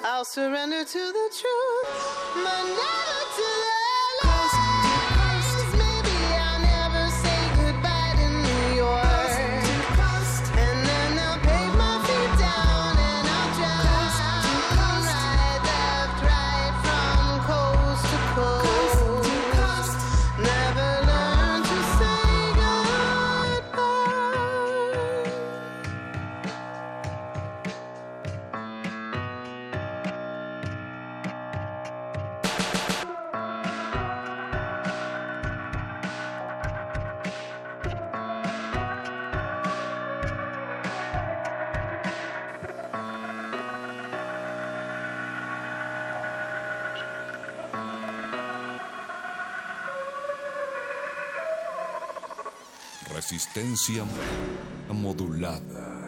I'll surrender to the truth. My name. frecuencia modulada.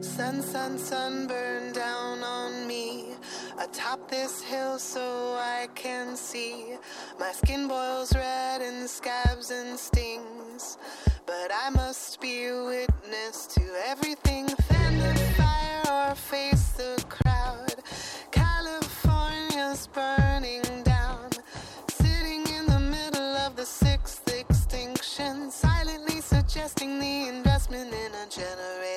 Sun, sun, sun, burn down on me. Atop this hill so I can see. My skin boils red and scabs and stings. But I must be witness to everything. investing the investment in a generation.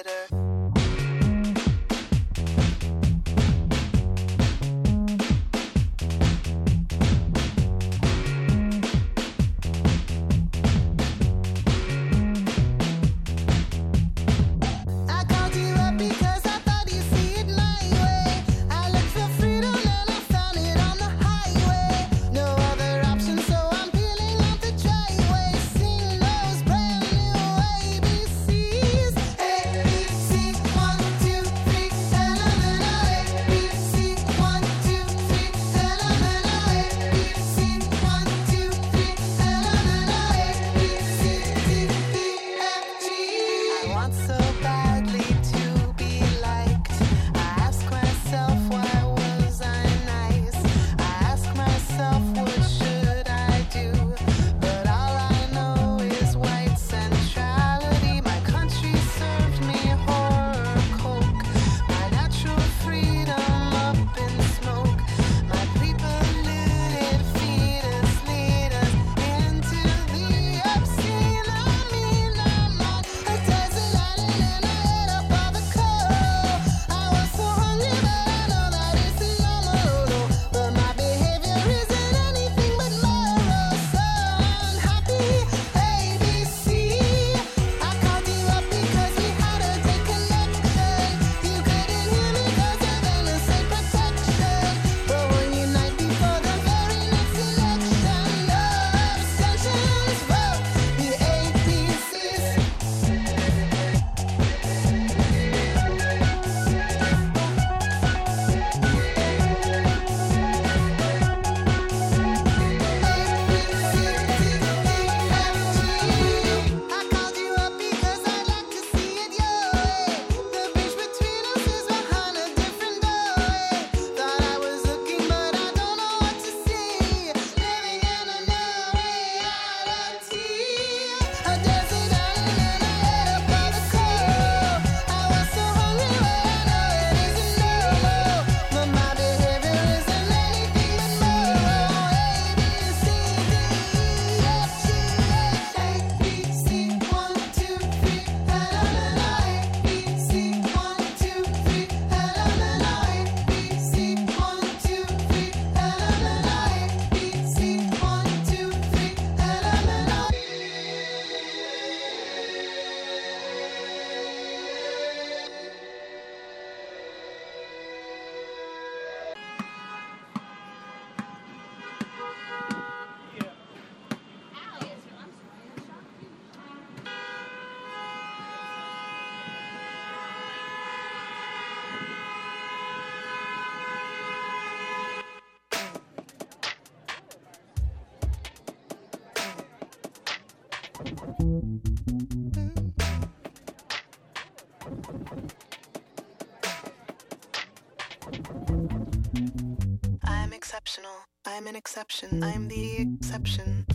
I'm an exception. I'm the exception.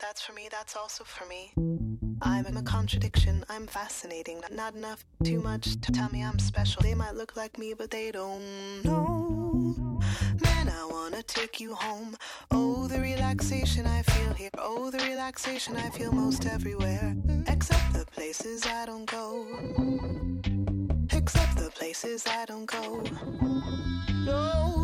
That's for me, that's also for me. I'm a contradiction. I'm fascinating. Not enough, too much to tell me I'm special. They might look like me, but they don't know. Man, I wanna take you home. Oh, the relaxation I feel here. Oh, the relaxation I feel most everywhere. Except the places I don't go. Except the places I don't go. No,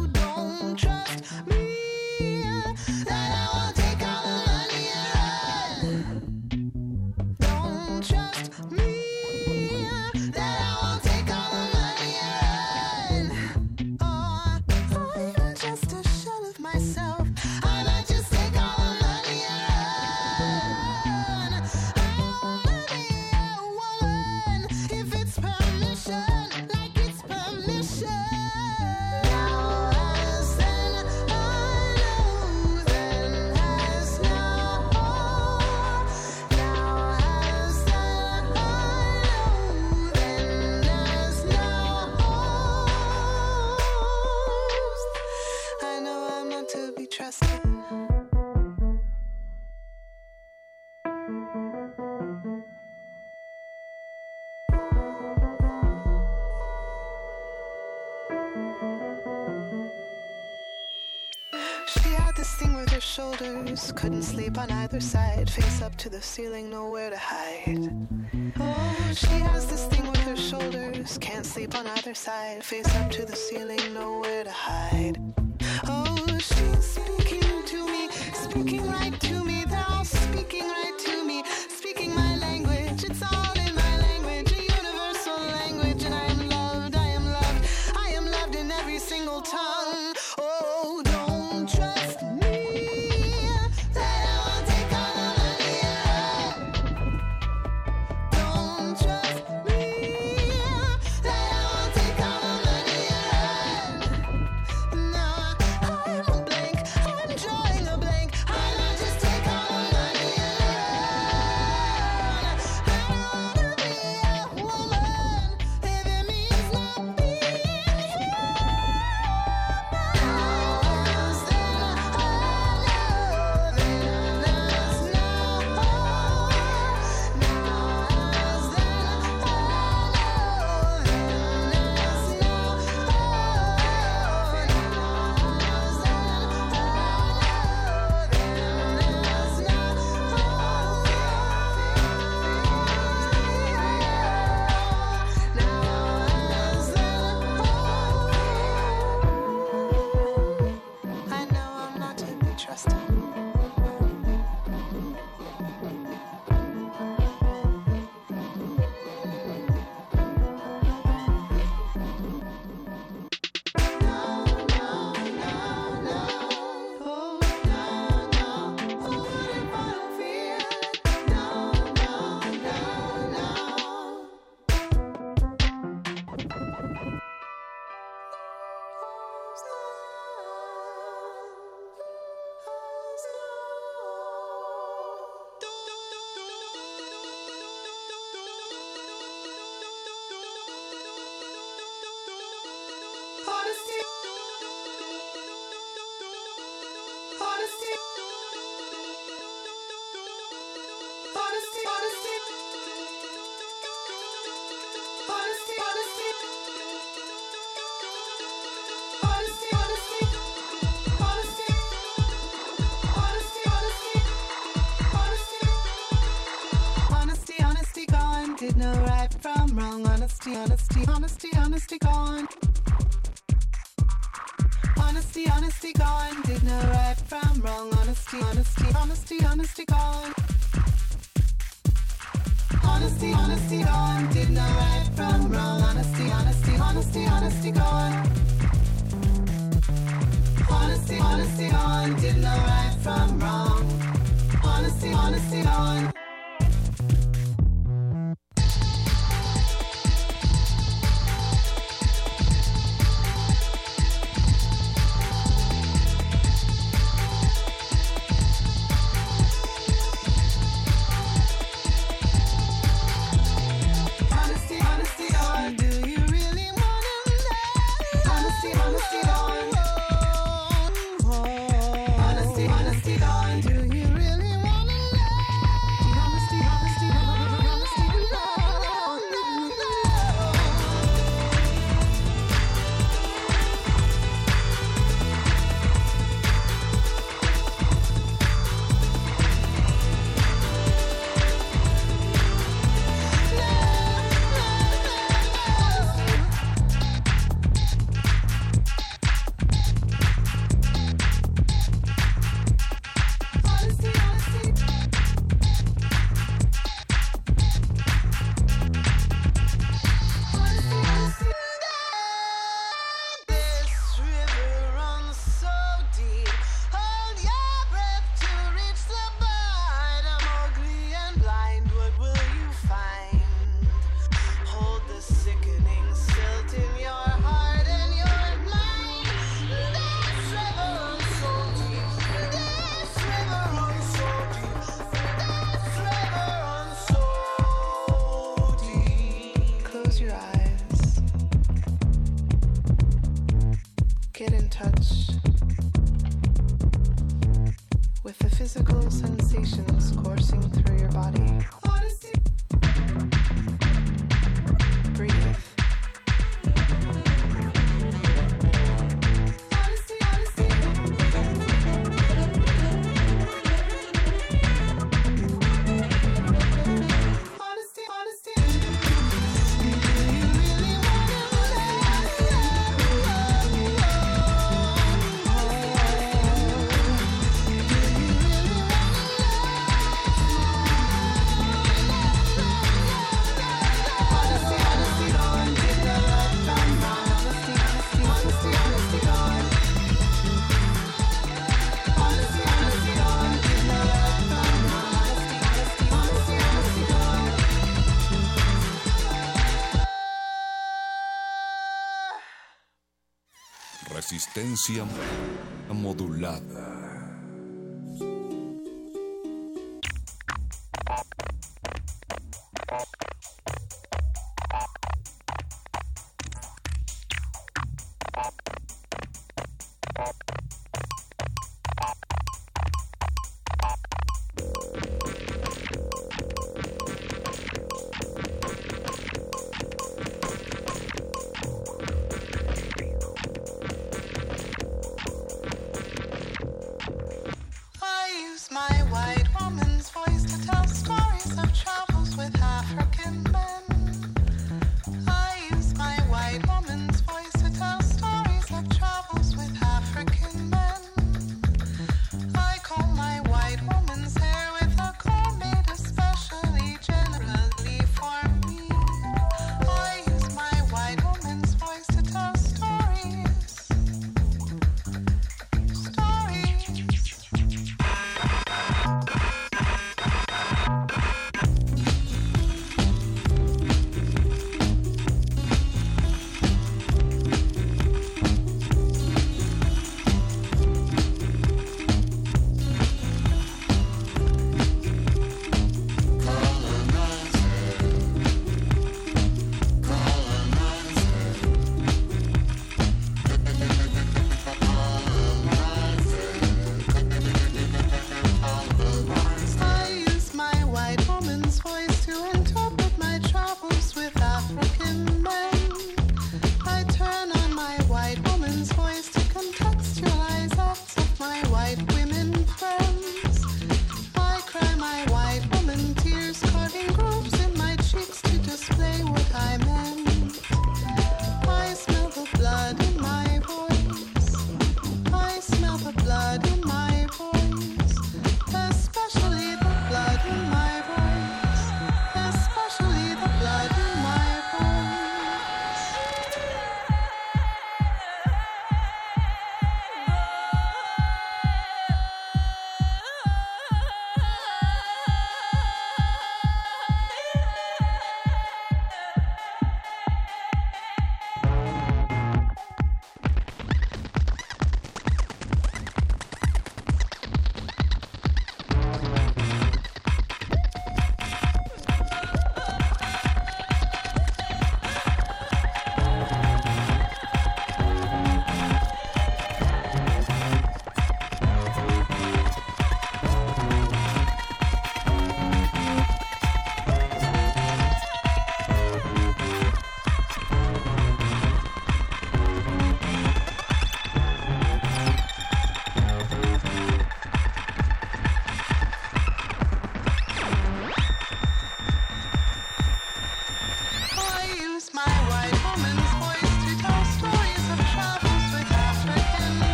couldn't sleep on either side, face up to the ceiling, nowhere to hide. Oh, she has this thing with her shoulders, can't sleep on either side, face up to the ceiling, nowhere to hide. Oh, she's speaking to me, speaking right to me, thou speaking right to me, speaking my language, it's all in my language, a universal language, and I am loved, I am loved, I am loved in every single tongue. Honesty. Honesty. Honesty. Honesty gone. Honesty, honesty gone. Did no right from wrong. Honesty, honesty, honesty, honesty gone. Honesty, honesty gone. Did no right from wrong. Honesty, honesty, honesty, honesty gone. Honesty, honesty gone. Did no right from wrong. Honesty, honesty gone. Resistencia modulada.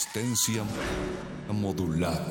Resistencia modulada.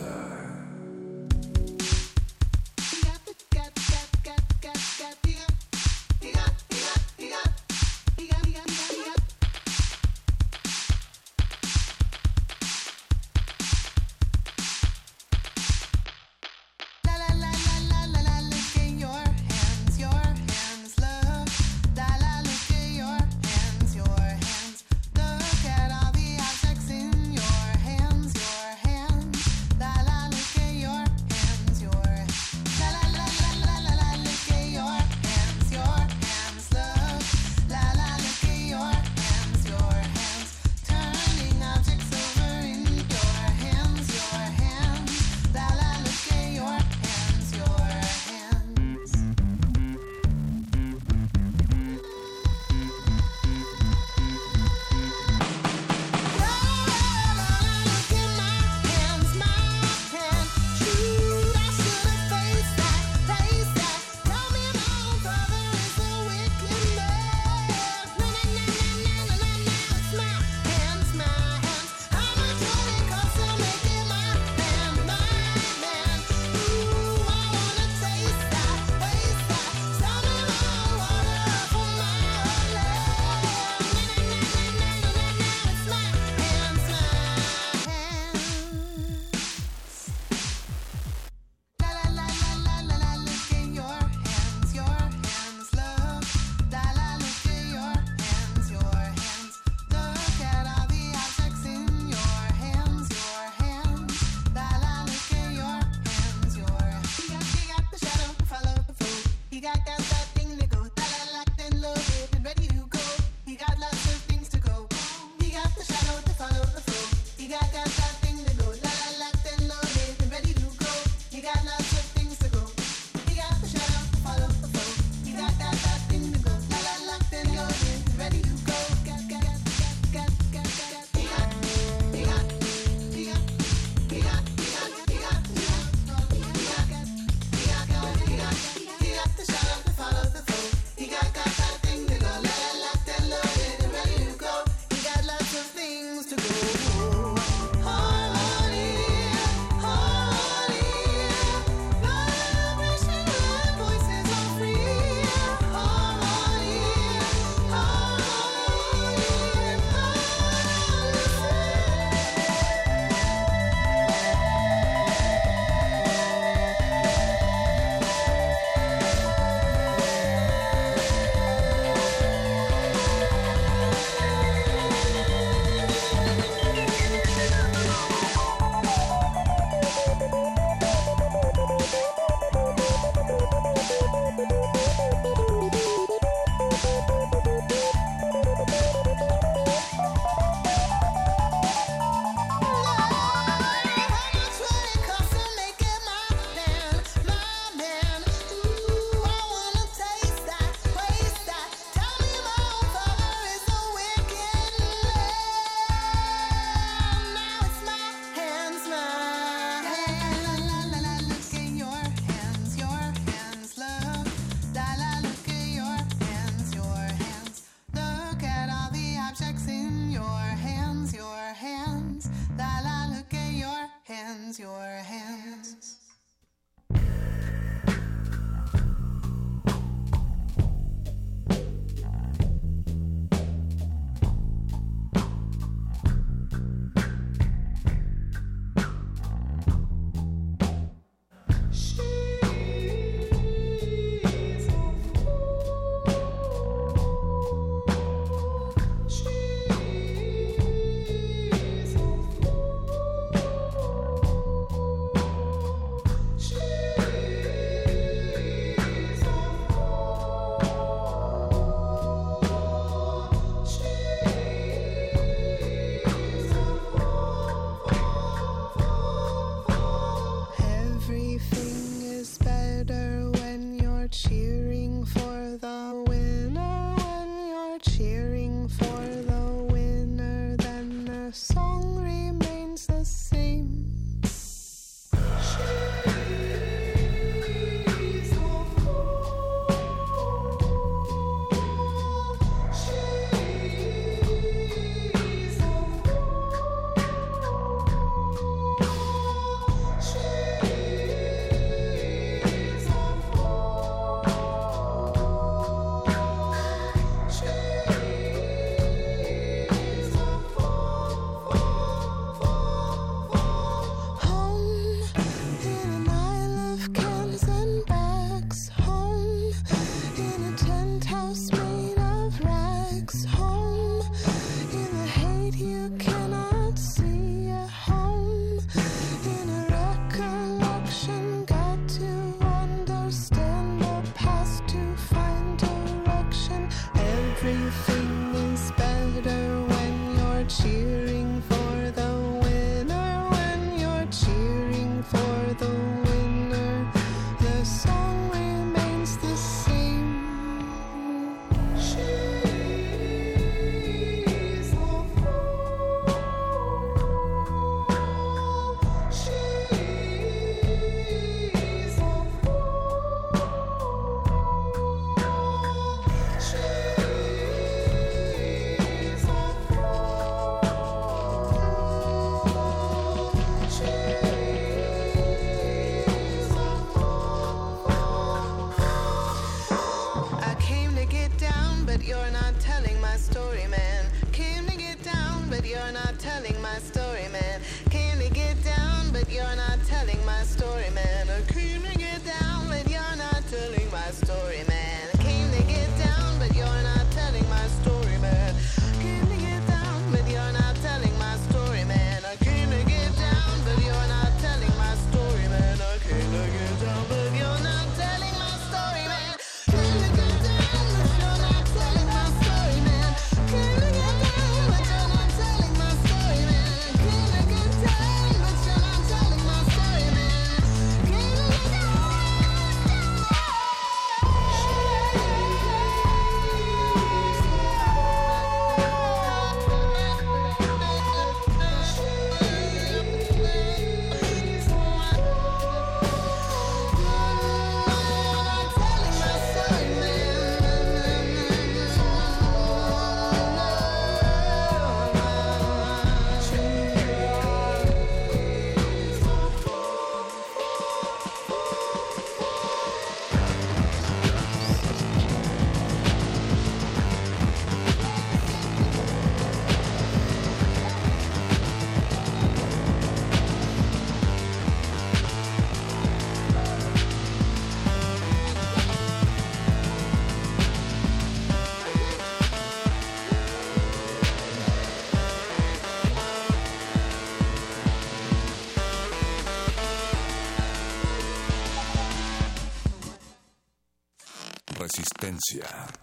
Resistencia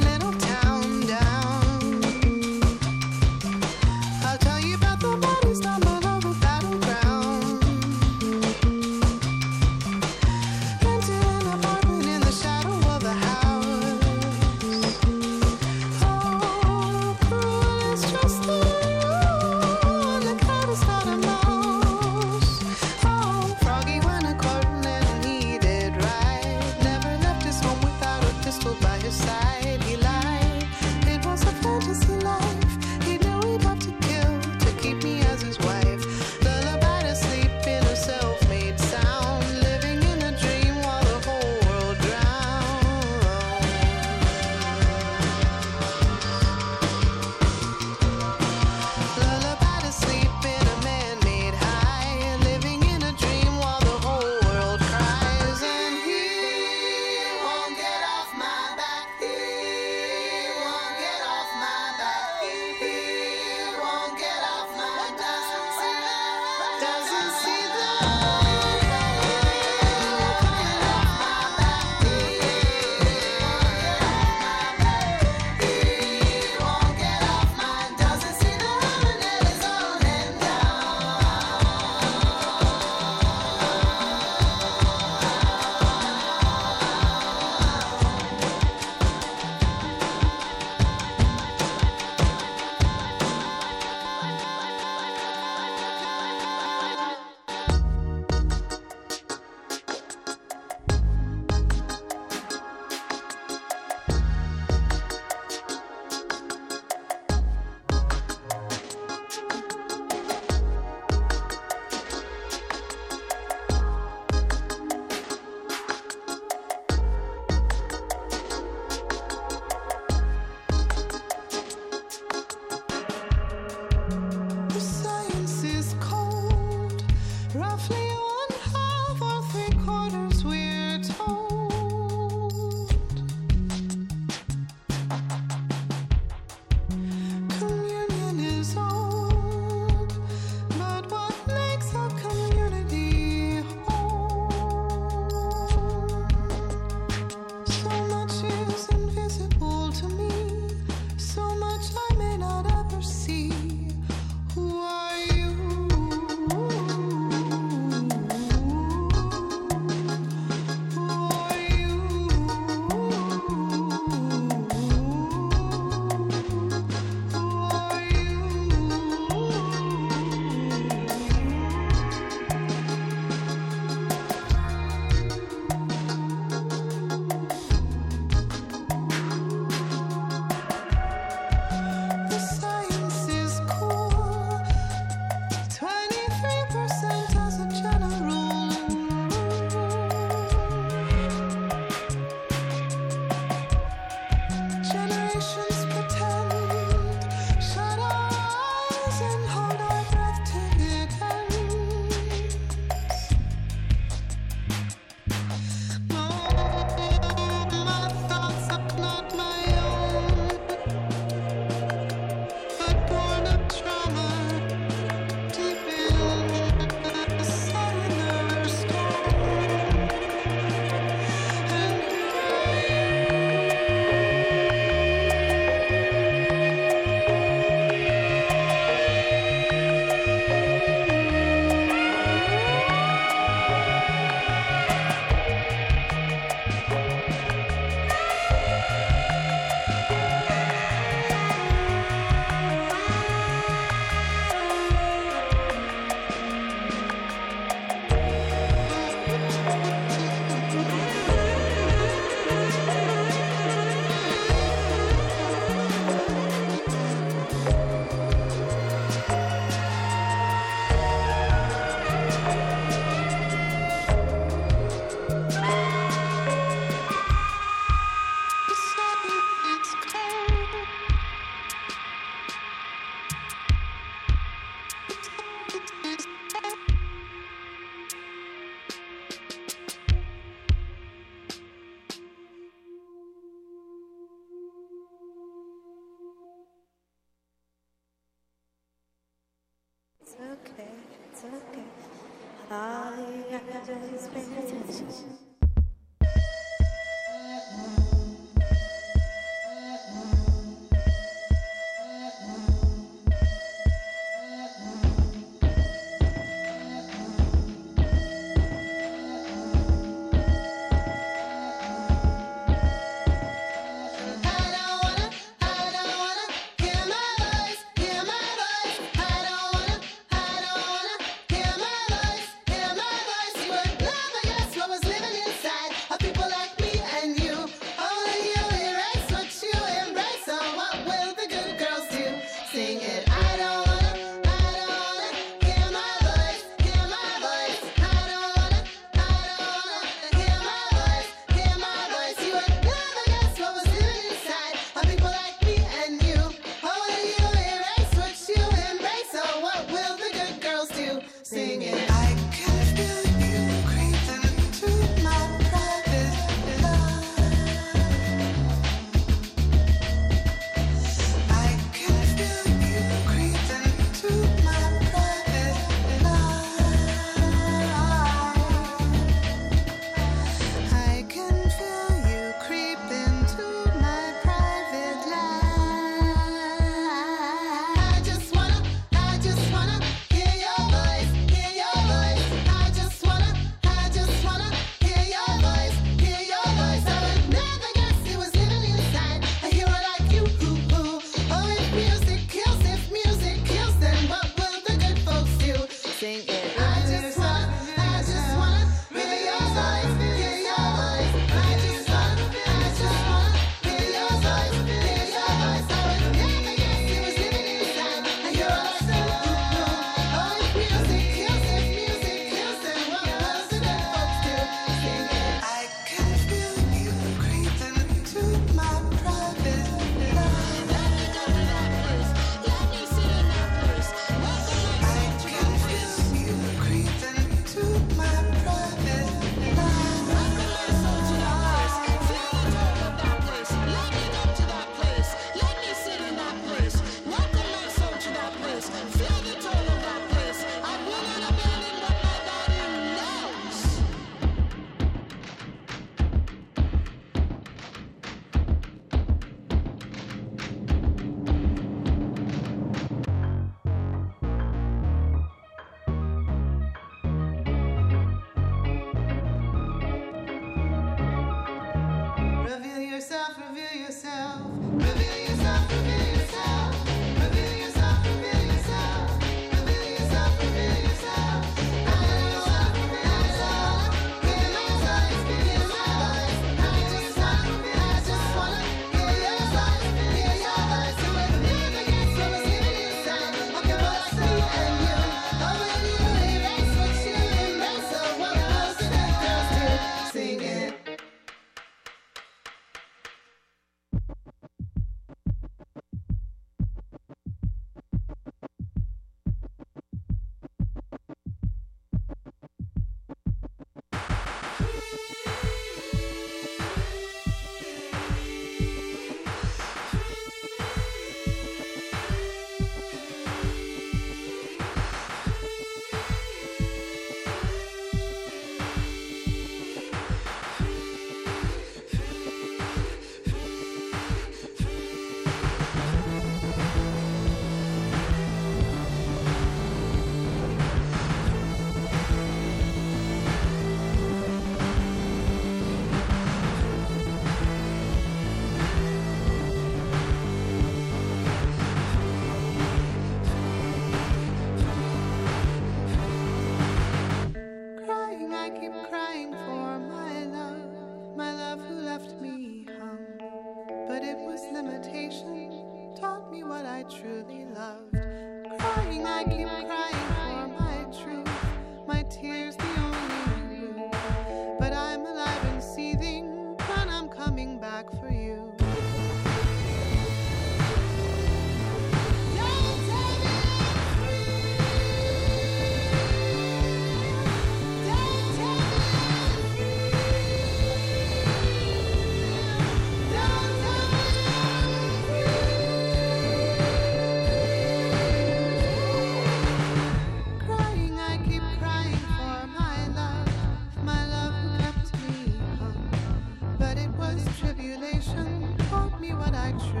picture.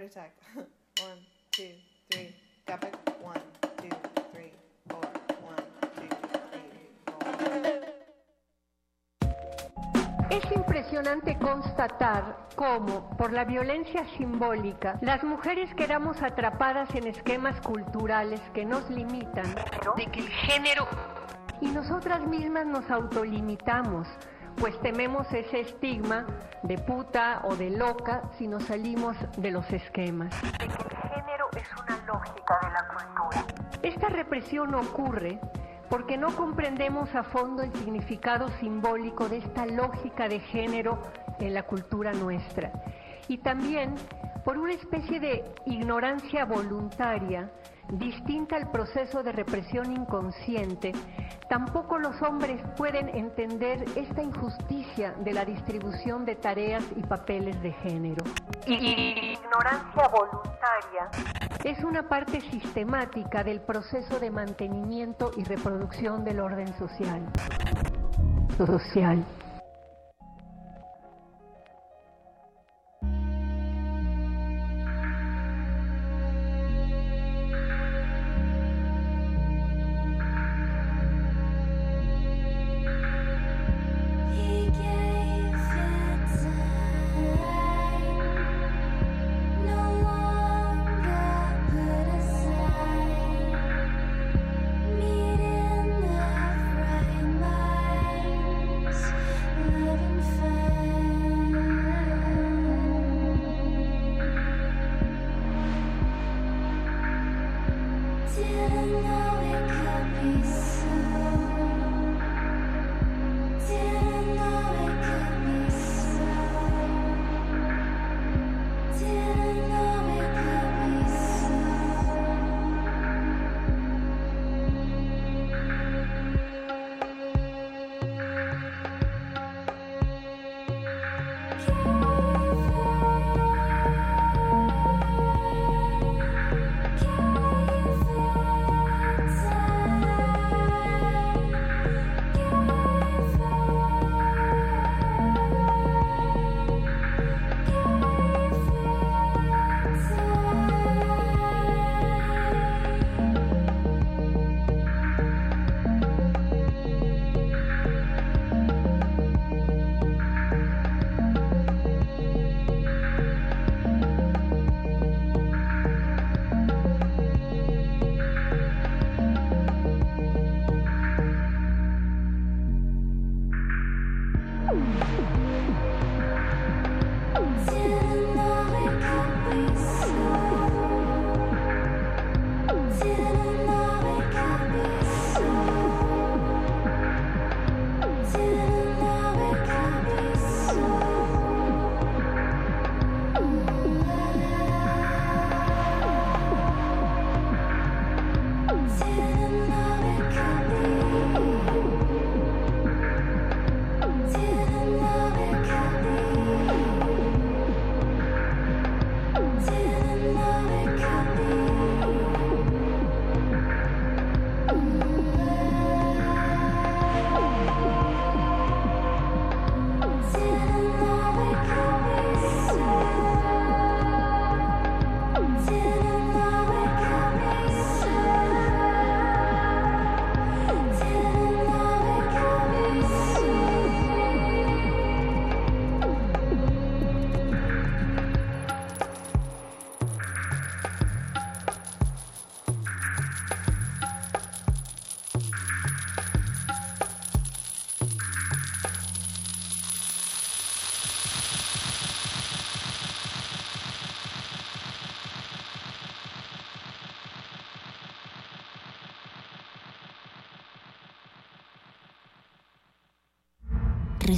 Heart attack. one, two, three. Capic. One, two, three, four. One, two, three, four. Es impresionante constatar cómo, por la violencia simbólica, las mujeres quedamos atrapadas en esquemas culturales que nos limitan, de que el género... Y nosotras mismas nos autolimitamos, pues tememos ese estigma de puta o de loca si nos salimos de los esquemas. De que el género es una lógica de la cultura. Esta represión ocurre porque no comprendemos a fondo el significado simbólico de esta lógica de género en la cultura nuestra. Y también por una especie de ignorancia voluntaria distinta al proceso de represión inconsciente, tampoco los hombres pueden entender esta injusticia de la distribución de tareas y papeles de género. Y ignorancia voluntaria es una parte sistemática del proceso de mantenimiento y reproducción del orden social. Social.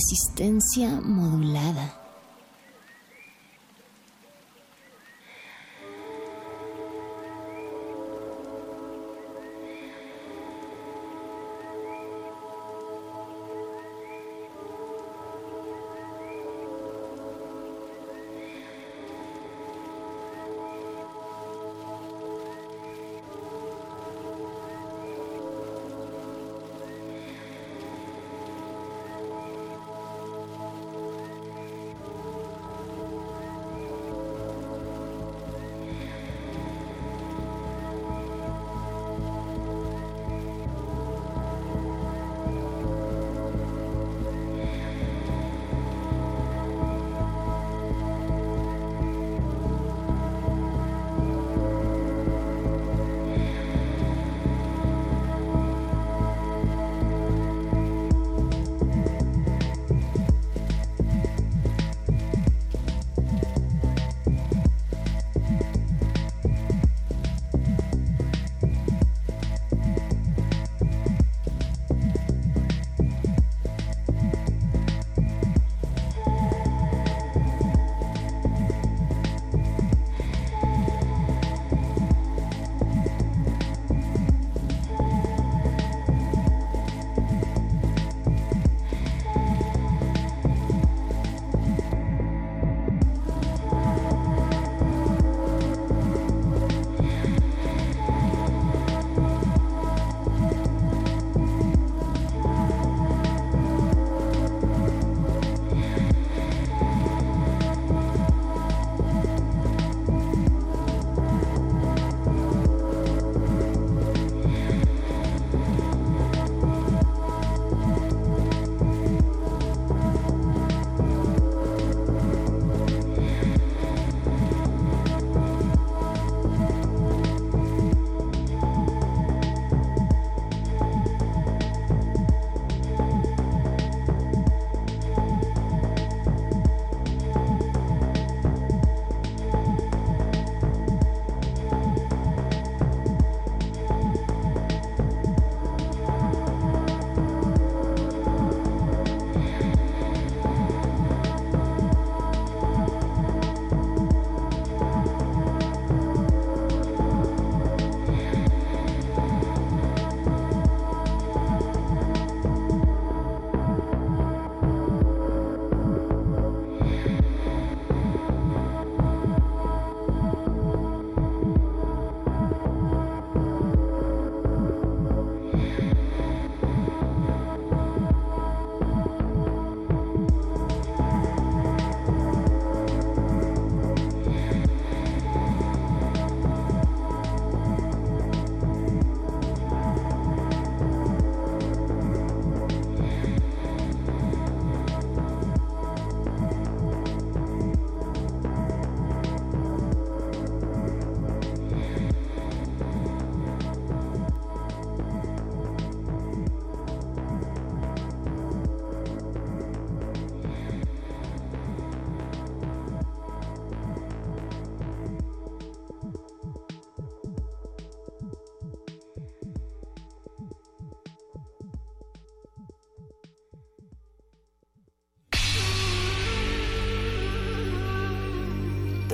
Resistencia modulada.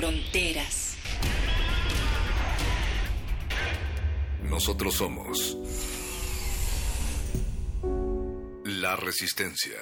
fronteras. Nosotros somos la resistencia.